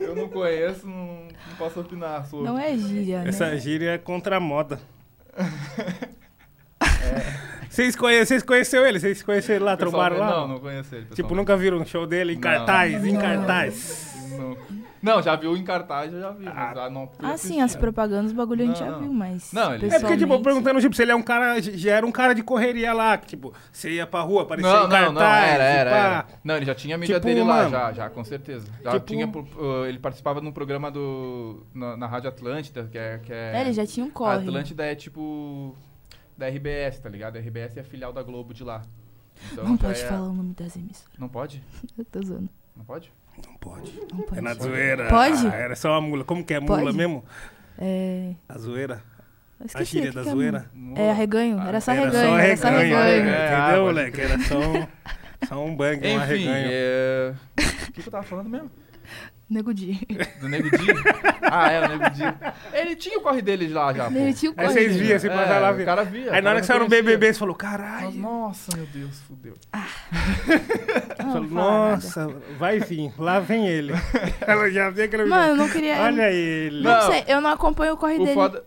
Eu não conheço, não, não posso opinar sobre. Não é gíria, né? Essa gíria é contra a moda. *laughs* Vocês conhe- vocês conheceram ele? Vocês conheceram ele lá, trombaram lá? Não, não conheço ele. Tipo, nunca viram um show dele em Não. cartaz, em cartaz. Não. Não, já viu em cartaz, eu já vi. Mas ah, não Ah, sim, as propagandas, os bagulho a gente Não, já viu, mas. Não, ele- É porque, tipo, perguntando, tipo, se ele é um cara, já era um cara de correria lá, que, tipo, você ia pra rua, aparecia Não, em não, cartaz, não, era, era, era. Não, ele já tinha a mídia Tipo, dele lá, mano, já, já, com certeza. Já tipo- tinha, uh, ele participava num programa do, na, na Rádio Atlântida, que é... Que é É, ele já tinha um A corre. Atlântida é tipo da RBS, tá ligado? A RBS é a filial da Globo de lá. Então Não pode é- falar o nome das emissoras. Não pode? *laughs* Eu tô zoando. Não pode? Não pode. Não pode. É na zoeira. Pode? Ah, era só uma mula. Como que é mula Pode? mesmo? É. A zoeira? A gíria que da que é zoeira? É arreganho. Era só Era arreganho. só Era só arreganho, arreganho. É, ah, entendeu, pode moleque? Era só um, só um bang, um Enfim, arreganho. é... o que, que eu tava falando mesmo? Nego Di. Do Nego Di? *laughs* *laughs* ah, é, o Nego Di. Ele tinha o corre dele lá já, pô. Ele tinha o Aí corre. vocês viam, assim, É, passar lá. o cara via. Aí na hora que saiu no. BBB, você falou, caralho. Nossa, meu Deus, fudeu. *laughs* Não, Falou, não fala nossa, vai vir, lá vem ele. *laughs* Ela já vê aquele nada. Mano, eu não queria. Olha ele. Não, Não. sei, eu não acompanho o corre O dele. foda,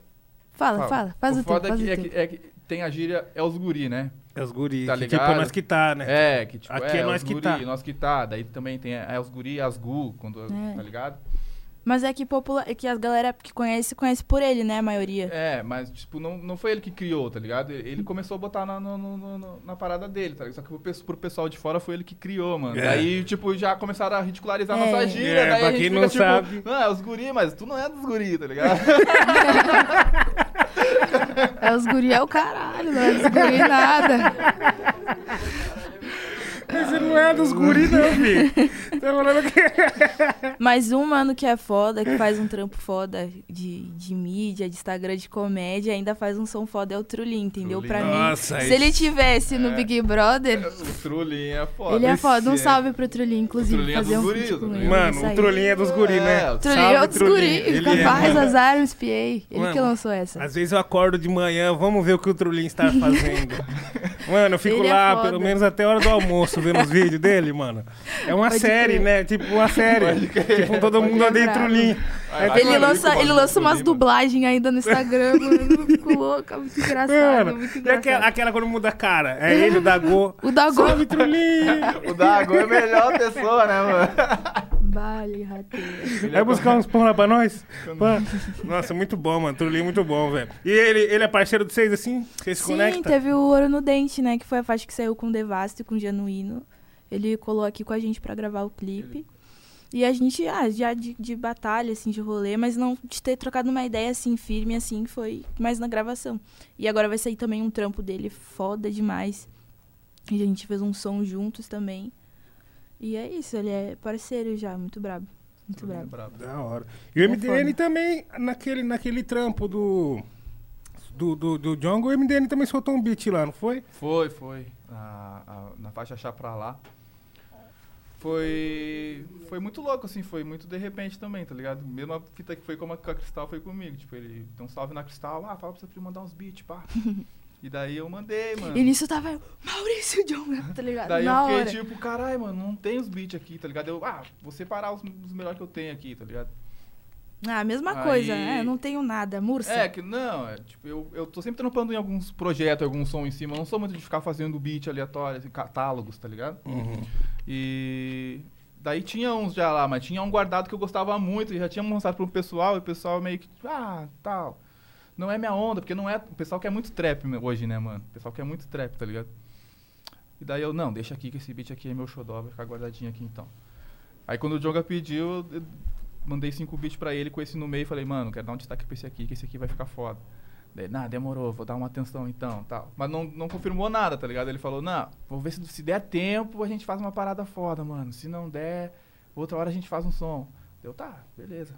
Fala, fala. Faz o o, teu, foda é faz que, o é, teu. que, é que tem a gíria, é os guri, né? É os guris, Tá que tipo, ligado? nós que tá, né? É, que tipo, Aqui é nós os que guri, tá. nós que tá. Daí também tem é, os guri e as gu, quando, É. tá ligado? Mas é que, popula... é que as galera que conhece, conhece por ele, né? A maioria. É, mas, tipo, não, não foi ele que criou, tá ligado? Ele começou a botar na, no- no- no- na parada dele, tá ligado? Só que pro, pro pessoal de fora foi ele que criou, mano. É. Daí, tipo, já começaram a ridicularizar É. nossa gíria. É, daí pra a gente quem fica, não tipo, sabe. Não, é os guri, mas tu não é dos guri, tá ligado? *laughs* É os guri é o caralho, não é os guri nada. *laughs* Você não é dos guris, não, filho. Tá falando que... *laughs* Mas um mano que é foda, que faz um trampo foda de, de mídia, de Instagram, de comédia, ainda faz um som foda, é o Trulin, entendeu? Trulin. Pra Nossa, mim, esse- se ele tivesse no É. Big Brother, o Trulinho é foda. ele é foda. Um esse é- salve pro Trulin, inclusive, O Trulin é fazer dos um guri, feat com o ele. Mano, o aí. trolinho é dos guris, né? É, o Trulin é Trulin. guri, Ele capaz, é, azar, os piei. Ele Mano, que lançou essa. Às vezes eu acordo de manhã, vamos ver o que o Trulin está fazendo. *laughs* Mano, eu fico Ele é lá foda. pelo menos até a hora do almoço vendo os vídeos dele, mano. É uma Pode série, crer. né? Tipo uma série. Tipo, todo mundo Ele é odeia brabo. Trulin. Ai, Aí, Ele mano, lança, ele lança umas dublagens ainda no Instagram, mano. Fico louca, muito engraçado, Mano, muito e aquela, engraçado. aquela quando muda a cara? É ele, o Dagô. *laughs* O Dago. Salve! O *laughs* Dago é a melhor pessoa, né, mano? *laughs* Vale, rateira. Vai buscar uns pão lá pra nós? Pá. Nossa, muito bom, mano. Trulin muito bom, velho. E ele, ele é parceiro de vocês, assim? Vocês se Sim, conectam? teve o Ouro no Dente, né? Que foi a faixa que saiu com o Devasto e com o Genuíno. Ele colou aqui com a gente pra gravar o clipe. E a gente, ah, já de, de batalha, assim, de rolê, mas não de ter trocado uma ideia, assim, firme, assim, foi mais na gravação. E agora vai sair também um trampo dele foda demais. E a gente fez um som juntos também. E é isso, ele é parceiro já, muito brabo. Muito brabo. Da hora. E o É MDN foda. também, naquele, naquele trampo do. Do, do, do Django, o MDN também soltou um beat lá, não foi? Foi, foi. A- a- na faixa Chá Pra Lá. Foi. Foi muito louco, assim, foi muito de repente também, tá ligado? Mesma fita que foi como a com a Cristal foi comigo. Tipo, ele deu um salve na Cristal, ah, fala pra você mandar uns beats, pá. *laughs* e daí eu mandei, mano. E nisso tava eu, Maurício John, *laughs* tá ligado? Daí Na eu fiquei hora. tipo, caralho, mano, não tem os beats aqui, tá ligado? Eu, ah, vou separar os, os melhores que eu tenho aqui, tá ligado? Ah, mesma Aí- coisa, né? Eu não tenho nada. Mursa. É, que não, é, tipo, eu, eu tô sempre trampando em alguns projetos, algum som em cima. Eu não sou muito de ficar fazendo beat aleatório, assim, catálogos, tá ligado? E daí tinha uns já lá, mas tinha um guardado que eu gostava muito e já tinha mostrado pro pessoal e o pessoal meio que, ah, tal. Não é minha onda, porque não é. O pessoal quer muito trap hoje, né, mano? O pessoal quer muito trap, tá ligado? E daí eu, não, deixa aqui que esse beat aqui é meu xodó, vai ficar guardadinho aqui então. Aí quando o Jonga pediu, eu mandei cinco beats pra ele com esse no meio e falei, mano, quero dar um destaque pra esse aqui, que esse aqui vai ficar foda. Daí, nah, demorou, vou dar uma atenção então, tal. Mas não, não confirmou nada, tá ligado? Ele falou, não, vou ver se, se der tempo a gente faz uma parada foda, mano. Se não der, outra hora a gente faz um som. Deu, tá, beleza.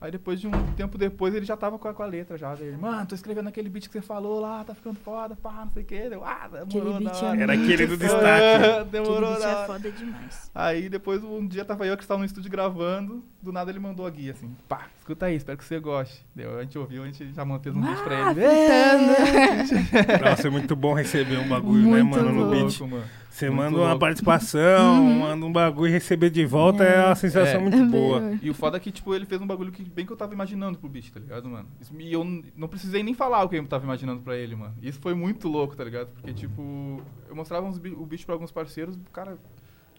Aí depois de um tempo depois ele já tava com a, com a letra já. Mano, tô escrevendo aquele beat que você falou lá, tá ficando foda, pá, não sei o que. Deu, ah, demorou Aquele beat é Era aquele do destaque. demorou *laughs* Aquele beat é foda demais. Aí depois um dia tava eu que estava no estúdio gravando, do nada ele mandou a guia assim, pá, escuta aí, espero que você goste. Deu, a gente ouviu, a gente já manteve um beat pra Ah, ele. É. *laughs* Nossa, é muito bom receber um bagulho, né, Muito mano, no louco. beat. mano. Você Muito manda uma louco. participação, *laughs* manda um bagulho e receber de volta é, uma sensação É. muito boa. E o foda é que, tipo, ele fez um bagulho que bem que eu tava imaginando pro beat, tá ligado, mano? E eu não precisei nem falar o que eu tava imaginando pra ele, mano. Isso foi muito louco, tá ligado? Porque, tipo, eu mostrava uns o beat pra alguns parceiros, o cara,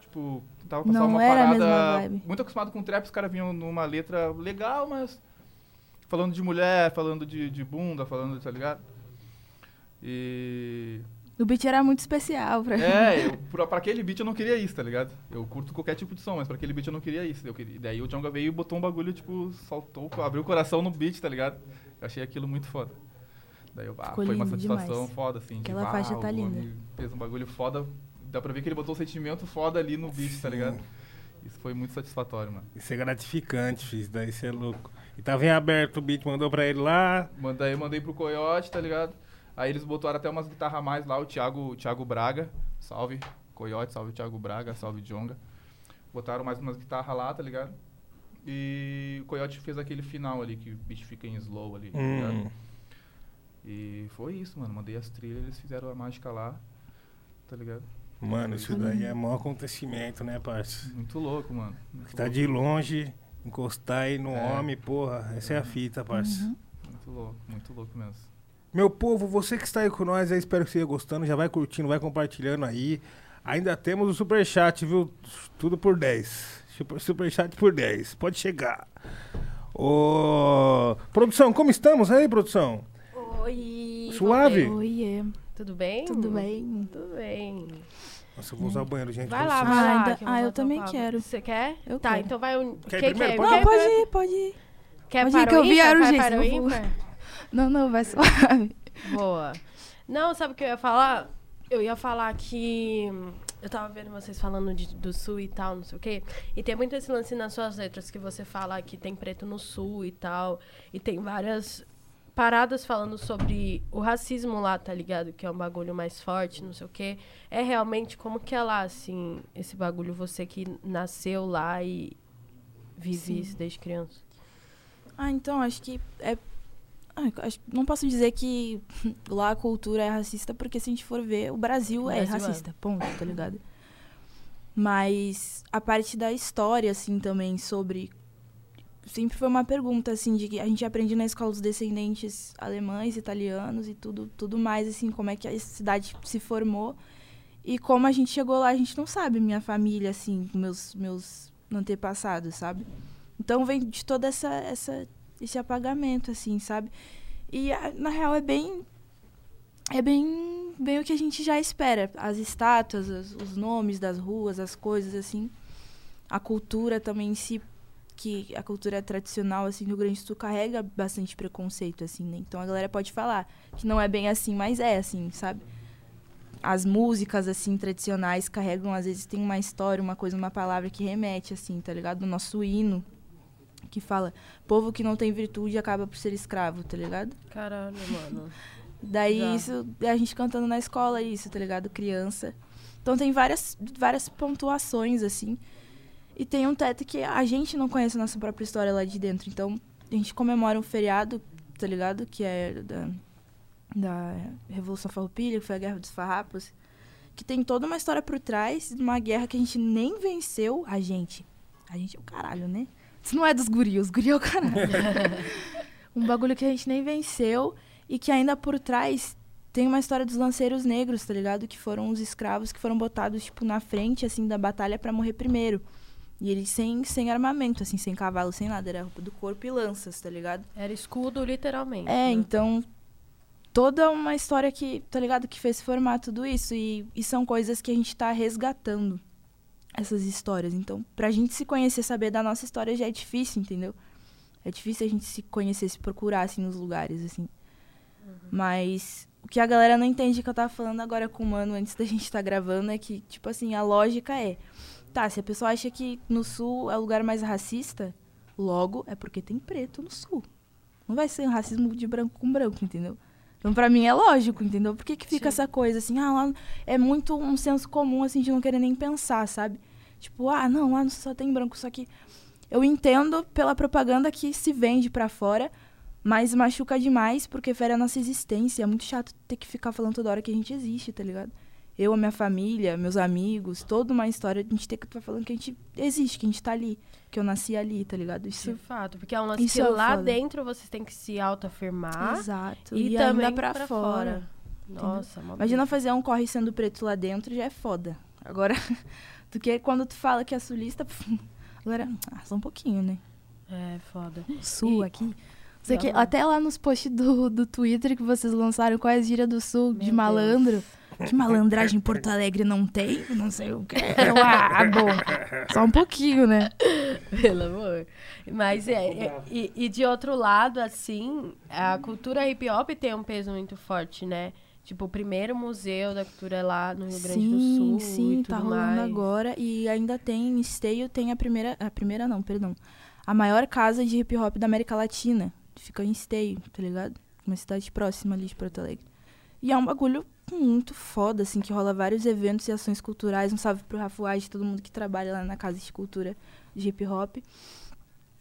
tipo, tava passando uma parada. Muito acostumado com trap, os caras vinham numa letra legal, mas. Falando de mulher, falando de, de bunda, falando, tá ligado? E. O beat era muito especial pra É, eu, pra, pra aquele beat eu não queria isso, tá ligado? Eu curto qualquer tipo de som, mas pra aquele beat eu não queria isso. Eu queria, daí o Jonga veio e botou um bagulho, tipo, soltou, abriu o coração no beat, tá ligado? Eu achei aquilo muito foda. Daí eu, ah, foi uma satisfação demais. foda, assim. Aquela de, ah, faixa tá o linda. Fez um bagulho foda. Dá pra ver que ele botou um sentimento foda ali no beat, tá ligado? Isso foi muito satisfatório, mano. Isso é gratificante, fiz. Daí você é louco. E tava em aberto o beat, mandou pra ele lá. Mandei, mandei pro Coyote, tá ligado? Aí eles botaram até umas guitarras a mais lá, o Thiago, o Thiago Braga. Salve, Coyote, salve Thiago Braga, salve Jonga. Botaram mais umas guitarras lá, tá ligado? E o Coyote fez aquele final ali, que o beat fica em slow ali, tá Hum. ligado? E foi isso, mano. Mandei as trilhas, eles fizeram a mágica lá, tá ligado? Mano, isso daí é maior acontecimento, né, parça? Muito louco, mano. Muito Tá louco. de longe, encostar aí no É. homem, porra. Essa é a fita, parça. Uhum. Muito louco, muito louco mesmo. Meu povo, você que está aí com nós, eu espero que esteja gostando. Já vai curtindo, vai compartilhando aí. Ainda temos o superchat, viu? Tudo por 10. Super, superchat por 10. Pode chegar. Ô, produção, como estamos aí, produção? Oi. Suave? Oiê, Tudo bem? tudo bem? Tudo bem. Nossa, eu vou usar o banheiro, gente. Vai lá, vai Ah, lá. ainda- que ah, eu bater um também papo. quero. Você quer? Eu tá, quero. então vai um. Quer quer, primeiro? quer, Pode Não, ir. pode ir, pode ir. Quer Pode ir, para que o eu vi ímpar? a Vai para o eu ímpar? Não, não, vai suave. Boa. Não, sabe o que eu ia falar? Eu ia falar que. Eu tava vendo vocês falando de- do sul e tal, não sei o quê. E tem muito esse lance nas suas letras que você fala que tem preto no sul e tal. E tem várias paradas falando sobre o racismo lá, tá ligado? Que é um bagulho mais forte, não sei o quê. É realmente como que é lá, assim, esse bagulho, você que nasceu lá e vive Sim. isso desde criança. Ah, então, acho que é. Ah, não posso dizer que *laughs* lá a cultura é racista, porque se a gente for ver, o Brasil, O é Brasil é. racista, ponto, tá ligado? Mas a parte da história, assim, também, sobre. Sempre foi uma pergunta, assim, de que a gente aprende na escola os descendentes alemães, italianos e tudo, tudo mais, assim, como é que a cidade se formou. E como a gente chegou lá, a gente não sabe, minha família, assim, meus, meus antepassados, sabe? Então vem de toda essa, essa esse apagamento, assim, sabe? E na real é bem. É bem, bem o que a gente já espera. As estátuas, as- os nomes das ruas, as coisas, assim. A cultura também em si, que a cultura tradicional, assim, do Grande Sul carrega bastante preconceito, assim, né? Então a galera pode falar que não é bem assim, mas é assim, sabe? As músicas, assim, tradicionais carregam, às vezes, tem uma história, uma coisa, uma palavra que remete, assim, tá ligado? O nosso hino, que fala povo que não tem virtude acaba por ser escravo, tá ligado? Caralho, mano. *laughs* Daí Já. isso, a gente cantando na escola isso, tá ligado? Criança. Então tem várias, várias pontuações, assim. E tem um teto que a gente não conhece a nossa própria história lá de dentro. Então a gente comemora um feriado, tá ligado? Que é da, da Revolução Farroupilha, que foi a Guerra dos Farrapos. Que tem toda uma história por trás de uma guerra que a gente nem venceu. A gente. A gente é o caralho, né? Isso não é dos guri, os guri é o caralho. *laughs* um bagulho que a gente nem venceu e que ainda por trás tem uma história dos lanceiros negros, tá ligado? Que foram os escravos que foram botados, tipo, na frente, assim, da batalha pra morrer primeiro. E eles sem, sem armamento, assim, sem cavalo, sem nada. Era roupa do corpo e lanças, tá ligado? Era escudo, literalmente. É, né? então. Toda uma história que, tá ligado? Que fez formar tudo isso. E, e são coisas que a gente tá resgatando. Essas histórias. Então, pra gente se conhecer, saber da nossa história já é difícil, entendeu? É difícil a gente se conhecer, se procurar, assim, nos lugares, assim. Mas o que a galera não entende que eu tava falando agora com o Mano antes da *laughs* gente estar gravando é que, tipo assim, a lógica é. Tá, se a pessoa acha que no sul é o lugar mais racista, logo é porque tem preto no sul. Não vai ser um racismo de branco com branco, entendeu? Então, pra mim, é lógico, entendeu? Por que, que fica Sim. essa coisa assim? Ah, lá é muito um senso comum, assim, de não querer nem pensar, sabe? Tipo, ah, não, lá só tem branco. Só que eu entendo pela propaganda que se vende pra fora, mas machuca demais porque fere a nossa existência. É muito chato ter que ficar falando toda hora que a gente existe, tá ligado? Eu, a minha família, meus amigos, toda uma história, a gente tem que estar falando que a gente existe, que a gente tá ali, que eu nasci ali, tá ligado? Isso. De fato, porque é um lance Isso que é lá foda. dentro vocês têm que se autoafirmar Exato. e, ainda também pra, pra, fora. fora. Nossa, mó Imagina fazer um corre sendo preto lá dentro, já é foda. Agora, *laughs* Do que quando tu fala que é sulista, *laughs* agora, ah, só um pouquinho, né? É, foda. Sul E- aqui. Sei que, até lá nos posts do, do Twitter que vocês lançaram, qual é a gíria do Sul de Meu malandro? Que malandragem em Porto Alegre não tem? Não sei o que. Ah, bom. Só um pouquinho, né? Pelo amor. Mas é. é- e, e de outro lado, assim, a cultura hip hop tem um peso muito forte, né? Tipo, o primeiro museu da cultura é lá no Rio Grande sim, do Sul. sim, e tá rolando mais. agora. E ainda tem, em Esteio tem a primeira. A primeira não, perdão. A maior casa de hip hop da América Latina. Fica em Esteio, tá ligado? Uma cidade próxima ali de Porto Alegre. E é um bagulho muito foda, assim, que rola vários eventos e ações culturais. Um salve pro Rafuage, todo mundo que trabalha lá na Casa de Cultura de Hip Hop.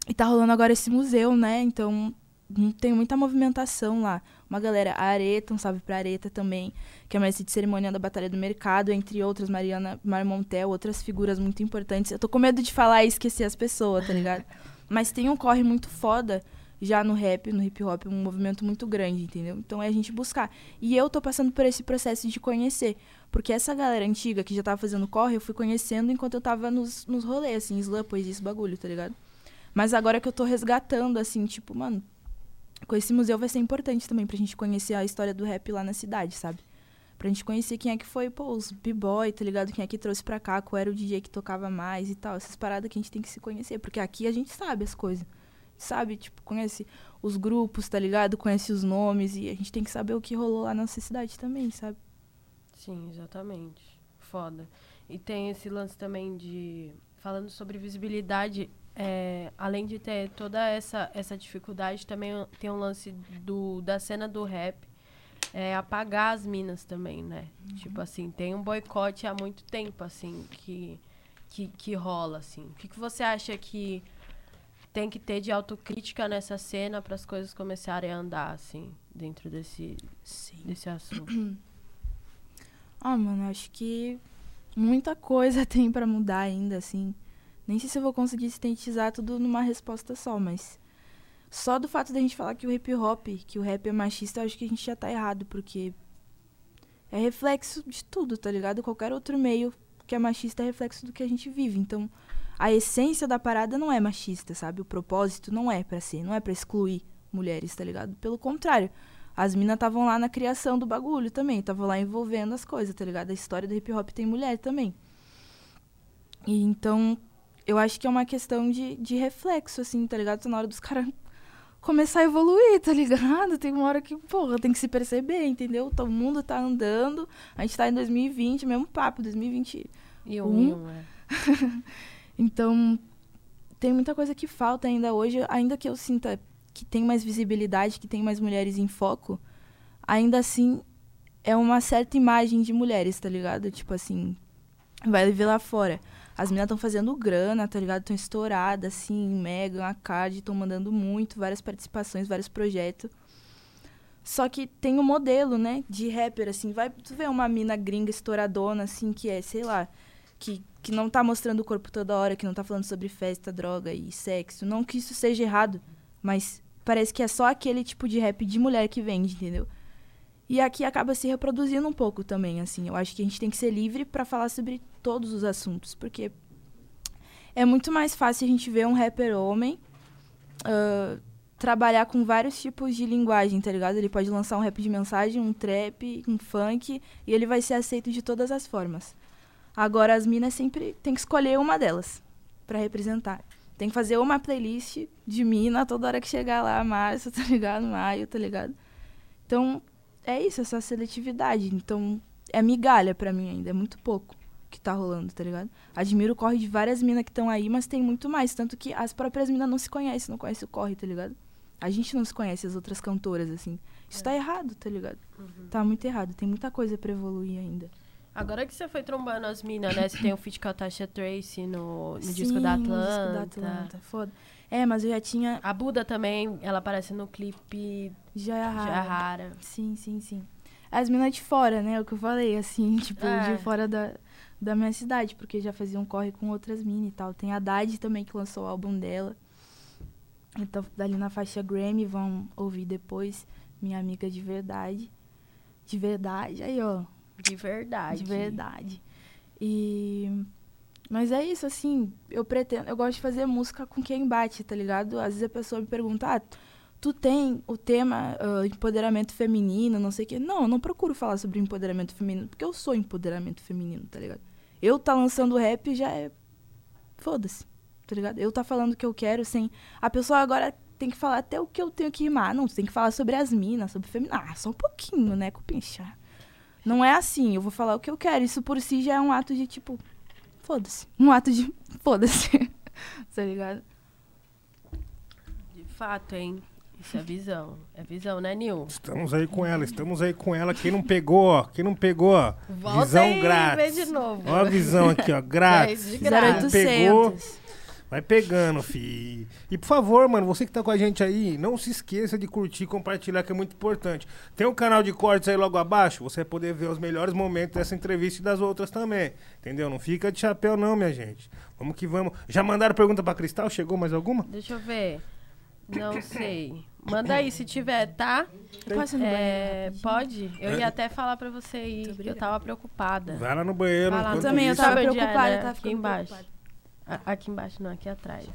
E tá rolando agora esse museu, né? Então hum, tem muita movimentação lá. Uma galera, a Areta, um salve pra Areta também, que é mestre de cerimônia da Batalha do Mercado, entre outras, Mariana Marmontel, outras figuras muito importantes. Eu tô com medo de falar e esquecer as pessoas, tá ligado? *laughs* Mas tem um corre muito foda já no rap, no hip hop, um movimento muito grande, entendeu? Então é a gente buscar. E eu tô passando por esse processo de conhecer. Porque essa galera antiga que já tava fazendo corre, eu fui conhecendo enquanto eu tava nos, nos rolês, assim, slam, poesia, esse bagulho, tá ligado? Mas agora que eu tô resgatando, assim, tipo, mano, com esse museu vai ser importante também pra gente conhecer a história do rap lá na cidade, sabe? Pra gente conhecer quem é que foi, pô, os b-boy, tá ligado? Quem é que trouxe pra cá, qual era o DJ que tocava mais e tal. Essas paradas que a gente tem que se conhecer. Porque aqui a gente sabe as coisas. Sabe? Tipo, conhece os grupos, tá ligado? Conhece os nomes. E a gente tem que saber o que rolou lá na nossa cidade também, sabe? Sim, exatamente. Foda. E tem esse lance também de. Falando sobre visibilidade, é, além de ter toda essa, essa dificuldade, também tem um lance do, da cena do rap. É apagar as minas também, né? Tipo assim, tem um boicote há muito tempo, assim, que, que, que rola, assim. O que, que você acha que tem que ter de autocrítica nessa cena para as coisas começarem a andar, assim, dentro desse, desse assunto? *clears throat* Ah, mano, acho que muita coisa *laughs* tem pra mudar ainda, assim. Nem sei se eu vou conseguir sintetizar tudo numa resposta só, mas só do fato da gente falar que o hip hop, que o rap é machista, eu acho que a gente já tá errado, porque é reflexo de tudo, tá ligado? Qualquer outro meio que é machista é reflexo do que a gente vive. Então, a essência da parada não é machista, sabe? O propósito não é pra ser, não é pra excluir mulheres, tá ligado? Pelo contrário, as minas estavam lá na criação do bagulho também, estavam lá envolvendo as coisas, tá ligado? A história do hip hop tem mulher também. E então, eu acho que é uma questão de, de reflexo, assim, tá ligado? Tá na hora dos caras *laughs* começar a evoluir, tá ligado? Tem uma hora que, porra, tem que se perceber, entendeu? Todo mundo tá andando, a gente tá em 2020, mesmo papo, 2020. E Um? um, é. *laughs* Então, tem muita coisa que falta ainda hoje, ainda que eu sinta que tem mais visibilidade, que tem mais mulheres em foco, ainda assim é uma certa imagem de mulheres, tá ligado? Tipo assim, vai ver lá fora. As meninas estão fazendo grana, tá ligado? Estão estouradas, assim, mega, a card, estão mandando muito, várias participações, vários projetos. Só que tem um modelo, né, de rapper, assim, vai tu vê uma mina gringa estouradona, assim, que é, sei lá, que, que não tá mostrando o corpo toda hora, que não tá falando sobre festa, droga e sexo. Não que isso seja errado, mas parece que é só aquele tipo de rap de mulher que vende, entendeu? E aqui acaba se reproduzindo um pouco também, assim. Eu acho que a gente tem que ser livre pra falar sobre todos os assuntos, porque é muito mais fácil a gente ver um rapper homem ah, trabalhar com vários tipos de linguagem, tá ligado? Ele pode lançar um rap de mensagem, um trap, um funk, e ele vai ser aceito de todas as formas. Agora, as minas sempre tem que escolher uma delas pra representar. Tem que fazer uma playlist de mina toda hora que chegar lá, março, *laughs* tá ligado? Maio, tá ligado? Então, é isso, essa seletividade. Então, é migalha pra mim ainda, é muito pouco que tá rolando, tá ligado? Admiro o corre de várias minas que estão aí, mas tem muito mais. Tanto que as próprias minas não se conhecem, não conhecem o corre, tá ligado? A gente não se conhece as outras cantoras, assim. Isso tá errado, tá ligado? Tá muito errado. Tem muita coisa pra evoluir ainda. Agora que você foi trombando as minas, né? Você tem o feat com a Tasha Tracy no, no disco Sim, da no Atlanta. disco da Atlanta. Foda. É, mas eu já tinha. A Buda também, ela aparece no clipe Já é raro. Já Rara. Sim, sim, sim. As minas de fora, né? O que eu falei, assim, *laughs* tipo, É. de fora da, da minha cidade, porque já faziam corre com outras minas e tal. Tem a Dade também que lançou o álbum dela. Então, dali na faixa Grammy, vão ouvir depois. Minha amiga de verdade. De verdade, aí, ó. De verdade. De verdade. E Mas é isso, assim, eu pretendo, eu gosto de fazer música com quem bate, tá ligado? Às vezes a pessoa me pergunta, ah, tu tem o tema ah, empoderamento feminino, não sei o quê. Não, eu não procuro falar sobre empoderamento feminino, porque eu sou empoderamento feminino, tá ligado? Eu tá lançando rap já é. Foda-se, tá ligado? Eu tá falando o que eu quero sem. A pessoa agora tem que falar até o que eu tenho que rimar. Não, você tem que falar sobre as minas, sobre feminino. Ah, só um pouquinho, né, cupincha? Não é assim, eu vou falar o que eu quero. Isso por si já é um ato de tipo. Foda-se. Um ato de. *laughs* Foda-se. *laughs* tá ligado? De fato, hein? Isso é visão. É visão, né, Nil? Estamos aí com ela, estamos aí com ela. Quem não pegou, ó, quem não pegou, ó, Volta visão aí, grátis. vê de novo. Ó a visão aqui, ó, grátis. *laughs* É, de graça. Quem pegou, 0800. Vai pegando, fi. E por favor, mano, você que tá com a gente aí, não se esqueça de curtir e compartilhar, que é muito importante. Tem um canal de cortes aí logo abaixo, você vai poder ver os melhores momentos dessa entrevista e das outras também. Entendeu? Não fica de chapéu não, minha gente. Vamos que vamos. Já mandaram pergunta pra Cristal? Chegou mais alguma? Deixa eu ver. Não sei. Manda aí se tiver, tá? Eu posso ir no banheiro É, rapidinho? pode? Eu ia até falar pra você aí, que eu tava preocupada. Vai lá no banheiro. Vai lá. Também, eu tava é, preocupada, eu tava Aqui ficando embaixo. preocupada. A- Aqui embaixo, não, aqui atrás.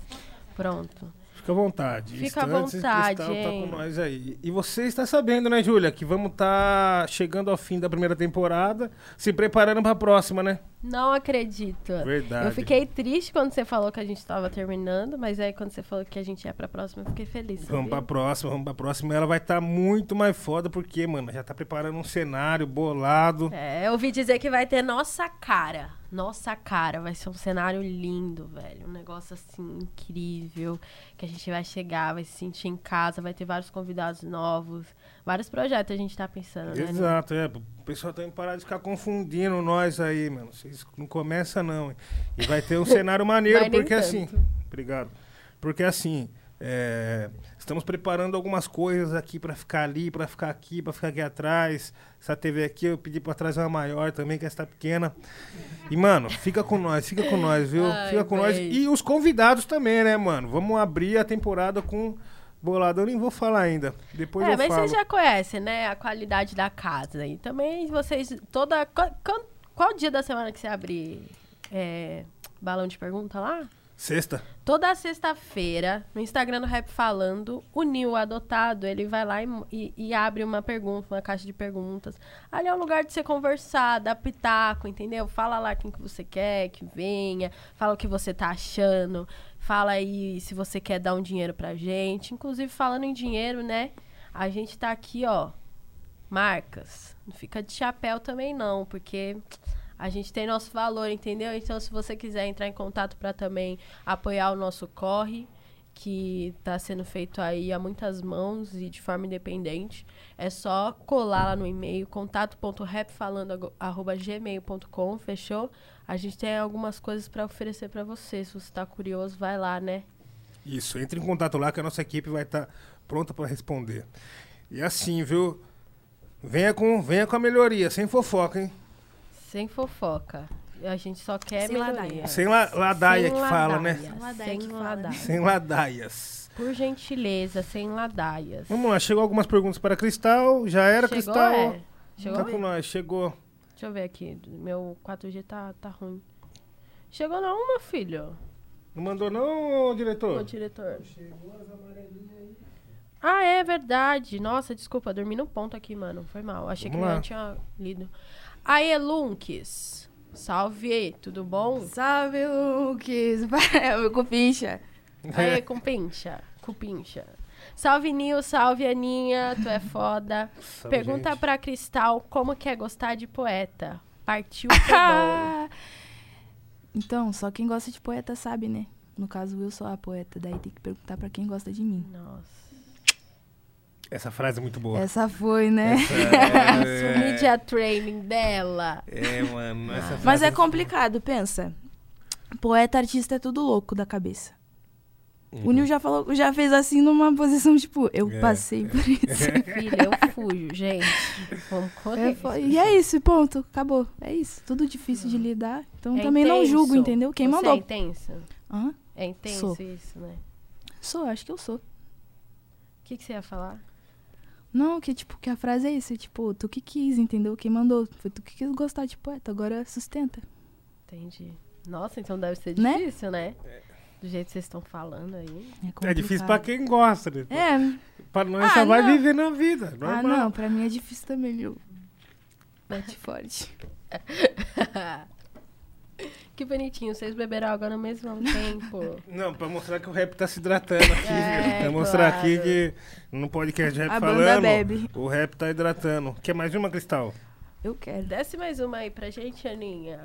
Pronto. Fica à vontade. Fica à vontade, Cristal tá com nós aí. E você está sabendo, né, Júlia, que vamos estar chegando ao fim da primeira temporada, se preparando para a próxima, né? Não acredito. Verdade. Eu fiquei triste quando você falou que a gente tava terminando, mas aí quando você falou que a gente ia pra próxima, eu fiquei feliz. Vamos sabia? pra próxima, vamos pra próxima. Ela vai estar muito mais foda, porque, mano, já tá preparando um cenário bolado. É, eu ouvi dizer que vai ter nossa cara. Nossa cara. Vai ser um cenário lindo, velho. Um negócio assim incrível. Que a gente vai chegar, vai se sentir em casa, vai ter vários convidados novos. Vários projetos a gente tá pensando, né? Nil? Exato, é. O pessoal tem que parar de ficar confundindo nós aí, mano. Vocês não começam, não. hein? E vai ter um *laughs* cenário maneiro, porque assim. tanto. Obrigado. Porque assim. é, estamos preparando algumas coisas aqui pra ficar ali, pra ficar aqui, pra ficar aqui atrás. Essa TV aqui eu pedi pra trazer uma maior também, que essa tá pequena. E, mano, fica com nós, fica com nós, viu? Ai, fica com nós. véi. E os convidados também, né, mano? Vamos abrir a temporada com bolado. Eu nem vou falar ainda. Depois é, eu mas falo. vocês já conhecem, né? A qualidade da casa. E também vocês. Toda. Qual, qual- dia da semana que você abre é, balão de pergunta lá? Sexta. Toda sexta-feira, no Instagram do Rap Falando, o Nil adotado, ele vai lá e, e- e abre uma pergunta, uma caixa de perguntas. Ali é um lugar de você conversar, dar pitaco, entendeu? Fala lá quem que você quer que venha, fala o que você tá achando, fala aí se você quer dar um dinheiro pra gente. Inclusive, falando em dinheiro, né? A gente tá aqui, ó, marcas. Não fica de chapéu também não, porque a gente tem nosso valor, entendeu? Então, se você quiser entrar em contato para também apoiar o nosso corre, que está sendo feito aí a muitas mãos e de forma independente, é só colar lá no e-mail contato.rapfalando@gmail.com, fechou? A gente tem algumas coisas para oferecer para você. Se você está curioso, vai lá, né? Isso, entre em contato lá que a nossa equipe vai estar pronta para responder. E assim, viu? Venha com, venha com a melhoria, sem fofoca, hein? Sem fofoca. A gente só quer Sem melhoria. ladaia. Sem la, ladaia Sem que fala, né? Sem ladaia Sem ladaia. Sem ladaias. Por gentileza, sem ladaias. Vamos lá, chegou algumas perguntas para Cristal. Já era, Chegou, Cristal. é? Chegou? Tá com nós, chegou. Deixa eu ver aqui. Meu 4G tá, tá ruim. Chegou não, meu filho. Não mandou não, Ô, diretor? diretor. Ah, é verdade. Nossa, desculpa, dormi no ponto aqui, mano. Foi mal. Achei Vamos que lá. não tinha lido. Aê, Lunques. Salve, tudo bom? Salve, meu *laughs* cupincha. Aê, cupincha. Cupincha. Salve, Nil. Salve, Aninha. Tu é foda. *laughs* Salve, Pergunta gente. pra Cristal como que é gostar de poeta. Partiu. *laughs* Então, só quem gosta de poeta sabe, né? No caso, eu sou a poeta, daí tem que perguntar pra quem gosta de mim. Nossa. Essa frase é muito boa. Essa foi, né? Isso, *laughs* É, media training dela. é, mano. Essa Mas frase é complicado, pensa. Poeta, artista é tudo louco da cabeça. O Nil já falou, já fez assim numa posição, tipo, eu É, passei por *laughs* isso. Filha, eu fujo, gente. É, e é isso, ponto. Acabou. É isso. Tudo difícil de lidar. Então É também não intenso. julgo, entendeu? Quem Você mandou. É intenso? Hã? É intenso Sou. isso, né? Sou, acho que eu sou. O que, que você ia falar? Não, que tipo, que a frase é isso, tipo, tu que quis, entendeu? Quem mandou. Foi tu que quis gostar de poeta, agora sustenta. Entendi. Nossa, então deve ser Né? difícil, né? Do jeito que vocês estão falando aí. É, É difícil pra quem gosta, né? É, Pra nós Ah, só vai não. viver na vida. ah, não, pra mim é difícil também, viu? Bate forte. *laughs* Que bonitinho, vocês beberam água no mesmo tempo. *laughs* Não, pra mostrar que o rap tá se hidratando aqui, É? Pra mostrar claro. aqui que no podcast de rap A banda falando, bebe. o rap tá hidratando. Quer mais uma, Cristal? Eu quero. Desce mais uma aí pra gente, Aninha.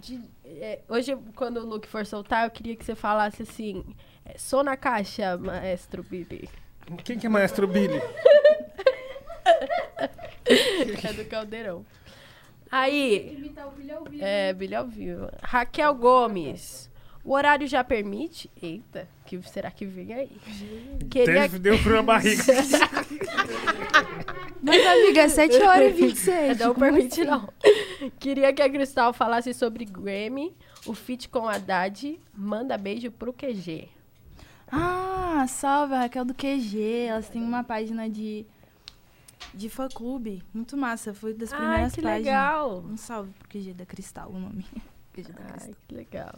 De- é, hoje, quando o Luke for soltar, eu queria que você falasse assim: é, sou na caixa, maestro Bibi. Quem que é Maestro Billy? *laughs* É do Caldeirão. Aí, é, Billy ao vivo. Raquel Gomes. O horário já permite? Eita, que será que vem aí? Queria, Deu- Deu frio na barriga. *laughs* Mas, amiga, é 7 horas e 26. É, não permite, assim? não. Queria que a Cristal falasse sobre Grammy, o feat com a Haddad. Manda beijo pro QG. Ah, salve, a Raquel do QG. Elas têm uma página de, de fã-clube. Muito massa, foi das Ai, primeiras que páginas. legal. Um salve pro QG da Cristal, o nome. QG da Ai, Cristal. que legal.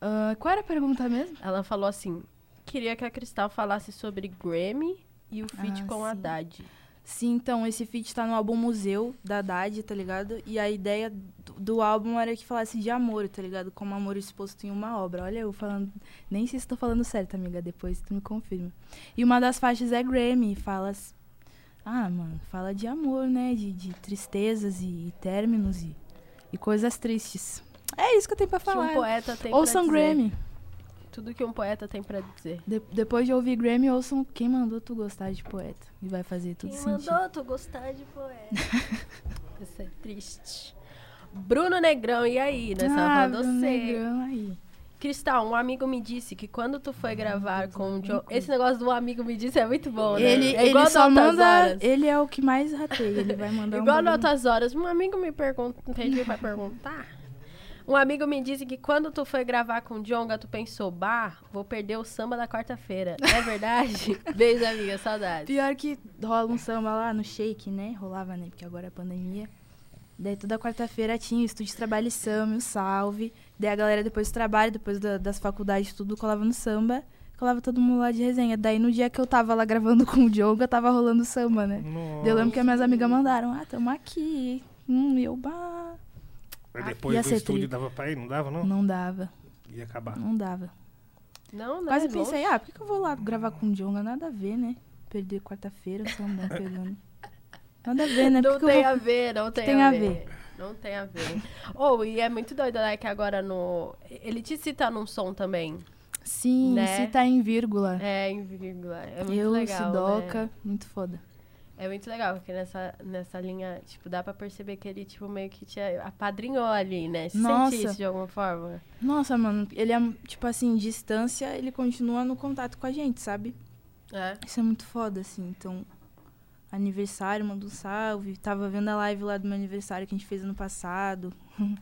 Ah, qual era a pergunta mesmo? Ela falou assim: queria que a Cristal falasse sobre Grammy e o feat Ah, com sim. a Haddad. Sim, então, esse feat tá no álbum Museu da Haddad, tá ligado? E a ideia do, do álbum era que falasse de amor, tá ligado? Como amor exposto em uma obra. Olha eu falando. Nem sei se tô falando certo, amiga. Depois tu me confirma. E uma das faixas é Grammy. Fala. Ah, mano, fala de amor, né? De, de tristezas e, e términos e, e coisas tristes. É isso que eu tenho pra Que falar. um poeta tem Ouçam pra dizer. Grammy. Tudo que um poeta tem pra dizer. De- depois de ouvir Grammy, ouçam quem mandou tu gostar de poeta. E vai fazer tudo Quem sentido. mandou tu gostar de poeta? *laughs* Isso é triste. Bruno Negrão, e aí? Nós ah, Bruno você. Negrão aí. Cristal, um amigo me disse que quando tu foi gravar com o John... Esse negócio do amigo me disse é muito bom, né? Ele, é igual ele só manda. Horas. Ele é o que mais rateia. Ele vai mandar *laughs* um Igual no bagulho- Altas Horas. Um amigo me perguntou... Pediu pra perguntar. Um amigo me disse que quando tu foi gravar com o Jonga, tu pensou, bah, vou perder o samba da quarta-feira. É verdade? *laughs* Beijo, amiga. Saudades. Pior que rola um samba lá no Shake, né? Rolava, né? Porque agora é pandemia. Daí toda quarta-feira tinha o estúdio de trabalho e samba, e o salve. Daí a galera depois do trabalho, depois da- das faculdades, tudo colava no samba. Colava todo mundo lá de resenha. Daí no dia que eu tava lá gravando *laughs* com o Diogo, eu tava rolando samba, né? Daí eu lembro que as minhas amigas mandaram, ah, tamo aqui. Hum, e eu, bah. Mas depois Ia do estúdio tri. dava pra ir? Não dava, não? Não dava, Ia acabar. não dava. Não, não. Quase é pensei, longe. ah, por que que eu vou lá gravar com o Djonga? Nada a ver, né? Perder quarta-feira, sambão *laughs* pegando. Nada a ver, né? Não tem vou- a ver, não tem, Tem a, a ver. ver. Não tem a ver. Ou, e é muito doido, né? Que agora no. Ele te cita num som também. Sim, né? se tá em vírgula. É, em vírgula. É muito eu, legal. Sidoca, Né? muito foda. É muito legal, porque nessa, nessa linha, tipo, dá pra perceber que ele, tipo, meio que te apadrinhou ali, né? Você Nossa. isso de alguma forma? Nossa, mano, ele é, tipo assim, distância, ele continua no contato com a gente, sabe? É. Isso é muito foda, assim. Então, aniversário, manda um salve. Tava vendo a live lá do meu aniversário que a gente fez ano passado. *laughs*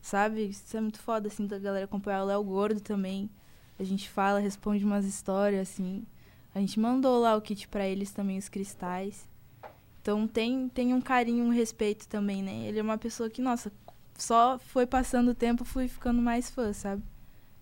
sabe? Isso é muito foda, assim, da galera acompanhar o Léo Gordo também. A gente fala, responde umas histórias, assim. A gente mandou lá o kit pra eles também, os cristais. Então tem, tem um carinho, um respeito também, né? Ele é uma pessoa que, nossa, só foi passando o tempo, fui ficando mais fã, sabe?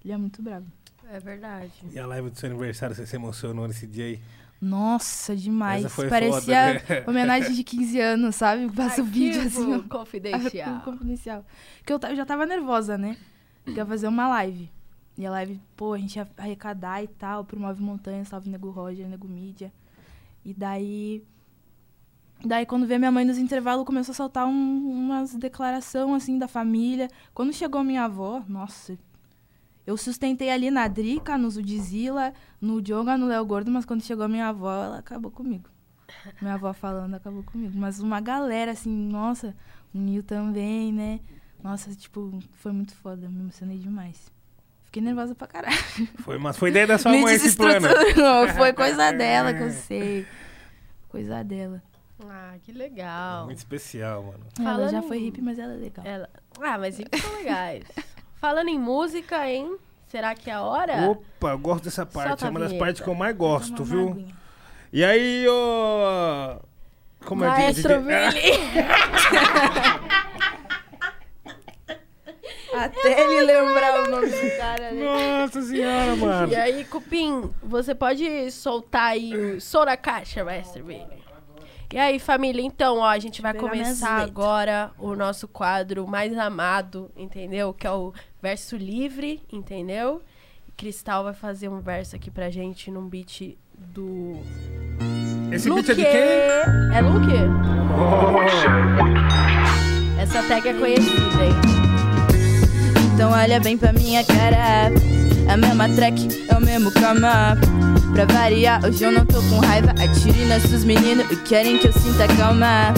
Ele é muito bravo. É verdade. E a live do seu aniversário, você se emocionou nesse dia aí? Nossa, demais. Essa foi Parecia foda, né? homenagem de 15 anos, sabe? Passa o vídeo assim, ó. confidencial. Arquivo confidencial. Porque eu, eu já tava nervosa, né? Que ia fazer uma live. E a live, pô, a gente ia arrecadar e tal, promove montanha, salve Nego Roger, Nego Mídia. E daí. Daí, quando veio minha mãe nos intervalos, começou a soltar um- umas declarações, assim, da família. Quando chegou minha avó, nossa. Eu sustentei ali na Drica, no Zudzilla, no Djonga, no Léo Gordo, mas quando chegou a minha avó, ela acabou comigo. Minha avó falando acabou comigo. Mas uma galera, assim, nossa, o Nil também, né? Nossa, tipo, foi muito foda, me emocionei demais. Fiquei nervosa pra caralho. Foi, mas foi ideia da sua me mãe esse plano. foi coisa *laughs* dela que eu sei. Coisa dela. Ah, que legal. Muito especial, mano. Ela Falando já foi hippie, mas ela é legal. Ela... Ah, mas eles são legais. Falando em música, hein? Será que é a hora? Opa, eu gosto dessa parte. Solta é uma das partes que eu mais gosto, viu? aguinha. E aí, ô. Como é Maestro DJ? Billy. *laughs* Até ele lembrar o nome do cara, né? Nossa senhora, mano. E aí, Cupim, você pode soltar aí o som na caixa, mestre Billy? E aí, família, então, ó, a gente vai começar agora o nosso quadro mais amado, entendeu? Que é o verso livre, entendeu? Cristal vai fazer um verso aqui pra gente num beat do. Esse Luque! beat é de quem? É Luke? Essa tag é conhecida, hein? Então olha bem pra minha cara A mesma track, é o mesmo cama Pra variar, hoje eu não tô com raiva. Atire nossos meninos e querem que eu sinta calma.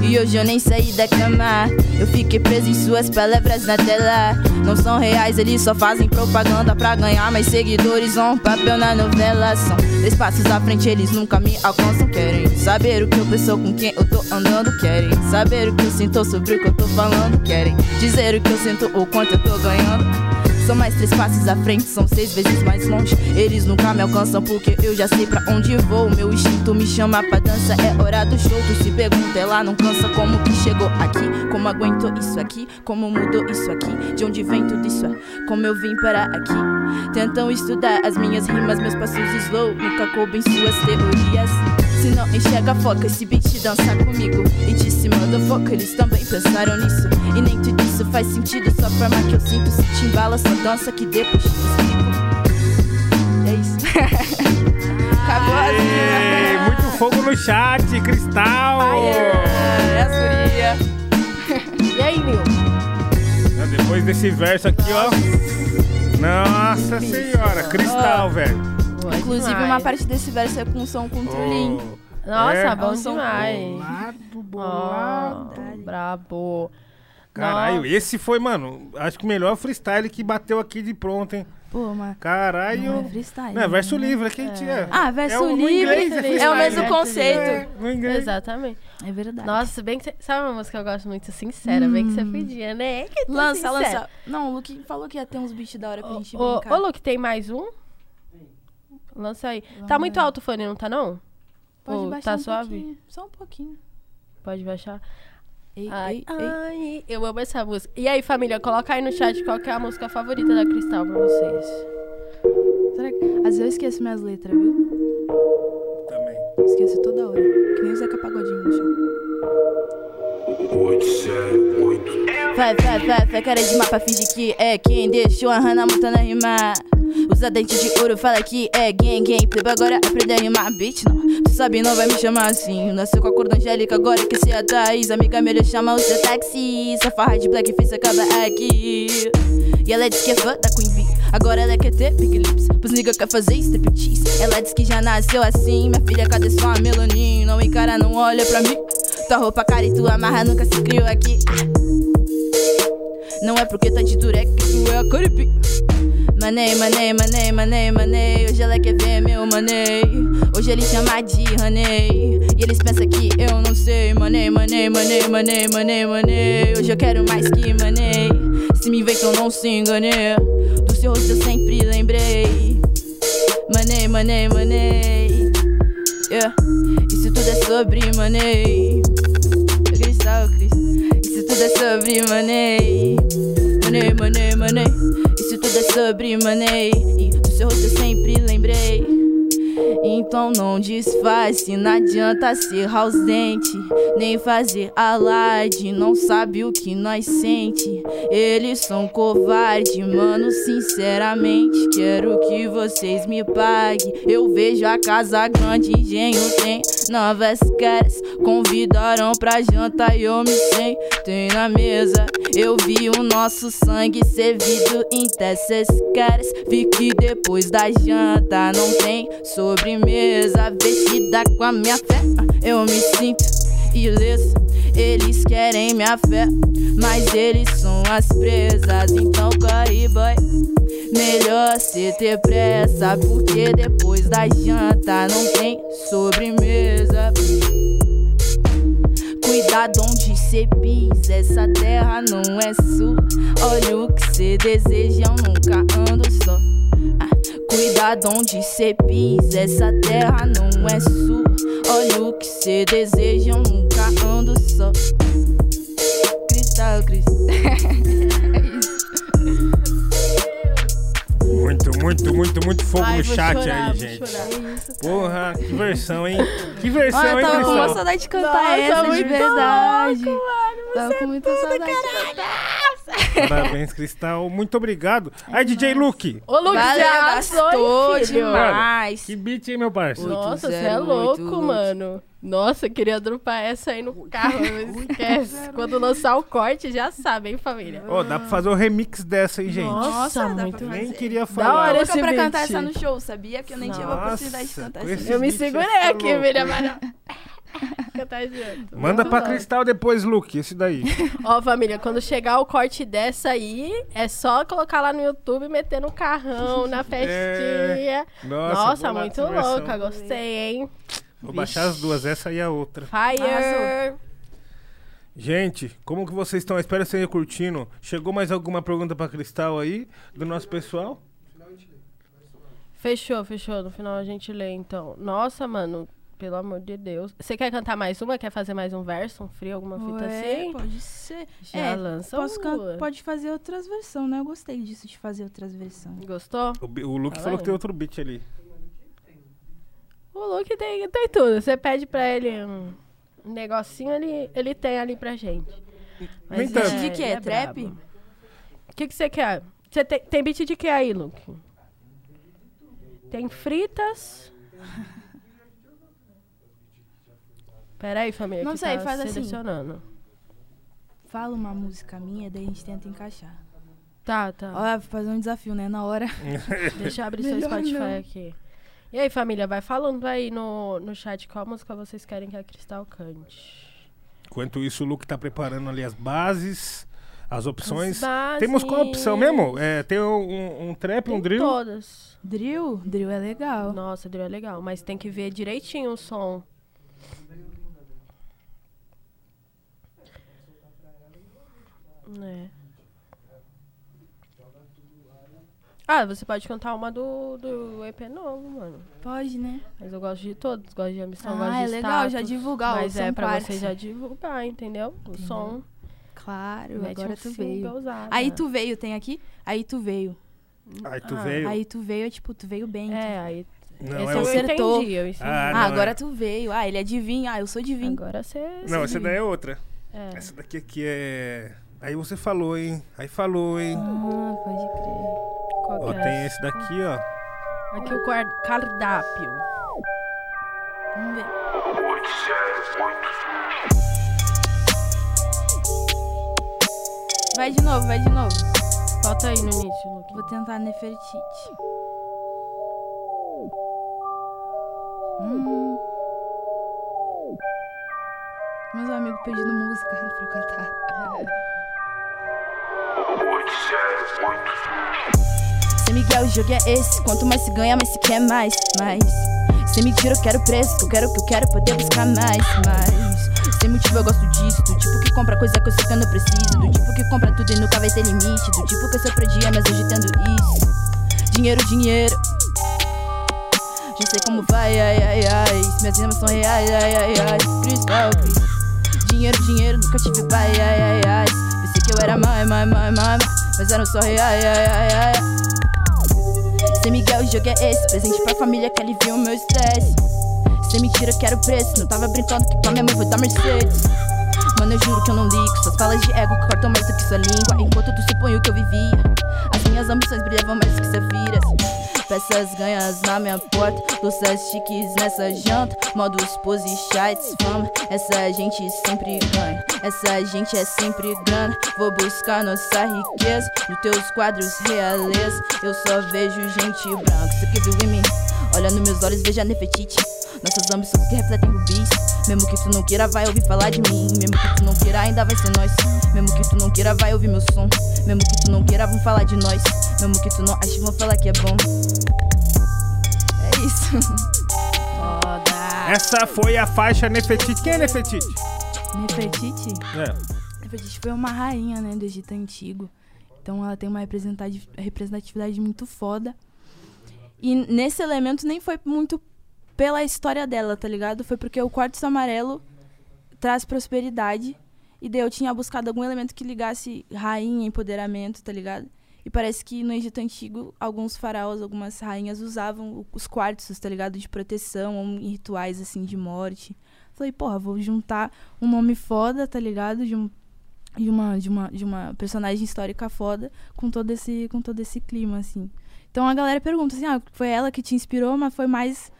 E hoje eu nem saí da cama. Eu fiquei preso em suas palavras na tela. Não são reais, eles só fazem propaganda Pra ganhar mais seguidores. Um papel na novela São três passos à frente, eles nunca me alcançam. Querem saber o que eu penso com quem eu tô andando? Querem saber o que eu sinto sobre o que eu tô falando? Querem dizer o que eu sinto, o quanto eu tô ganhando são mais três passos à frente, são seis vezes mais longe. Eles nunca me alcançam porque eu já sei pra onde vou. Meu instinto me chama pra dança, é hora do show. Tu se pergunta, ela não cansa como que chegou aqui. Como aguentou isso aqui, como mudou isso aqui. De onde vem tudo isso, como eu vim parar aqui. Tentam estudar as minhas rimas, meus passos slow. Nunca coube em suas teorias. Se não enxerga, foca esse beat dança comigo. E disse, manda foca, eles também pensaram nisso. E nem tudo isso faz sentido, só a forma que eu sinto. Se te embala, só dança que depois te explico. É isso. *laughs* Acabou Ei, assim. muito fogo no chat, Cristal! É a. *laughs* E aí, Nil? Ah, Depois desse verso aqui, ó. Nossa senhora, Cristal, velho. Boa Inclusive, demais. uma parte desse verso é com som com. Oh, Nossa, É? bom É som demais. Bolado, bolado. Ó, brabo. Caralho, Nossa. esse foi, mano, acho que o melhor freestyle que bateu aqui de pronto, hein? Pô, mas. Caralho. Não é freestyle. Não, é verso né? livre, a gente é. Ah, verso é o- livre inglês é, freestyle, o mesmo né? conceito. É, no inglês. Exatamente. É verdade. Nossa, bem que você... Sabe uma música que eu gosto muito? Sincera, bem que você podia, né? Que tu Lança, sincera. lança. Não, o Luke falou que ia ter uns beats da hora pra gente Ô, brincar. ô, Luke, tem mais um? Lança aí. Tá Vamos muito lá. alto o fone, não tá não? Pode Ô, baixar tá um suave? pouquinho. Só um pouquinho. Pode baixar. Ei, Ai, ei, ei. ai, eu amo essa música. E aí, família, coloca aí no chat qual que é a música favorita da Cristal pra vocês. Será que... Às vezes eu esqueço minhas letras, viu? Também. Esqueço toda hora. Que nem o Zeca Pagodinho no chão. Vai, vai, vai, vai, cara de mapa, finge que é quem deixou a Hannah Montana rimar. Usa dente de ouro, fala que é gang, gang. Plebe agora aprender a rimar, bitch, não. Tu sabe, não vai me chamar assim. Nasceu com a cor da Angélica, agora que se a Thaís. Amiga melhor chama o seu táxi. Essa farra de blackface acaba aqui. E ela diz que é fã da Queen Bee. Agora ela quer ter big lips. Pros nigga quer fazer striptease. Ela diz que já nasceu assim. Minha filha, cadê sua melanin? Não encara, não olha pra mim. Tua roupa cara e tua amarra nunca se criou aqui. Não é porque tá de durex que tu é a caripi. Manei, manei, manei, manei, manei. Hoje ela quer ver meu manei. Hoje ele chama de Ranei. E eles pensam que eu não sei. Manei, manei, manei, manei, manei, manei. Hoje eu quero mais que manei. Se me vê que eu não se enganei. Do seu rosto eu sempre lembrei. Manei, manei, manei. Yeah. Isso tudo é sobre manei. Isso tudo é sobre money. Money, money, money. Isso tudo é sobre money. E do seu rosto eu sempre lembrei. Então não disfarce, não adianta ser ausente, nem fazer alarde, não sabe o que nós sente. Eles são covarde, mano, sinceramente, quero que vocês me paguem. Eu vejo a casa grande, engenho tem novas caras, convidaram pra janta e eu me sentei na mesa. Eu vi o nosso sangue servido em dessas caras. Vi que depois da janta não tem sobremesa. Vestida com a minha fé, eu me sinto ilesa. Eles querem minha fé, mas eles são as presas. Então corre, boy. Melhor cê ter pressa, porque depois da janta não tem sobremesa. Cuidado onde cê pisa, essa terra não é sua. Olha o que cê deseja, eu nunca ando só. Ah, Cuidado onde cê pisa, essa terra não é sua. Olha o que cê deseja, eu nunca ando só. Cristal, cristal. *laughs* muito, muito, muito fogo Ai, no chat chorar, aí, gente. chorar. Porra, que versão, hein? Que versão, Olha, eu hein, tava com uma saudade de cantar Nossa, essa, de muito verdade. louco, mano. Tava com muita saudade de cantar. Parabéns, Cristal. Muito obrigado. Aí, DJ Luke. Ô, Lucas, Valeu, você arrasou, gastou demais. Que beat, hein, meu parceiro? Nossa, você é 808, louco, Luke. mano. Nossa, queria dropar essa aí no carro, *laughs* mas esquece. Quando lançar o corte, já sabe, hein, família? Ó, dá pra fazer o remix dessa, hein, gente? Nossa, dá pra muito fazer. Nem queria Da falar. hora Louca esse pra beat. cantar essa no show, sabia? Porque eu nem tive a Nossa, oportunidade de cantar essa. esse Eu me segurei é aqui, louco. filha, mas... *laughs* Junto. Manda Muito pra bom. Cristal depois, Luke, esse daí. *laughs* Ó, família, quando chegar o corte dessa aí, é só colocar lá no YouTube, meter no carrão, na festinha. Nossa, Nossa, boa muito louca, gostei, hein? Vou baixar as duas, essa e a outra. Fire! Gente, como que vocês estão? Espero que vocês curtindo. Chegou mais alguma pergunta pra Cristal aí, do nosso pessoal? Fechou, fechou. No final a gente lê, então. Nossa, mano, pelo amor de Deus. Você quer cantar mais uma? Quer fazer mais um verso, um frio, alguma fita Ué, assim? Pode ser. Já É, lança Posso can- uma. Pode fazer outras versões, né? Eu gostei disso, de fazer outras versões. Gostou? O, o Luke Fala falou aí. que tem outro beat ali. O Luke tem, tem tudo. Você pede pra ele um, negocinho, ele, ele tem ali pra gente. Nem tanto. De que é? ele Trap? O que que você quer? Você tem, tem beat de que aí, Luke? Tem fritas. *laughs* Pera aí, família. Não que sei, tá faz assim. selecionando. Fala uma música minha, daí a gente tenta encaixar. Tá, tá. Olha, vou fazer um desafio, né? Na hora. *laughs* Deixa eu abrir seu Melhor Spotify não. aqui. E aí, família, vai falando aí no, no chat qual música vocês querem que a Cristal cante. Enquanto isso, o Luke tá preparando ali as bases, as opções. As Temos qual opção mesmo? bases. É, tem um, um trap, um Tem drill? todas. Drill? Drill é legal. Nossa, drill é legal, mas tem que ver direitinho o som. É. Ah, você pode cantar uma do, do EP novo, mano. Pode, né? Mas eu gosto de todos, gosto de ambição, Ah, gosto de é legal, já status, divulgar o Mas é pra você já divulgar, entendeu? O som. Claro, Mete agora um tu veio. Aí tu veio, tem aqui? Aí tu veio. Aí tu Ah, veio. Aí tu veio é tipo, tu veio bem. É, aí. Não, esse é eu o- Acertou. entendi, eu entendi. Ah, Ah, não, agora é. tu veio. Ah, ele é divino. Ah, eu sou divino. Agora você. Não, essa daí é outra. É. Essa daqui aqui é. Aí você falou, hein? Aí falou, hein? Ah, pode crer. Qual Ó, é? tem esse daqui, ó. Aqui o cardápio. Vamos ver. Vai de novo, vai de novo. Bota aí no início, Luke. Vou tentar Nefertiti. Hum. Meus amigos pedindo música *laughs* pra eu cantar. Sem Miguel, o jogo é esse. Quanto mais se ganha, mais se quer mais, mais. Sem mentira, eu quero preço. Que eu quero, que eu quero poder buscar mais, mais. Sem motivo, eu gosto disso. Do tipo que compra coisa que eu sei que eu não preciso. Do tipo que compra tudo e nunca vai ter limite. Do tipo que eu sou dia, mas hoje tendo isso. Dinheiro, dinheiro. Já sei como vai, ai, ai, ai. Minhas rimas são reais, ai, ai, ai. Cristal. Dinheiro, dinheiro, nunca tive pai, ai, ai, ai. Pensei que eu era mãe, mãe, mãe, mãe. Mas eram só reais, ai, ai, ai. Sem Miguel, o jogo é esse. Presente pra família que alivia o meu estresse. Sem mentira, quero preço. Não tava brincando que pra minha mãe vou dar Mercedes. Mano, eu juro que eu não ligo. Suas falas de ego cortam mais do que sua língua. Enquanto tu suponho que eu vivia. As minhas ambições brilhavam mais que safiras. Peças ganhas na minha porta. Louças chiques nessa janta. Modos pose chats, fama. Essa gente sempre ganha. Essa gente é sempre grana. Vou buscar nossa riqueza. Nos teus quadros, realeza. Eu só vejo gente branca. Você que viu em mim? Olha nos meus olhos, veja Nefertiti. Nossas ambições que refletem rubis. Mesmo que tu não queira, vai ouvir falar de mim. Mesmo que tu não queira, ainda vai ser nós. Mesmo que tu não queira, vai ouvir meu som. Mesmo que tu não queira, vão falar de nós. Mesmo que tu não ache, vão falar que é bom. É isso. *laughs* Foda. Essa foi a faixa Nefertiti. Quem é Nefertiti? Nefertiti? É. Nefertiti foi uma rainha, né, do Egito Antigo. Então ela tem uma representati- representatividade muito foda. E nesse elemento nem foi muito pela história dela, tá ligado? Foi porque o quartzo amarelo traz prosperidade. E daí eu tinha buscado algum elemento que ligasse rainha, empoderamento, tá ligado? E parece que no Egito Antigo, alguns faraós, algumas rainhas usavam os quartos, tá ligado? De proteção, ou em rituais, assim, de morte. Falei, porra, vou juntar um nome foda, tá ligado? De, um, de, uma, de, uma, de uma personagem histórica foda com todo, esse, com todo esse clima, assim. Então a galera pergunta assim, ah, foi ela que te inspirou, mas foi mais...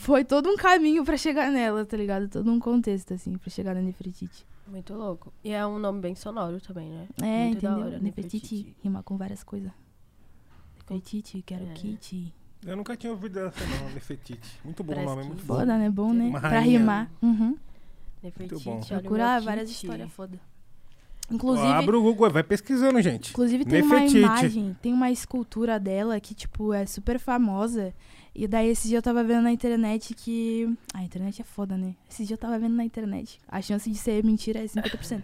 Foi todo um caminho pra chegar nela, tá ligado? Todo um contexto, assim, pra chegar na Nefertiti. Muito louco. E é um nome bem sonoro também, né? É, Muito da entendeu? hora, Nefertiti Nefertiti. rima com várias coisas. Nefertiti, quero É. kit. Eu nunca tinha ouvido essa não, Nefetite. Muito bom o nome, que- muito bom. Foda, né? Bom, né? Uma Pra rainha. rimar. Uhum. Nefertiti, Procurar várias histórias foda. Ó, Inclusive, Abre o Google, vai pesquisando, gente. inclusive tem uma Nefertiti. imagem, tem uma escultura dela que, tipo, é super famosa. E daí esse dia eu tava vendo na internet que. A internet é foda, né? Esse dia eu tava vendo na internet. A chance de ser mentira é 50%.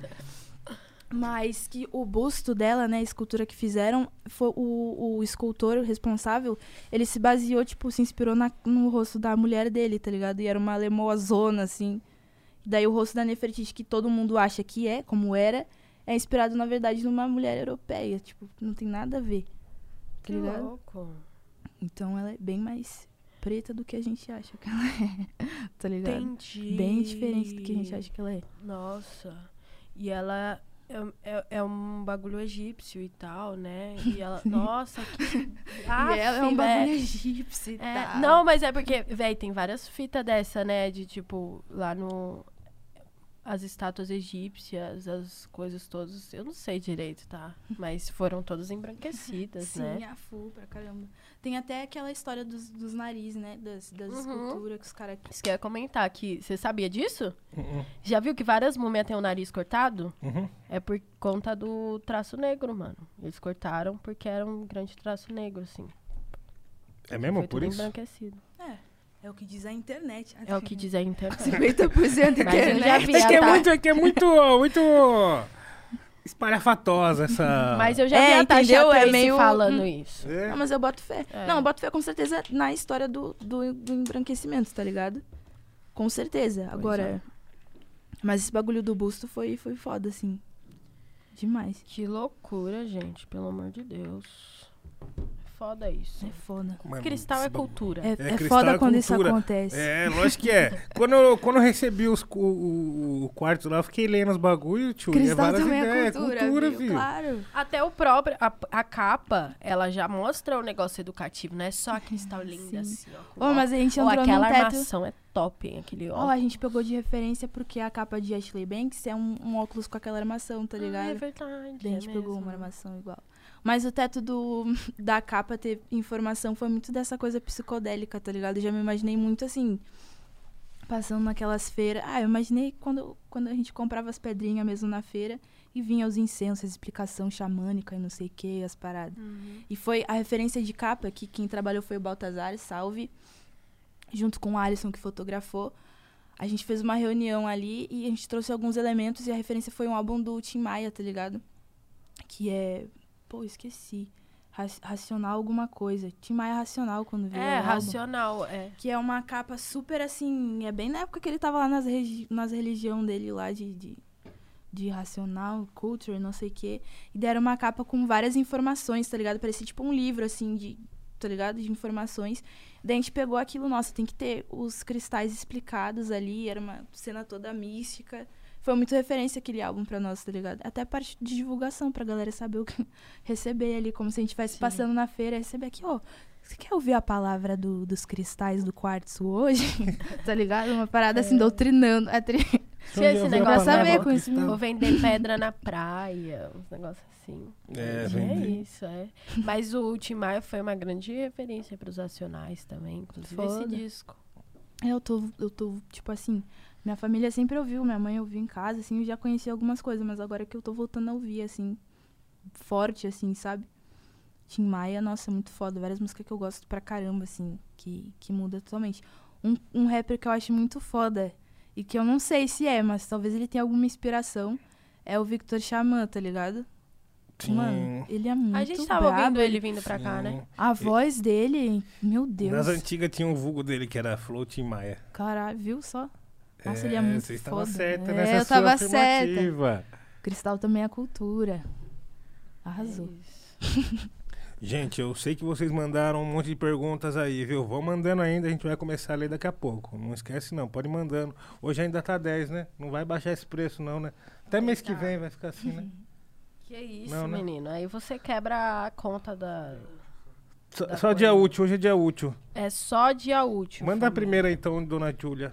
Mas que o busto dela, né, a escultura que fizeram, foi o, o escultor responsável, ele se baseou, tipo, se inspirou na- no rosto da mulher dele, tá ligado? E era uma lemoazona, assim. Daí o rosto da Nefertiti, que todo mundo acha que é, como era, é inspirado, na verdade, numa mulher europeia. Tipo, não tem nada a ver. Tá Que ligado? louco. Então ela é bem mais preta do que a gente acha que ela é. *laughs* tá ligado? Entendi. Bem diferente do que a gente acha que ela é. Nossa. E ela é, é, é um bagulho egípcio e tal, né? E *laughs* ela. Nossa, que. *laughs* e ela é um Aff, bagulho véi. egípcio e É, tal. não, mas é porque, véi, tem várias fitas dessa, né? De tipo, lá no. As estátuas egípcias, as coisas todas. Eu não sei direito, tá? Mas foram todas embranquecidas, Sim, né? a full pra caramba. Tem até aquela história dos, dos narizes, né? Das, das Uhum. esculturas que os caras. Isso que eu ia comentar que você sabia disso? Uhum, Já viu que várias múmias têm o nariz cortado? uhum. É por conta do traço negro, mano. Eles cortaram porque era um grande traço negro, assim. É mesmo Foi por tudo isso? embranquecido. É o que diz a internet. É o que diz a *laughs* internet. 50% Mas eu internet. já vi, É que é tá? muito, é que é muito, muito *laughs* espalhafatosa essa... *laughs* Mas eu já É, vi a Tasha? É meio- falando hum. isso. É. Não, mas eu boto fé. É. Não, eu boto fé com certeza na história do, do, do embranquecimento, tá ligado? Com certeza. Agora. é. Mas esse bagulho do busto foi, foi foda, assim. Demais. Que loucura, gente. Pelo amor de Deus. Foda isso. É foda. Mas Cristal esse é cultura. É, É, é cristal foda é quando isso cultura. acontece. É, lógico que é. *laughs* Quando eu, quando eu recebi os, o, o, o quarto lá, eu fiquei lendo os bagulhos, tio. e é Cristal várias também ideias, é cultura, cultura viu? viu? Claro. Até o próprio. A, a capa, ela já mostra o negócio educativo, não é só cristal lindo Sim. assim, ó. Ô, mas a gente Ou entrou aquela teto... armação é top, hein? Aquele Ó, óculos. a gente pegou de referência porque a capa de Ashley Banks é um, um óculos com aquela armação, tá ligado? Ah, é verdade. A gente é pegou mesmo. uma armação igual. Mas o teto do, *laughs* da capa ter informação foi muito dessa coisa psicodélica, tá ligado? Eu já me imaginei muito assim, passando naquelas feiras. Ah, eu imaginei quando, quando a gente comprava as pedrinhas mesmo na feira e vinha os incensos, a explicação xamânica e não sei o que, as paradas. Uhum. E foi a referência de capa, que quem trabalhou foi o Baltazar, salve, junto com o Alisson que fotografou. A gente fez uma reunião ali e a gente trouxe alguns elementos e a referência foi um álbum do Tim Maia, tá ligado? Que é. Pô, esqueci. Ra- Racional alguma coisa. Tim Maia Racional quando veio. É, racional, é. Que é uma capa super assim. É bem na época que ele tava lá nas, nas religião dele lá de, de, de racional, culture, não sei o quê. E deram uma capa com várias informações, tá ligado? Parecia tipo um livro, assim, de. Tá ligado? De informações. Daí a gente pegou aquilo, nossa, tem que ter os cristais explicados ali. Era uma cena toda mística. Foi muito referência aquele álbum pra nós, tá ligado? Até a parte de divulgação pra galera saber o que *laughs* receber ali, como se a gente estivesse passando na feira e receber aqui, ó. Você quer ouvir a palavra do- dos cristais do quartzo hoje? *laughs* tá ligado? Uma parada assim, doutrinando. É tri- Se esse negócio saber é com isso, Vou vender pedra na praia, uns negócios assim. É, é isso, é. Mas o Tim Maia foi uma grande referência para os Racionais também, inclusive esse Foda. disco. É, Eu tô, eu tô, tipo assim, minha família sempre ouviu, minha mãe ouvia em casa, assim, eu já conhecia algumas coisas, mas agora que eu tô voltando a ouvir, assim, forte, assim, sabe? Tim Maia, nossa, muito foda. Várias músicas que eu gosto pra caramba, assim, que, que muda totalmente. Um, um rapper que eu acho muito foda, e que eu não sei se é, mas talvez ele tenha alguma inspiração, é o Victor Xamã, tá ligado? Sim. Mano, ele é muito a gente tava brabo. ouvindo ele vindo pra cá, Sim. né? A voz dele, meu Deus. Nas antigas tinha um vulgo dele que era Floating Maia. Caralho, viu só? Nossa, ele é muito Você estava foda. certa É, nessa eu sua tava certa. afirmativa. Cristal também é cultura. Arrasou. É. *laughs* Gente, eu sei que vocês mandaram um monte de perguntas aí, viu? Vão mandando ainda, a gente vai começar a ler daqui a pouco. Não esquece não, pode ir mandando. Hoje ainda tá 10, né? Não vai baixar esse preço não, né? Até mês que vem vai ficar assim, né? *laughs* Que isso, Não, né? menino. Aí você quebra a conta da. Só, Da só dia útil, hoje é dia útil. É só dia útil. Manda a família. primeira então, dona Júlia.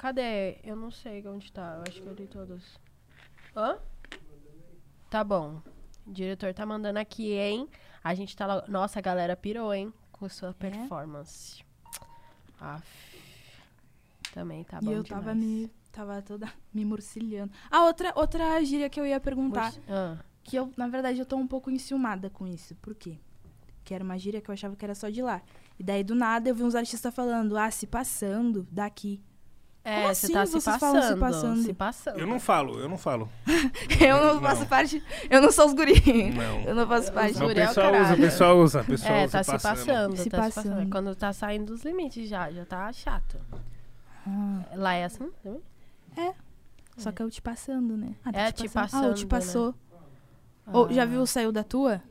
Cadê? Eu não sei onde tá. Eu acho que eu li todos. Hã? Tá bom. O diretor tá mandando aqui, hein? A gente tá. lá- Nossa, a galera pirou, hein? Com sua performance. Aff. Também tá bom. e eu tava demais. me. Tava toda me murcilhando. Ah, outra, outra gíria que eu ia perguntar. Murci- Ah, Que eu, na verdade, eu tô um pouco enciumada com isso. Por quê? Que era uma gíria que eu achava que era só de lá. E daí, do nada, eu vi uns artistas falando, ah, se passando daqui. É, Como você assim tá se vocês passando, falam se passando? Se passando. Eu não falo, eu não falo. *laughs* eu não, Não. faço parte. Eu não sou os guri. Não. Eu não faço parte. Mas o Guri é o pessoal usa, o pessoal usa, o pessoal É, usa tá se passando. Se tá se passando. passando. Quando tá saindo dos limites já, já tá chato. Ah, Lá é assim também? só que é o te passando, né? Ah, É, te Ah, o passando, te né? passou. Ou já Ah. viu o saiu da tua?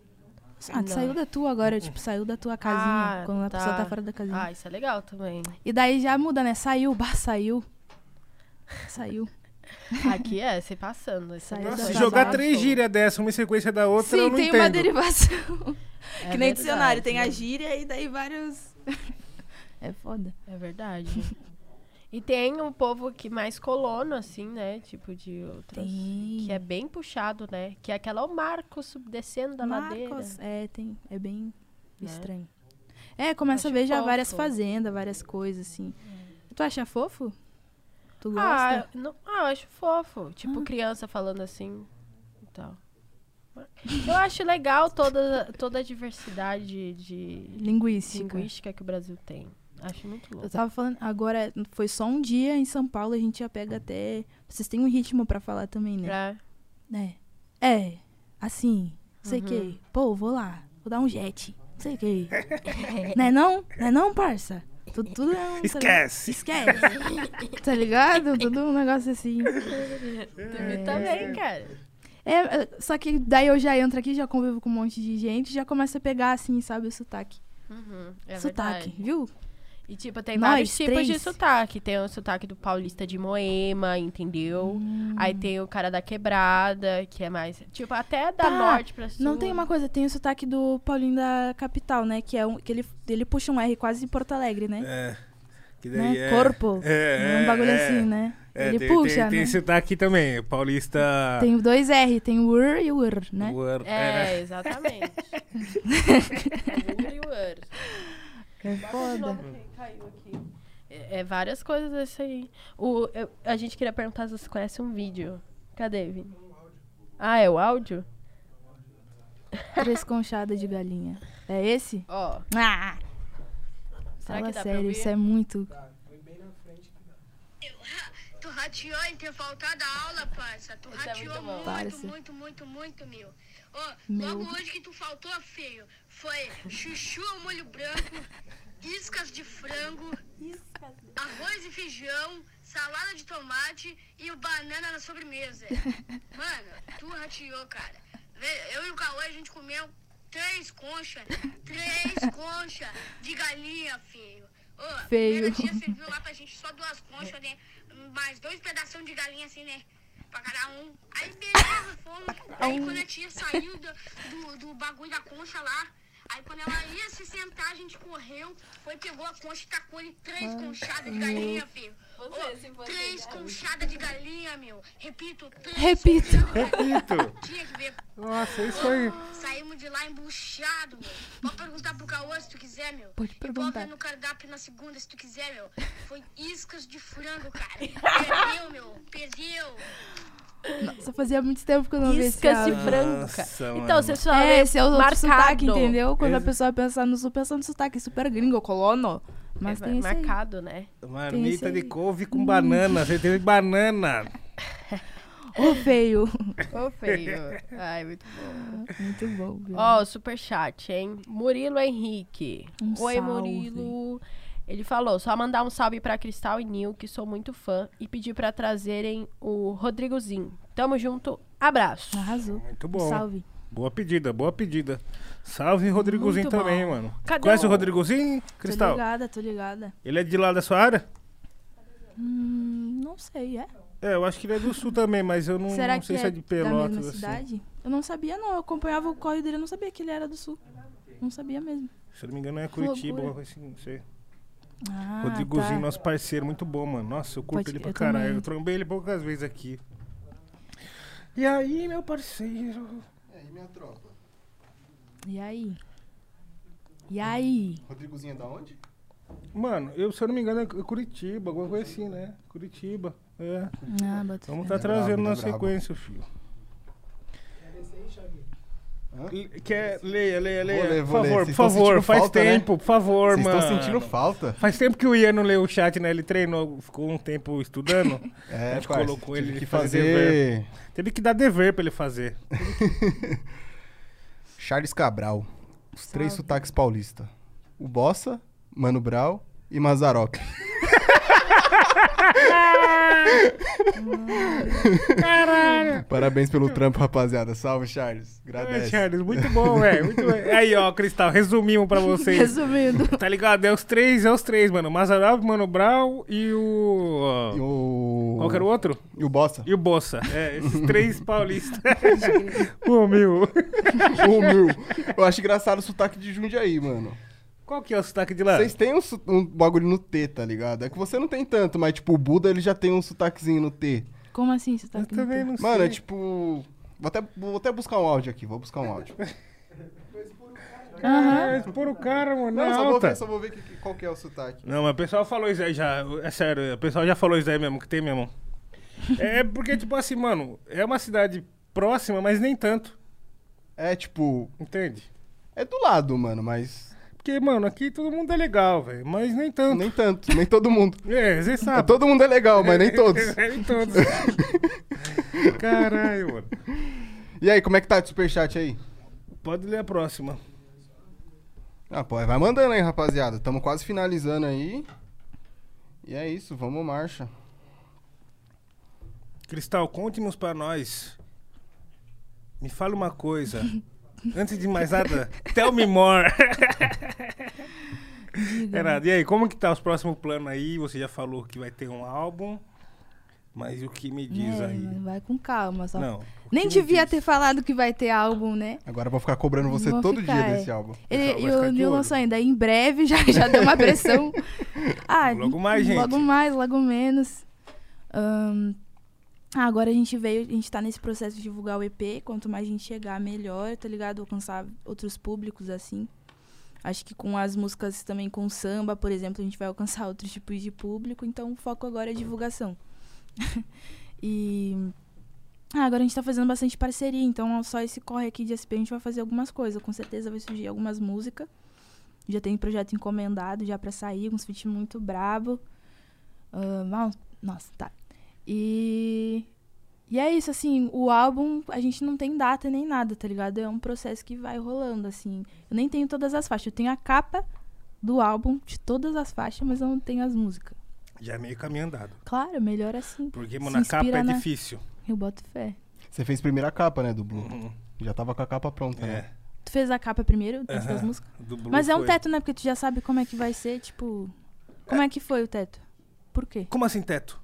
Ah, Não. saiu da tua agora, tipo, saiu da tua casinha. Ah, quando a pessoa tá. tá fora da casinha. Ah, isso é legal também. E daí já muda, né? Saiu, bah, saiu. Saiu. *laughs* Aqui é se passando. É Saiu muito da Se jogar três gírias dessa, uma em sequência da outra, eu Sim, não tem entendo. uma derivação. *laughs* É que nem verdade, dicionário, tem a né? gíria e daí vários. *laughs* é foda. É verdade. E tem um povo que mais colono, assim, né? Tipo de outros. Tem. Que é bem puxado, né? Que é aquela o Marco sub- descendo da ladeira. Marcos, é, tem. É bem Né? estranho. É, começa a ver já fofo. várias fazendas, várias coisas, assim. Tu acha fofo? Tu Ah, gosta? eu não, ah, eu acho fofo. Tipo, Ah. criança falando assim e tal. Eu acho legal toda, toda a diversidade de, de Linguística. linguística que o Brasil tem. Acho muito Eu louco. tava falando, agora foi só um dia em São Paulo, a gente já pega até. Vocês têm um ritmo pra falar também, né? Pra- É. É, assim, sei Uhum. que. Pô, vou lá, vou dar um jet. Sei que. *laughs* não é não? Não é não, parça? Tudo, tudo é um. Esquece. Esquece. tá ligado? Tudo um negócio assim. Tu também, cara. É, é, só que daí eu já entro aqui, já convivo com um monte de gente, já começa a pegar assim, sabe, o sotaque. Uhum, é sotaque, verdade. viu? E, tipo, tem Nós vários tipos de três. sotaque. Tem o sotaque do paulista de Moema, entendeu? Hum. Aí tem o cara da quebrada, que é mais... Tipo, até da Tá, norte pra sul. Não tem uma coisa, tem o sotaque do Paulinho da capital, né? Que é um. Que ele, ele puxa um R quase em Porto Alegre, né? É. Que né? daí é... Corpo. É, um bagulho é, assim, né? É, ele tem, puxa, tem, né? tem esse aqui também, paulista... Tem dois R, tem o UR e o UR, né? Word, É, exatamente. Uri Uri. É foda. Caiu aqui. É, é várias coisas desse aí. O, eu- a gente queria perguntar se você conhece um vídeo. Cadê, Vini? Ah, é o áudio? Três conchadas de galinha. É esse? Ó, Ah! será Fala que dá sério, isso é muito. Tu rateou em ter faltado a aula, parça. Tu Isso é rateou muito bom. muito, Parça. muito, muito, muito, meu. Ó, Meu. logo hoje que tu faltou, feio, foi chuchu ao molho branco, iscas de frango, arroz e feijão, salada de tomate e o banana na sobremesa. *laughs* Mano, tu rateou, cara. Eu e o Cauê, a gente comeu três conchas, três *laughs* conchas de galinha, feio. Ô, Feio. dia serviu lá pra gente só duas conchas, né? Mais dois pedaços de galinha, assim, né? Pra cada um. Aí, beleza, fomos. Aí, quando a tia saiu do, do, do bagulho da concha lá, aí, quando ela ia se sentar, a gente correu, foi, pegou a concha e tacou em três conchadas de galinha, filho. Ô, três conchadas de galinha, meu. Repito, três Repito. Repito. Tinha que ver. Nossa, isso aí. Saímos de lá embuchado, meu. Pode perguntar pro Cauã se tu quiser, meu. Pode pode perguntar. ver no cardápio na segunda se tu quiser, meu. Foi iscas de frango, cara. Perdeu, meu. Perdeu. Nossa, fazia muito tempo que eu não vi esse Iscas de frango, mano. Então, vocês falam É, esse é o marcado. sotaque, entendeu? Quando a Esse- pessoa pensa no sul, pensa no sotaque super gringo, colono. Mas É, tem esse aí. marcado, né? Marmita de couve com banana. Você teve banana. *laughs* Ô, feio. Ô, feio. Ai, muito bom. Muito bom. Ó, superchat, hein? Murilo Henrique. Um Oi, salve. Murilo. Ele falou, só mandar um salve pra Cristal e Nil, que sou muito fã, e pedir pra trazerem o Rodrigozinho. Tamo junto, abraço. Arrasou. Muito bom. Salve. Boa pedida, boa pedida. Salve Rodrigozinho Muito bom. também, mano. Cadê Conhece o o- Rodrigozinho, Tô Cristal? ligada, tô ligada. Ele é de lá da sua área? Hum, não sei, é? É, eu acho que ele é do sul também, mas eu não, Será não sei é, se é de da Pelotas. mesma assim. cidade? Eu não sabia, não. Eu acompanhava o corre dele, eu não sabia que ele era do sul. Não sabia mesmo. Se eu não me engano, é Curitiba, assim, não sei. Ah, Rodrigozinho, tá. nosso parceiro, muito bom, mano. Nossa, eu curto Pode- ele pra eu caralho. também. Eu trombei ele poucas vezes aqui. E aí, meu parceiro? E aí, minha tropa? E aí? E aí? Rodrigozinho é da onde? Mano, eu, se eu não me engano, é Curitiba, alguma coisa assim, né? Curitiba. É. Ah, Vamos fé. tá trazendo brabo, na brabo. sequência, filho. Quer, leia, leia, leia. Vou ler, por vou ler. favor, Vocês por favor, faz falta, né? tempo, por favor, Vocês mano. estão sentindo falta? Faz tempo que o Ian não leu o chat, né? Ele treinou, ficou um tempo estudando. *laughs* a É, gente parça, colocou ele que de fazer dever. Teve que dar dever pra ele fazer. *laughs* Charles Cabral. Os três Salve. sotaques paulistas. O Bossa, Mano Brau e Mazarop. Caralho! Parabéns pelo trampo, rapaziada. Salve, Charles. É, Agradece. Charles, muito bom, velho. Muito bom. Aí, ó, Cristal, resumimos pra vocês. Resumindo. Tá ligado? É os três, é os três, mano. Mazarop, Mano Brown e o. E o... Qual que era o outro? E o Bossa. E o Bossa. É, esses *laughs* três paulistas. Pô, *laughs* meu. o meu. Eu acho engraçado o sotaque de Jundiaí, mano. Qual que é o sotaque de lá? Vocês têm um, um bagulho no T, tá ligado? É que você não tem tanto, mas tipo, o Buda ele já tem um sotaquezinho no T. Como assim você tá Eu no também teu? não sei. Mano, é tipo. Vou até, vou até buscar um áudio aqui, vou buscar um áudio. *laughs* Ah, expor o cara, mano. Não, na só vou alta. ver, só vou ver que- que- qual que é o sotaque. Não, mas o pessoal falou isso aí já. É sério, o pessoal já falou isso aí mesmo, que tem mesmo. *laughs* É porque, tipo assim, mano, é uma cidade próxima, mas nem tanto. É tipo. Entende? É do lado, mano, mas. Porque, mano, aqui todo mundo é legal, velho. Mas nem tanto. Nem tanto, nem todo mundo. *laughs* É, você É, sabe. todo mundo é legal, mas nem todos. *laughs* nem todos. *laughs* Caralho, mano. E aí, como é que tá de superchat aí? Pode ler a próxima. Ah, pô, vai mandando aí, rapaziada. Tamo quase finalizando aí. E é isso, vamos marcha. Cristal, conte-nos pra nós. Me fala uma coisa. Antes de mais nada, tell me more. Renato, e aí, como que tá os próximos planos aí? Você já falou que vai ter um álbum, mas o que me diz É, aí? vai com calma, só. Não. Nem devia ter falado que vai ter álbum, né? Agora eu vou ficar cobrando você Vou todo ficar, dia é. desse álbum. Ele, e o Nil lançou ainda em breve, já, já deu uma pressão. *laughs* Ah, Logo mais, gente. Logo mais, logo menos. Ahn, ah, agora a gente veio, a gente tá nesse processo de divulgar o EP. Quanto mais a gente chegar, melhor, tá ligado? Alcançar outros públicos, assim. Acho que com as músicas também com samba, por exemplo, a gente vai alcançar outros tipos de público. Então o foco agora é divulgação. *laughs* e. Ah, agora a gente tá fazendo bastante parceria, então só esse corre aqui de SP a gente vai fazer algumas coisas. Com certeza vai surgir algumas músicas. Já tem projeto encomendado já pra sair, uns feat muito brabo. Mal- nossa, tá. E. E é isso, assim, o álbum a gente não tem data nem nada, tá ligado? É um processo que vai rolando, assim. Eu nem tenho todas as faixas. Eu tenho a capa do álbum de todas as faixas, mas eu não tenho as músicas. Já é meio caminho andado. Claro, melhor assim. Porque, mano, a capa é na- difícil. Eu boto fé. Você fez primeira capa, né, do Blue? Uhum. Já tava com a capa pronta, né? É. Tu fez a capa primeiro, antes das Aham. músicas? Do Blue Mas é um foi. teto, né? Porque tu já sabe como é que vai ser, tipo. Como é que foi o teto? Por quê? Como assim teto?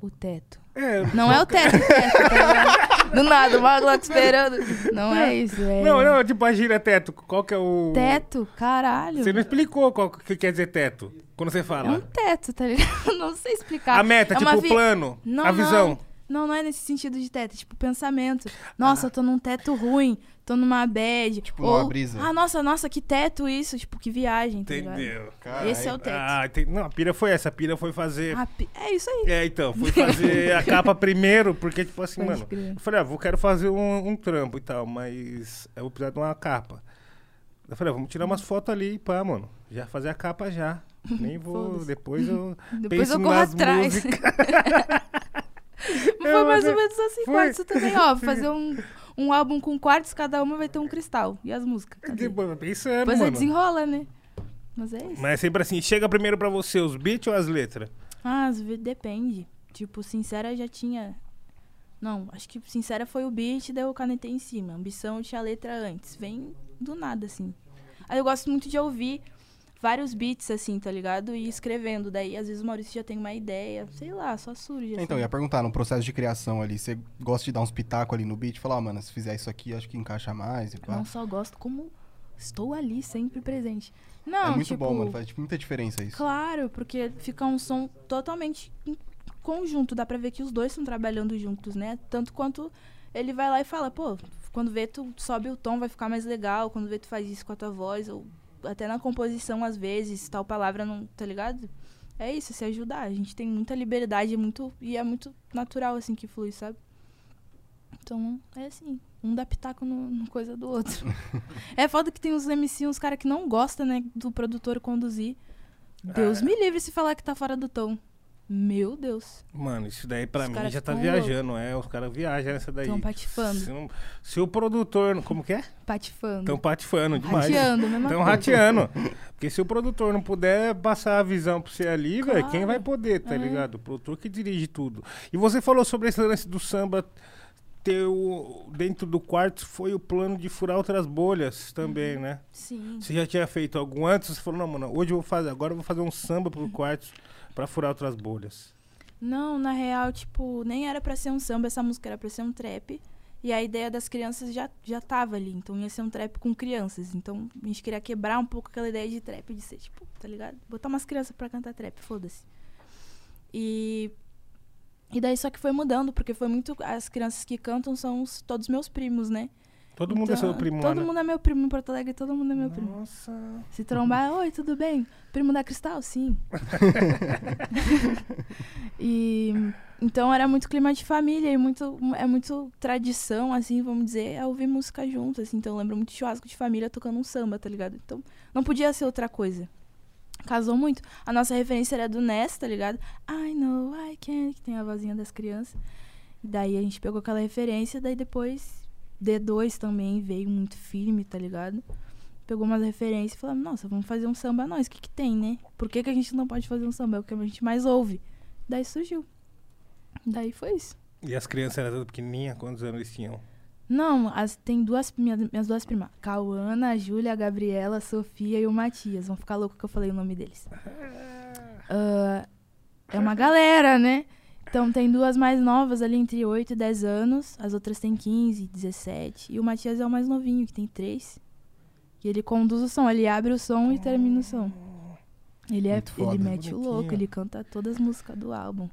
O teto. É, Não é o teto, *laughs* o teto, tá? Do nada, o Maglock esperando. Não é isso, é. Não, não, tipo a gira teto. Qual que é o. Teto, caralho. Você não explicou qual que quer dizer teto. Quando você É um fala. teto, tá ligado? *laughs* Não sei explicar. A meta, É tipo o vi- plano, Não, a visão. Não, não é nesse sentido de teto, é tipo pensamento. Nossa, eu tô num teto ruim, tô numa bad. Tipo ou, numa brisa. Ah, nossa, nossa, que teto isso, tipo, que viagem, tá? Entendeu? Caralho. Esse é o teto. Ah, entendi. não, a pira foi essa. A pira foi fazer. Ah, pi- é isso aí. É, então, fui fazer a *laughs* capa primeiro, porque, tipo assim, Pode mano. crer. Eu falei, ah, vou, quero fazer um, um trampo e tal, mas eu vou precisar de uma capa. Eu falei, ah, vamos tirar umas fotos ali e pá, mano. Já fazer a capa já. Nem vou. *laughs* Depois eu. Depois penso eu corro nas atrás. *laughs* *laughs* Foi É, mais ou é- menos assim, foi. quartos também, ó. *laughs* Fazer um, um álbum com quartos, cada uma vai ter um cristal. E as músicas? Cadê? Depois, pensando, Depois mano. desenrola, né? Mas é isso. Mas é sempre assim, chega primeiro pra você os beats ou as letras? Ah, vezes depende. Tipo, Sincera já tinha. Não, acho que Sincera foi o beat, daí eu canetei em cima. Ambição eu tinha a letra antes. Vem do nada, assim. Aí eu gosto muito de ouvir vários beats, assim, tá ligado? E escrevendo. Daí, às vezes, o Maurício já tem uma ideia, sei lá, só surge. Assim. Então, ia perguntar, no processo de criação ali, você gosta de dar uns pitacos ali no beat? Falar, ó, mano, se fizer isso aqui, acho que encaixa mais e pá. não só gosto, como estou ali, sempre presente. Não, É muito tipo, bom, mano. Faz tipo, muita diferença isso. Claro, porque fica um som totalmente em conjunto. Dá pra ver que os dois estão trabalhando juntos, né? Tanto quanto ele vai lá e fala, pô, quando vê tu sobe o tom vai ficar mais legal, quando vê tu faz isso com a tua voz, ou até na composição às vezes, tal palavra não, tá ligado? É isso, se ajudar. A gente tem muita liberdade é muito, e é muito natural assim que flui, sabe? Então, é assim, um dá pitaco no, no coisa do outro. *laughs* é foda que tem uns MC, uns caras que não gostam, né, do produtor conduzir. Deus Ah. me livre se falar que tá fora do tom. Meu Deus. Mano, isso daí pra Os mim já tá viajando, é. Os caras viajam nessa daí. Tão patifando. Se, não- se o produtor. Como que é? Patifando. Tão patifando demais. Rateando, mesma Tão coisa. rateando. Porque se o produtor não puder passar a visão pra você ali, velho, quem Claro. vai poder, tá É. ligado? O produtor que dirige tudo. E você falou sobre esse lance do samba ter o, dentro do quarto foi o plano de furar outras bolhas também, Uhum. né? Sim. Você já tinha feito algum antes? Você falou, não, mano, hoje eu vou fazer, agora eu vou fazer um samba pro quarto pra furar outras bolhas. Não, na real, tipo, nem era pra ser um samba, essa música era pra ser um trap. E a ideia das crianças já, já tava ali. Então ia ser um trap com crianças. Então a gente queria quebrar um pouco aquela ideia de trap, de ser, tipo, tá ligado? Botar umas crianças pra cantar trap, foda-se. E. E daí só que foi mudando, porque foi muito. As crianças que cantam são os- todos meus primos, né? Todo mundo é Então, seu primo Todo né? mundo é meu primo em Porto Alegre, todo mundo é meu primo. Nossa. Se trombar, oi, tudo bem? Primo da Cristal? Sim. *laughs* e então era muito clima de família e muito é muito tradição assim, vamos dizer, é ouvir música junto, assim. Então eu lembro muito de churrasco de família tocando um samba, tá ligado? Então não podia ser outra coisa. Casou muito. A nossa referência era do Ness, tá ligado? I know I can, que tem a vozinha das crianças. E daí a gente pegou aquela referência, daí depois D2 também veio muito firme, tá ligado? Pegou umas referências e falou, nossa, vamos fazer um samba nós, o que que tem, né? Por que, que a gente não pode fazer um samba? É o que a gente mais ouve. Daí surgiu. Daí foi isso. E as crianças eram todas pequenininhas? Quantos anos eles tinham? Não, as, tem duas, minha- minhas duas primas. Cauana, a Júlia, a Gabriela, a Sofia e o Matias. Vão ficar loucos que eu falei o nome deles. *laughs* Ah, é uma galera, né? Então tem duas mais novas ali entre 8 e 10 anos. As outras têm 15, 17. E o Matias é o mais novinho, que tem 3. E ele conduz o som, ele abre o som e termina o som. Ele, é, Muito foda. ele mete o louco, ele canta todas as músicas do álbum.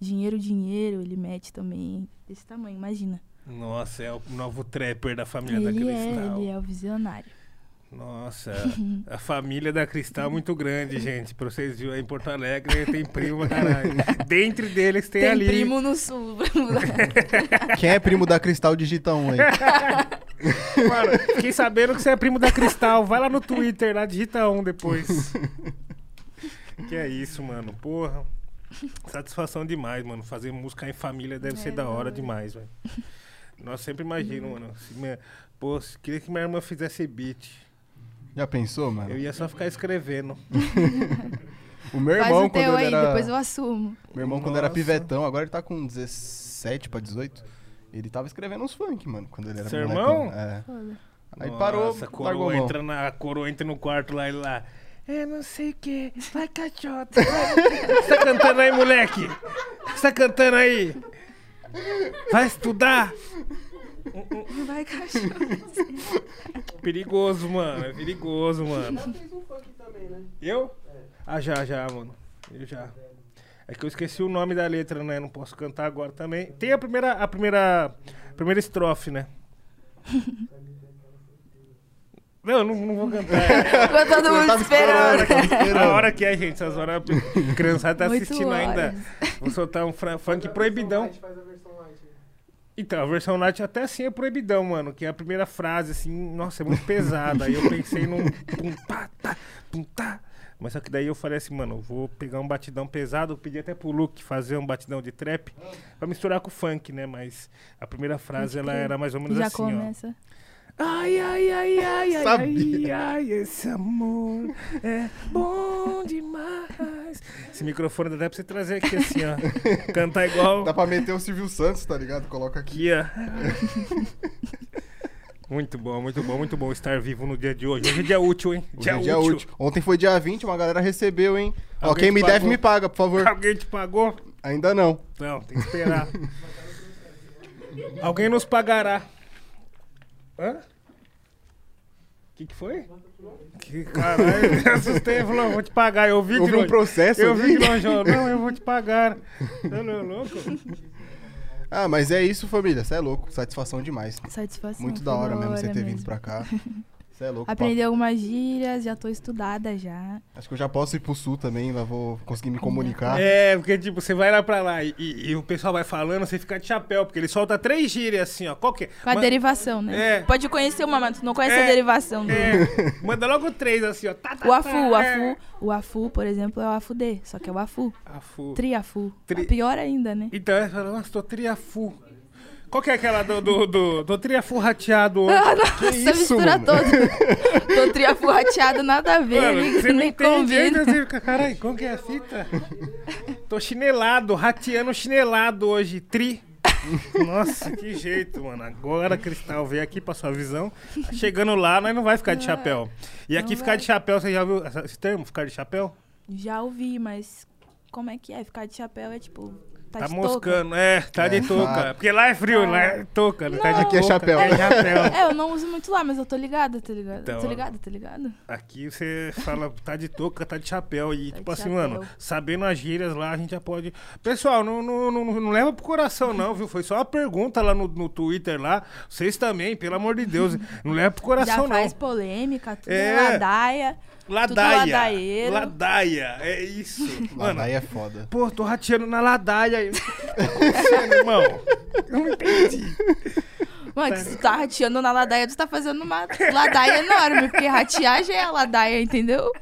Dinheiro, dinheiro, ele mete também. Desse tamanho, imagina. Nossa, é o novo trapper da família da Ele é, Cristal. ele é o visionário. Nossa, a família da Cristal é muito grande, gente. Pra vocês verem, em Porto Alegre tem primo, *laughs* caralho. Dentre deles tem, Tem ali. primo no sul. *laughs* Quem é primo da Cristal digita um aí. *laughs* Mano, fiquei sabendo que você é primo da Cristal. Vai lá no Twitter, lá, digita um depois. que é isso, mano. Porra. Satisfação demais, mano. Fazer música em família deve É, ser da hora demais, velho. Nossa, sempre imagino, mano. Se minha... Pô, queria que minha irmã fizesse beat. Já pensou, mano? Eu ia só ficar escrevendo. *laughs* O meu Faz irmão, o teu quando aí, era... depois eu assumo. Meu irmão, quando era Nossa. pivetão, agora ele tá com 17 pra 18. Ele tava escrevendo uns funk, mano, quando ele era Seu irmão? É. Aí parou, Nossa, a largou entra, na, a coroa entra no quarto lá e lá. Eu não sei o que. Vai, cachota. *laughs* Você tá cantando aí, moleque? Você tá cantando aí? Vai estudar? Vai, cachorro. Perigoso, mano. É perigoso, mano. Eu? Ah, já, já, mano. Eu já. É que eu esqueci o nome da letra, né? Não posso cantar agora também. Tem a primeira, a primeira, a primeira estrofe, né? Não, não, não vou cantar. *laughs* Ficou todo mundo esperando. esperando. *laughs* A hora que é, gente, essas horas a criançada tá assistindo ainda. Vou soltar um funk proibidão. Então, a versão light até assim é proibidão, mano. Que é a primeira frase, assim, nossa, é muito pesada. Aí eu pensei num pum pá, tá, pum tá. Mas só que daí eu falei assim, mano, vou pegar um batidão pesado. Eu pedi até pro Luke fazer um batidão de trap pra misturar com o funk, né? Mas a primeira frase, ela era mais ou menos Já assim, começa. ó. Ai, ai, ai, ai, ai, *laughs* ai, ai, esse amor é bom demais. Esse microfone dá até pra você trazer aqui assim, ó. *laughs* Cantar igual Dá pra meter o Silvio Santos, tá ligado? Coloca aqui. ó. *laughs* Muito bom, muito bom, muito bom estar vivo no dia de hoje. Hoje é dia útil, hein? Hoje é dia útil. Ontem foi dia 20, uma galera recebeu, hein? Ó, Alguém quem te me deve pagou? me paga, por favor. Alguém te pagou? Ainda não. Não, tem que esperar. Alguém nos pagará. Hã? O que, que foi? Que caralho, eu assustei, falou, vou te pagar. Eu vi Houve que um não- processo Eu vi que não, não, eu vou te pagar. Não, não, louco. Ah, mas é isso, família. Você é louco. Satisfação demais. Satisfação. Muito da hora mesmo você ter vindo mesmo. pra cá. *laughs* Você é louco. Aprendi algumas gírias, já tô estudada já. papo. Acho que eu já posso ir pro sul também, lá vou conseguir me comunicar. É, porque tipo, você vai lá pra lá e, e- e o pessoal vai falando, você fica de chapéu, porque ele solta três gírias assim, ó. Qual que é? Com a derivação, né? É. Pode conhecer uma, mas tu não conhece É. a derivação. do- É, *laughs* manda logo três assim, ó. Tá, tá, O afu, tá, o é. afu. O afu, por exemplo, é o afudê, só que é o afu. Afu. Triafu. Tri- Pior ainda, né? Então, ela fala, nossa, tô triafu. Qual que é aquela do, do, do, do triafu rateado hoje? Ah, *laughs* nossa, isso, mistura mano? toda. *laughs* Tô triafu rateado, nada a ver, Mano, nem, você nem combina. você fica, caralho, como que é a fita? Tô chinelado, rateando chinelado hoje, tri. Nossa, que jeito, mano. Agora, Cristal, veio aqui pra sua visão. Chegando lá, nós não vai ficar de chapéu. E aqui não ficar vai. de chapéu, você já viu esse termo, ficar de chapéu? Já ouvi, mas como é que é? Ficar de chapéu é tipo. Tá, Tá de touca. moscando, é, tá de É, touca. tá. Porque lá é frio, Não. lá é touca. Tá de Aqui é touca, chapéu. É chapéu. É, eu não uso muito lá, mas eu tô ligada, tá ligado? Então, tô ligada, tá ligado? Aqui você fala, tá de touca, tá de chapéu. E, Tá tipo de assim, chapéu. mano, sabendo as gírias lá, a gente já pode. Pessoal, não, não, não, não leva pro coração, não, viu? Foi só uma pergunta lá no, no Twitter lá. Vocês também, pelo amor de Deus. Não leva pro coração, Já faz não. polêmica, tudo é. ladaia. Ladaia. Ladaia, é isso. *laughs* Mano, aí é foda. pô, tô rateando na ladaia. Tá acontecendo, irmão? Eu não entendi. Mano, se tu tá rateando na ladaia, tu tá fazendo uma ladaia enorme, porque ratear já é a ladaia, entendeu?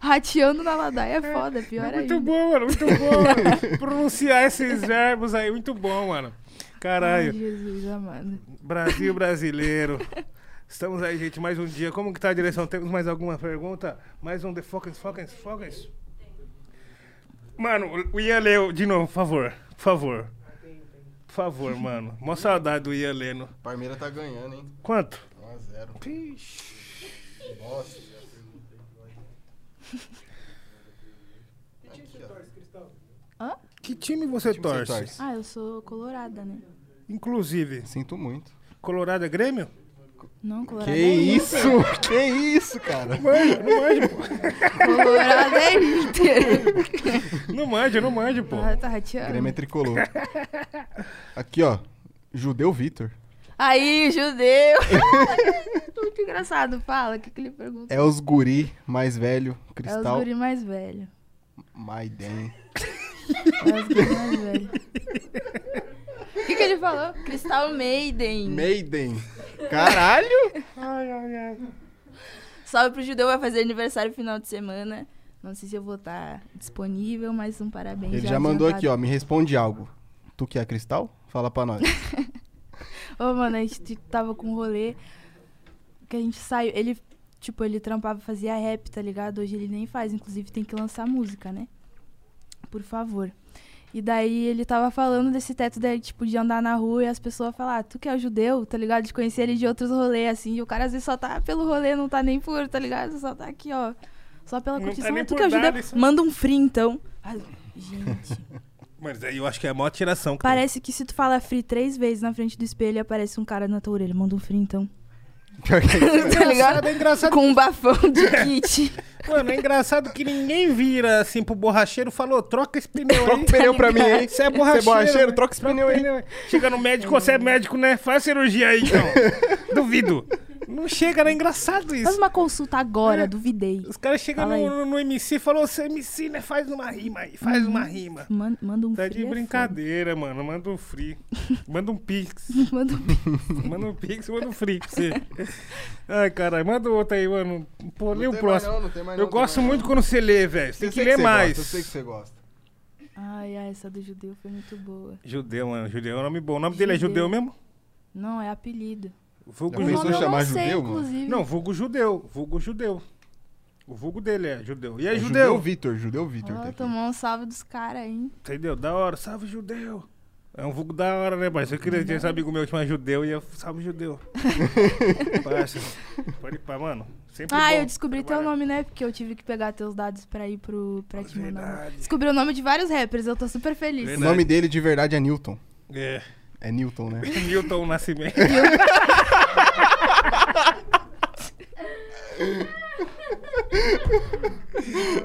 Rateando na ladaia é foda, pior Muito ainda. bom, mano, muito bom, mano. Pronunciar esses verbos aí, muito bom, mano. Caralho. Ai, Jesus amado. Brasil brasileiro. Estamos aí, gente, mais um dia. Como que tá a direção? Temos mais alguma pergunta? Mais um The Focus, Focus, Focus? Mano, o Ian leu de novo, por favor. Por favor. Por favor, mano. Mó saudade do Ian lendo. Parmeira tá ganhando, hein? Quanto? 1x0. Pixe. Nossa. Que time você time você torce? torce? Ah, eu sou colorada, né? Inclusive, Sinto muito. Colorado é Grêmio? Não, colorada Que é isso? Inter. *laughs* Que isso, cara? Manja, não manja, pô. Colorada é Inter. Não manja, não manja, pô. Ah, tá rateando. Grêmio é tricolor. Aqui, ó. Judeu Vitor. Aí, judeu. *laughs* Muito engraçado. Fala, o que, que ele pergunta? É os guri mais velho. É os Cristal guri mais velho. Maiden. É os guri mais velho. *laughs* O que, que ele falou? Cristal Maiden. Maiden. Caralho! Ai, ai, ai. Salve pro judeu, vai fazer aniversário final de semana. Não sei se eu vou estar disponível, mas um parabéns. Ele já mandou aqui, ó. Me responde algo. Tu que é Cristal? Fala pra nós. *laughs* Ô, mano, a gente tava com um rolê que a gente saiu. Ele, tipo, ele trampava, fazia rap, tá ligado? Hoje ele nem faz, inclusive tem que lançar música, né? Por favor. E daí ele tava falando desse teto dele, tipo, de andar na rua e as pessoas falar, ah, tu que é judeu, tá ligado? De conhecer ele de outros rolês, assim. E o cara às vezes só tá pelo rolê, não tá nem por, tá ligado? Só tá aqui, ó. Só pela Não tá Ah, tu que é nada, judeu, isso- manda um free, então. Ai, gente. *laughs* Mas aí eu acho que é a maior tiração. que tem. Parece que se tu fala free três vezes na frente do espelho, aparece um cara na tua orelha. Manda um free, então. Pior que é isso. *laughs* tá ligado? É engraçado, Com um bafão de kit. mano, é engraçado que ninguém vira assim pro borracheiro e falou, troca esse pneu Troca aí. o pneu pra mim, hein? Você é borracheiro. né? troca esse pneu aí. Chega no médico, você é médico, né? Faz cirurgia aí, então. *laughs* Duvido. Não chega, né? É engraçado Faz isso. uma consulta agora, É. duvidei. Os caras chegam aí. no, no MC e falam, você é MC, né? Faz uma rima aí, faz uma rima. Man- Manda um Tá free. de é brincadeira, mano. Manda um free. *laughs* Manda um pix. *laughs* Manda um Manda um pix, manda um free pra você. *laughs* Ai, caralho. Manda outro aí, mano. Pô, lê o próximo. Eu gosto muito quando você lê, velho. Você tem que ler mais. Eu sei que você gosta. Ai, ai, essa do judeu foi muito boa. Judeu, mano. Judeu é um nome bom. O nome dele é judeu Judeu. mesmo? Não, é apelido. Vulgo Já O judeu. eu chamar não sei, judeu, mano? inclusive. Não, vulgo judeu. Vulgo judeu. O vulgo dele é judeu. E aí, É judeu? Vitor, Judeu Vitor. Ó, tá tomou um salve dos caras, hein? Entendeu? Da hora. Salve, judeu. É um vulgo da hora, né, parça? Eu queria ter esse amigo meu que chama judeu e eu salve, judeu. *laughs* parça. Pode ir pra, mano. Sempre Ah, eu descobri teu trabalhar. nome, né? Porque eu tive que pegar teus dados pra ir pro. pra te mandar. Verdade. Descobri o nome de vários rappers, eu tô super feliz. O Verdade. nome dele de verdade é Newton. É. É Newton, né? *laughs* Milton Nascimento.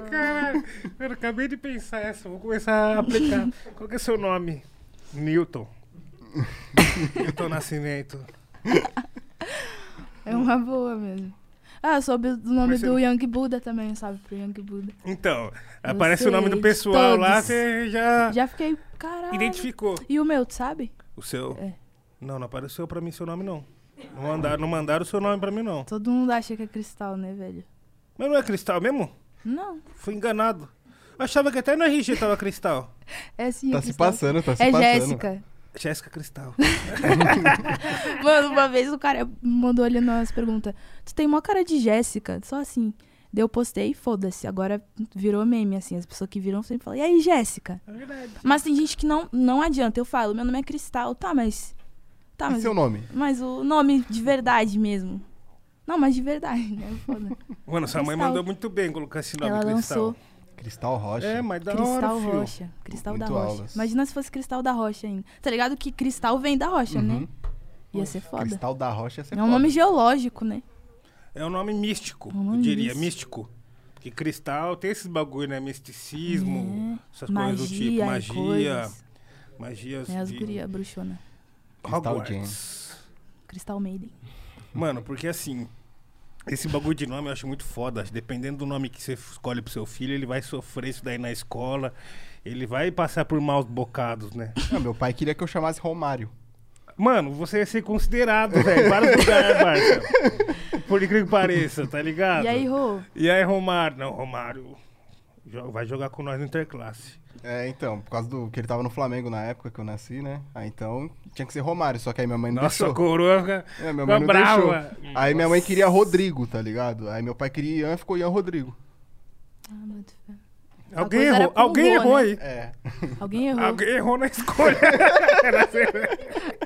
Caralho, eu acabei de pensar essa, vou começar a aplicar. Qual que é seu nome? Newton. Newton Nascimento. É uma boa mesmo. Ah, soube o nome você do Young Buda também, sabe? Pro Young Buda. Então, aparece o nome do pessoal lá, todos. você já, Já fiquei, caralho. identificou. E o meu, tu sabe? O seu? É. Não, não apareceu pra mim seu nome, não. Não mandaram, não mandaram o seu nome pra mim, não. Todo mundo acha que é cristal, né, velho? Mas não é cristal mesmo? Não. Fui enganado. Achava que até no RG tava cristal. *laughs* É sim. Tá é se cristal. passando, tá se É passando. Jéssica. Jéssica Cristal. *laughs* Mano, uma vez o cara mandou ali nas perguntas: Tu tem mó cara de Jéssica? Só assim. Daí eu postei, foda-se. Agora virou meme, assim. As pessoas que viram sempre falam: E aí, Jéssica? É verdade. Mas tem gente que não, não adianta. Eu falo: Meu nome é Cristal. Tá, mas. Tá, E mas. seu nome? Mas o nome de verdade mesmo. Não, mas de verdade, né? Foda. Mano, sua mãe mandou muito bem colocar esse nome Ela Cristal. lançou Cristal Rocha. É, mas da hora, Cristal filho. Rocha. Cristal da Muito Rocha. aulas. Imagina se fosse Cristal da Rocha ainda. Tá ligado que cristal vem da rocha, né? Uhum. Ia ser foda. Cristal da Rocha ia ser É um foda. nome geológico, né? É um nome místico, Um nome eu diria, místico. místico. Porque cristal tem esses bagulho, né? Misticismo, essas coisas do tipo. Magia, Magia. coisas. Magias É as de guria bruxona. Cristal Hogwarts. Cristal Maiden. Mano, porque assim, esse bagulho de nome eu acho muito foda. Dependendo do nome que você escolhe pro seu filho, ele vai sofrer isso daí na escola. Ele vai passar por maus bocados, né? Ah, meu pai queria que eu chamasse Romário. Mano, você ia ser considerado, velho. Vários lugares, Barça. Por incrível que pareça, tá ligado? E aí, Rô? E aí, Romário? Não, Romário vai jogar com nós no Interclasse. É, então, por causa do que ele tava no Flamengo na época que eu nasci, né? Aí então tinha que ser Romário, só que aí minha mãe não Nossa, deixou. coroa fica, É, minha mãe não brava. deixou. Aí minha mãe queria Rodrigo, tá ligado? Aí meu pai queria Ian, ficou Ian Rodrigo. Ah, boto fé. Alguém errou, alguém errou né? aí. É. *laughs* Alguém errou. Alguém errou na escolha. *laughs*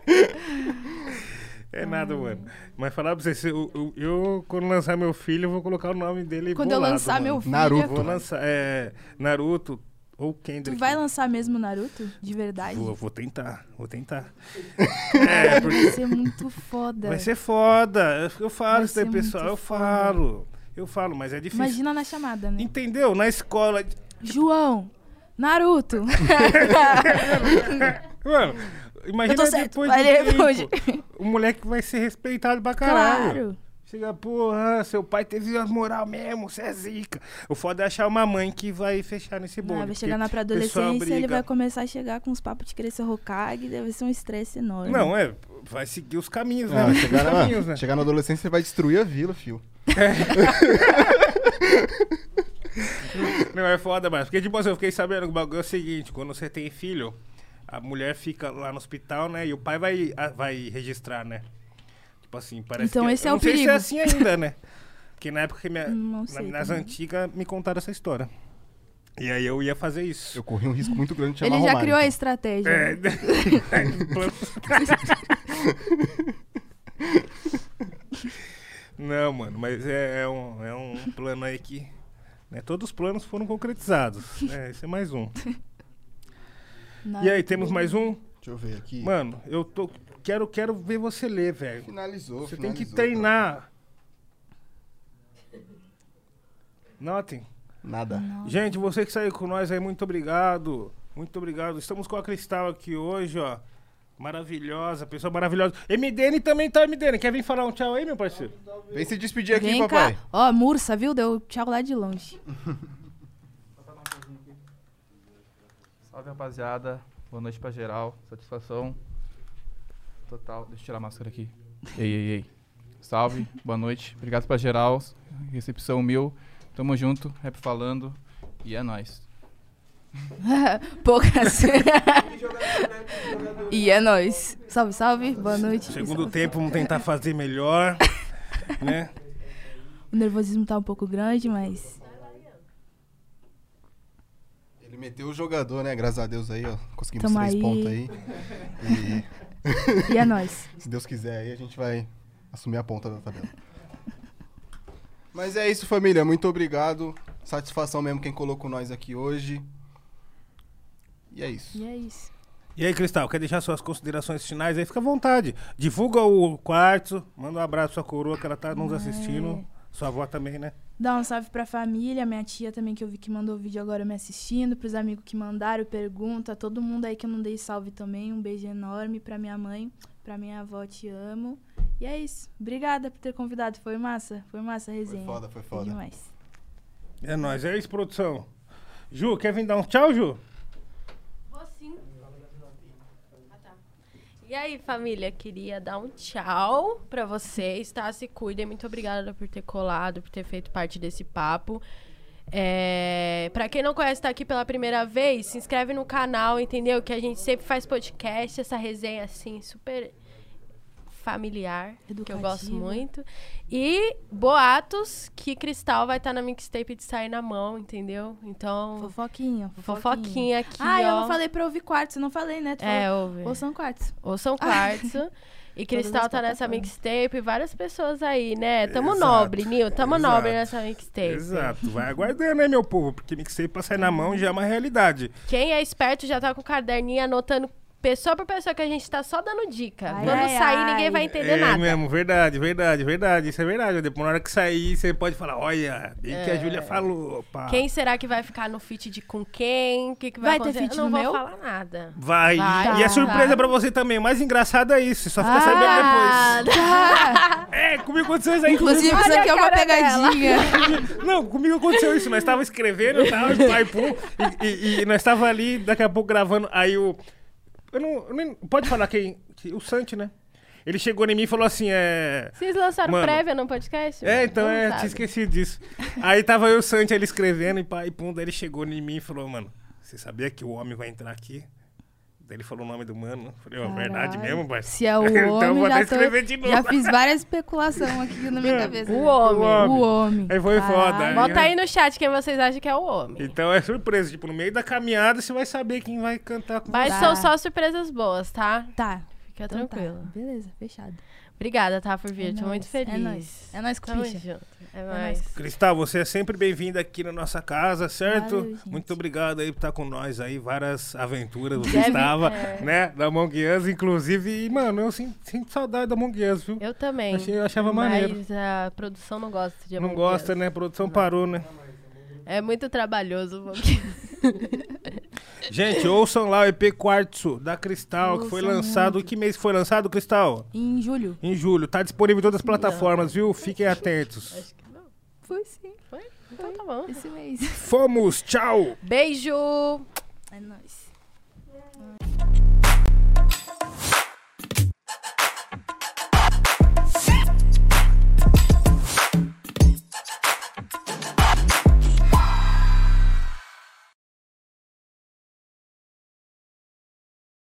é nada, mano. Mas falar pra você, se eu, eu- eu, quando lançar meu filho, eu vou colocar o nome dele Quando eu bolado, lançar mano. meu filho. Naruto. Vou lançar, é, Naruto ou Kendrick. Tu vai lançar mesmo Naruto? De verdade? Vou, vou tentar, vou tentar. *laughs* é, porque Vai ser muito foda. vai ser foda. Eu, eu falo Vai isso daí, ser pessoal. Eu foda. falo. Eu falo, mas é difícil. Imagina na chamada, né? Entendeu? Na escola. João, Naruto. *laughs* Mano, imagina Eu tô certo. depois de ele tempo, o moleque vai ser respeitado pra caralho. Claro. Chega, porra, seu pai teve as moral mesmo, você é zica. O foda é achar uma mãe que vai fechar nesse bolo. Ah, vai chegar na pré-adolescência, ele vai começar a chegar com os papos de ser Hokage, deve ser um estresse enorme. Não, é, vai seguir os caminhos, né? Ah, chegar, na, caminhos, né? chegar na adolescência você vai destruir a vila, fio. *laughs* *laughs* Não, é foda, mas porque, tipo assim, eu fiquei sabendo que o bagulho é o seguinte, quando você tem filho, a mulher fica lá no hospital, né? E o pai vai, a- vai registrar, né? Tipo assim, parece Então que... esse é eu o não sei se perigo. é assim ainda, né? *laughs* Porque na época que minha, na- sei nas antigas me contaram essa história. E aí eu ia fazer isso. Eu corri um risco muito grande de chamar Ele já Romário, criou a então. estratégia. É, né? *laughs* Não, mano, mas é, é um, é um plano aí que. Né, todos os planos foram concretizados. né, *laughs* esse é mais um. E aí, temos mais um? Deixa eu ver aqui. Mano, eu tô. Quero, quero ver você ler, velho. Finalizou, Você tem que finalizou, treinar. Notem. cara. Nada. Gente, você que saiu com nós aí, muito obrigado. Muito obrigado. Estamos com a Cristal aqui hoje, ó. Maravilhosa, pessoa maravilhosa. MDN também tá, MDN. Quer vir falar um tchau aí, meu parceiro? Vem se despedir aqui, Vem papai. cá. Ó, Mursa, viu? Deu tchau lá de longe. *laughs* Salve, rapaziada. Boa noite pra geral. Satisfação total. Deixa eu tirar a máscara aqui. Ei, ei, ei. Salve, boa noite. Obrigado pra geral. Recepção mil. Tamo junto, rap falando. E é nóis. *laughs* Poucas. *laughs* *laughs* e é nóis. Salve, salve. Boa noite. Segundo Salve. tempo, vamos tentar fazer melhor, né? O nervosismo tá um pouco grande, mas. Ele meteu o jogador, né? Graças a Deus aí, ó. Conseguimos Tamo três aí. pontos aí. E E é nóis. se Deus quiser aí, a gente vai assumir a ponta da tabela. Mas é isso, família. Muito obrigado. Satisfação mesmo quem colocou nós aqui hoje. E é isso. E é isso. E aí, Cristal, quer deixar suas considerações finais aí? Fica à vontade. Divulga o quarto, manda um abraço pra sua coroa que ela tá nos assistindo. Sua avó também, né? Dá um salve pra família, minha tia também, que eu vi que mandou o vídeo agora me assistindo, pros amigos que mandaram pergunta, todo mundo aí que eu não dei salve também, um beijo enorme pra minha mãe, pra minha avó, te amo. E é isso. Obrigada por ter convidado, foi massa, foi massa a Foi resenha. foda, foi Foi foda. demais. É nóis, é isso, produção. Ju, quer vir dar um tchau, Ju? Vou sim. Ah, tá. E aí, família, queria dar um tchau pra vocês, tá? Se cuidem. Muito obrigada por ter colado, por ter feito parte desse papo. É... Pra quem não conhece, tá aqui pela primeira vez, se inscreve no canal, entendeu? Que a gente sempre faz podcast, essa resenha assim, super familiar, que eu gosto muito. E boatos que Cristal vai estar na mixtape de sair na mão, entendeu? Então, Fofoquinha, fofoquinha aqui, Ah, eu ó. não falei pra ouvir quartos, eu não falei, né? Tu É, falou, ouve. Ouçam quartos. Ouçam quartzo. E *laughs* Cristal tá nessa mixtape, várias pessoas aí, né? Tamo Exato. nobre, Nil, tamo Exato. nobre nessa mixtape. Exato, vai aguardando, né, meu povo? Porque mixtape pra sair na mão já é uma realidade. Quem é esperto já tá com o caderninho anotando pessoa por pessoa que a gente tá só dando dica. Ai, Quando ai, sair, ai. ninguém vai entender é nada. mesmo, verdade, verdade, verdade. Isso é verdade. Depois, na hora que sair, você pode falar: olha, bem que a É. Júlia falou. Pá. Quem será que vai ficar no feat de com quem? O que, que vai, Vai ter acontecer? feat Eu não no vou meu? falar nada. Vai. Vai, E é tá. surpresa pra você também. O mais engraçado é isso. Você só fica sabendo Ah, depois. tá. *laughs* É, comigo aconteceu isso aí. Inclusive, isso aqui a é uma pegadinha. *laughs* Não, comigo aconteceu isso. Nós tava escrevendo tal, pai, pum, e, e- e nós tava ali, daqui a pouco gravando. Aí o. Eu não. eu nem- pode falar quem? que- O Santi, né? Ele chegou em mim e falou assim: é. Vocês lançaram Mano. prévia no podcast? É, então Não é, sabe. tinha esquecido disso. Aí tava eu e o Santi ele escrevendo e pai, pum, daí ele chegou em mim e falou, mano, você sabia que o homem vai entrar aqui? Daí ele falou o nome do mano. Eu Falei, ó, verdade mesmo, pai? Se é o *laughs* Então eu homem, vou até já, tô- escrever de novo. já fiz várias especulações aqui na minha cabeça. O homem. O homem. Aí foi foda. Caralho. Aí- Bota aí no chat quem vocês acham que é o homem. Então é surpresa, tipo, no meio da caminhada você vai saber quem vai cantar com Mas Tá. são só surpresas boas, tá? Tá. Fica Então tá. tranquilo. Beleza, fechado. Obrigada, tá, por vir. É Tô nóis, muito feliz. É nóis. É nóis, Tamo junto. É nóis. Cristal, você é sempre bem-vindo aqui na nossa casa, certo? Valeu. Muito obrigado aí por estar com nós aí, várias aventuras. Você Deve- estava, é. né, da Among Us, inclusive, e, mano, eu sinto, sinto saudade da Among Us, viu? Eu também. Achei- eu achava mas maneiro. a produção não gosta de Não gosta, né? A produção parou, né? É muito trabalhoso. Among *laughs* Gente, ouçam lá o EP Quartzo da Cristal, que foi Ouçam lançado. Que mês foi lançado, Cristal? Em julho. Em julho. Tá disponível em todas as plataformas, viu? Fiquem atentos. Acho que não. Foi sim. Foi? Então tá bom. Esse mês. Fomos, tchau! Beijo!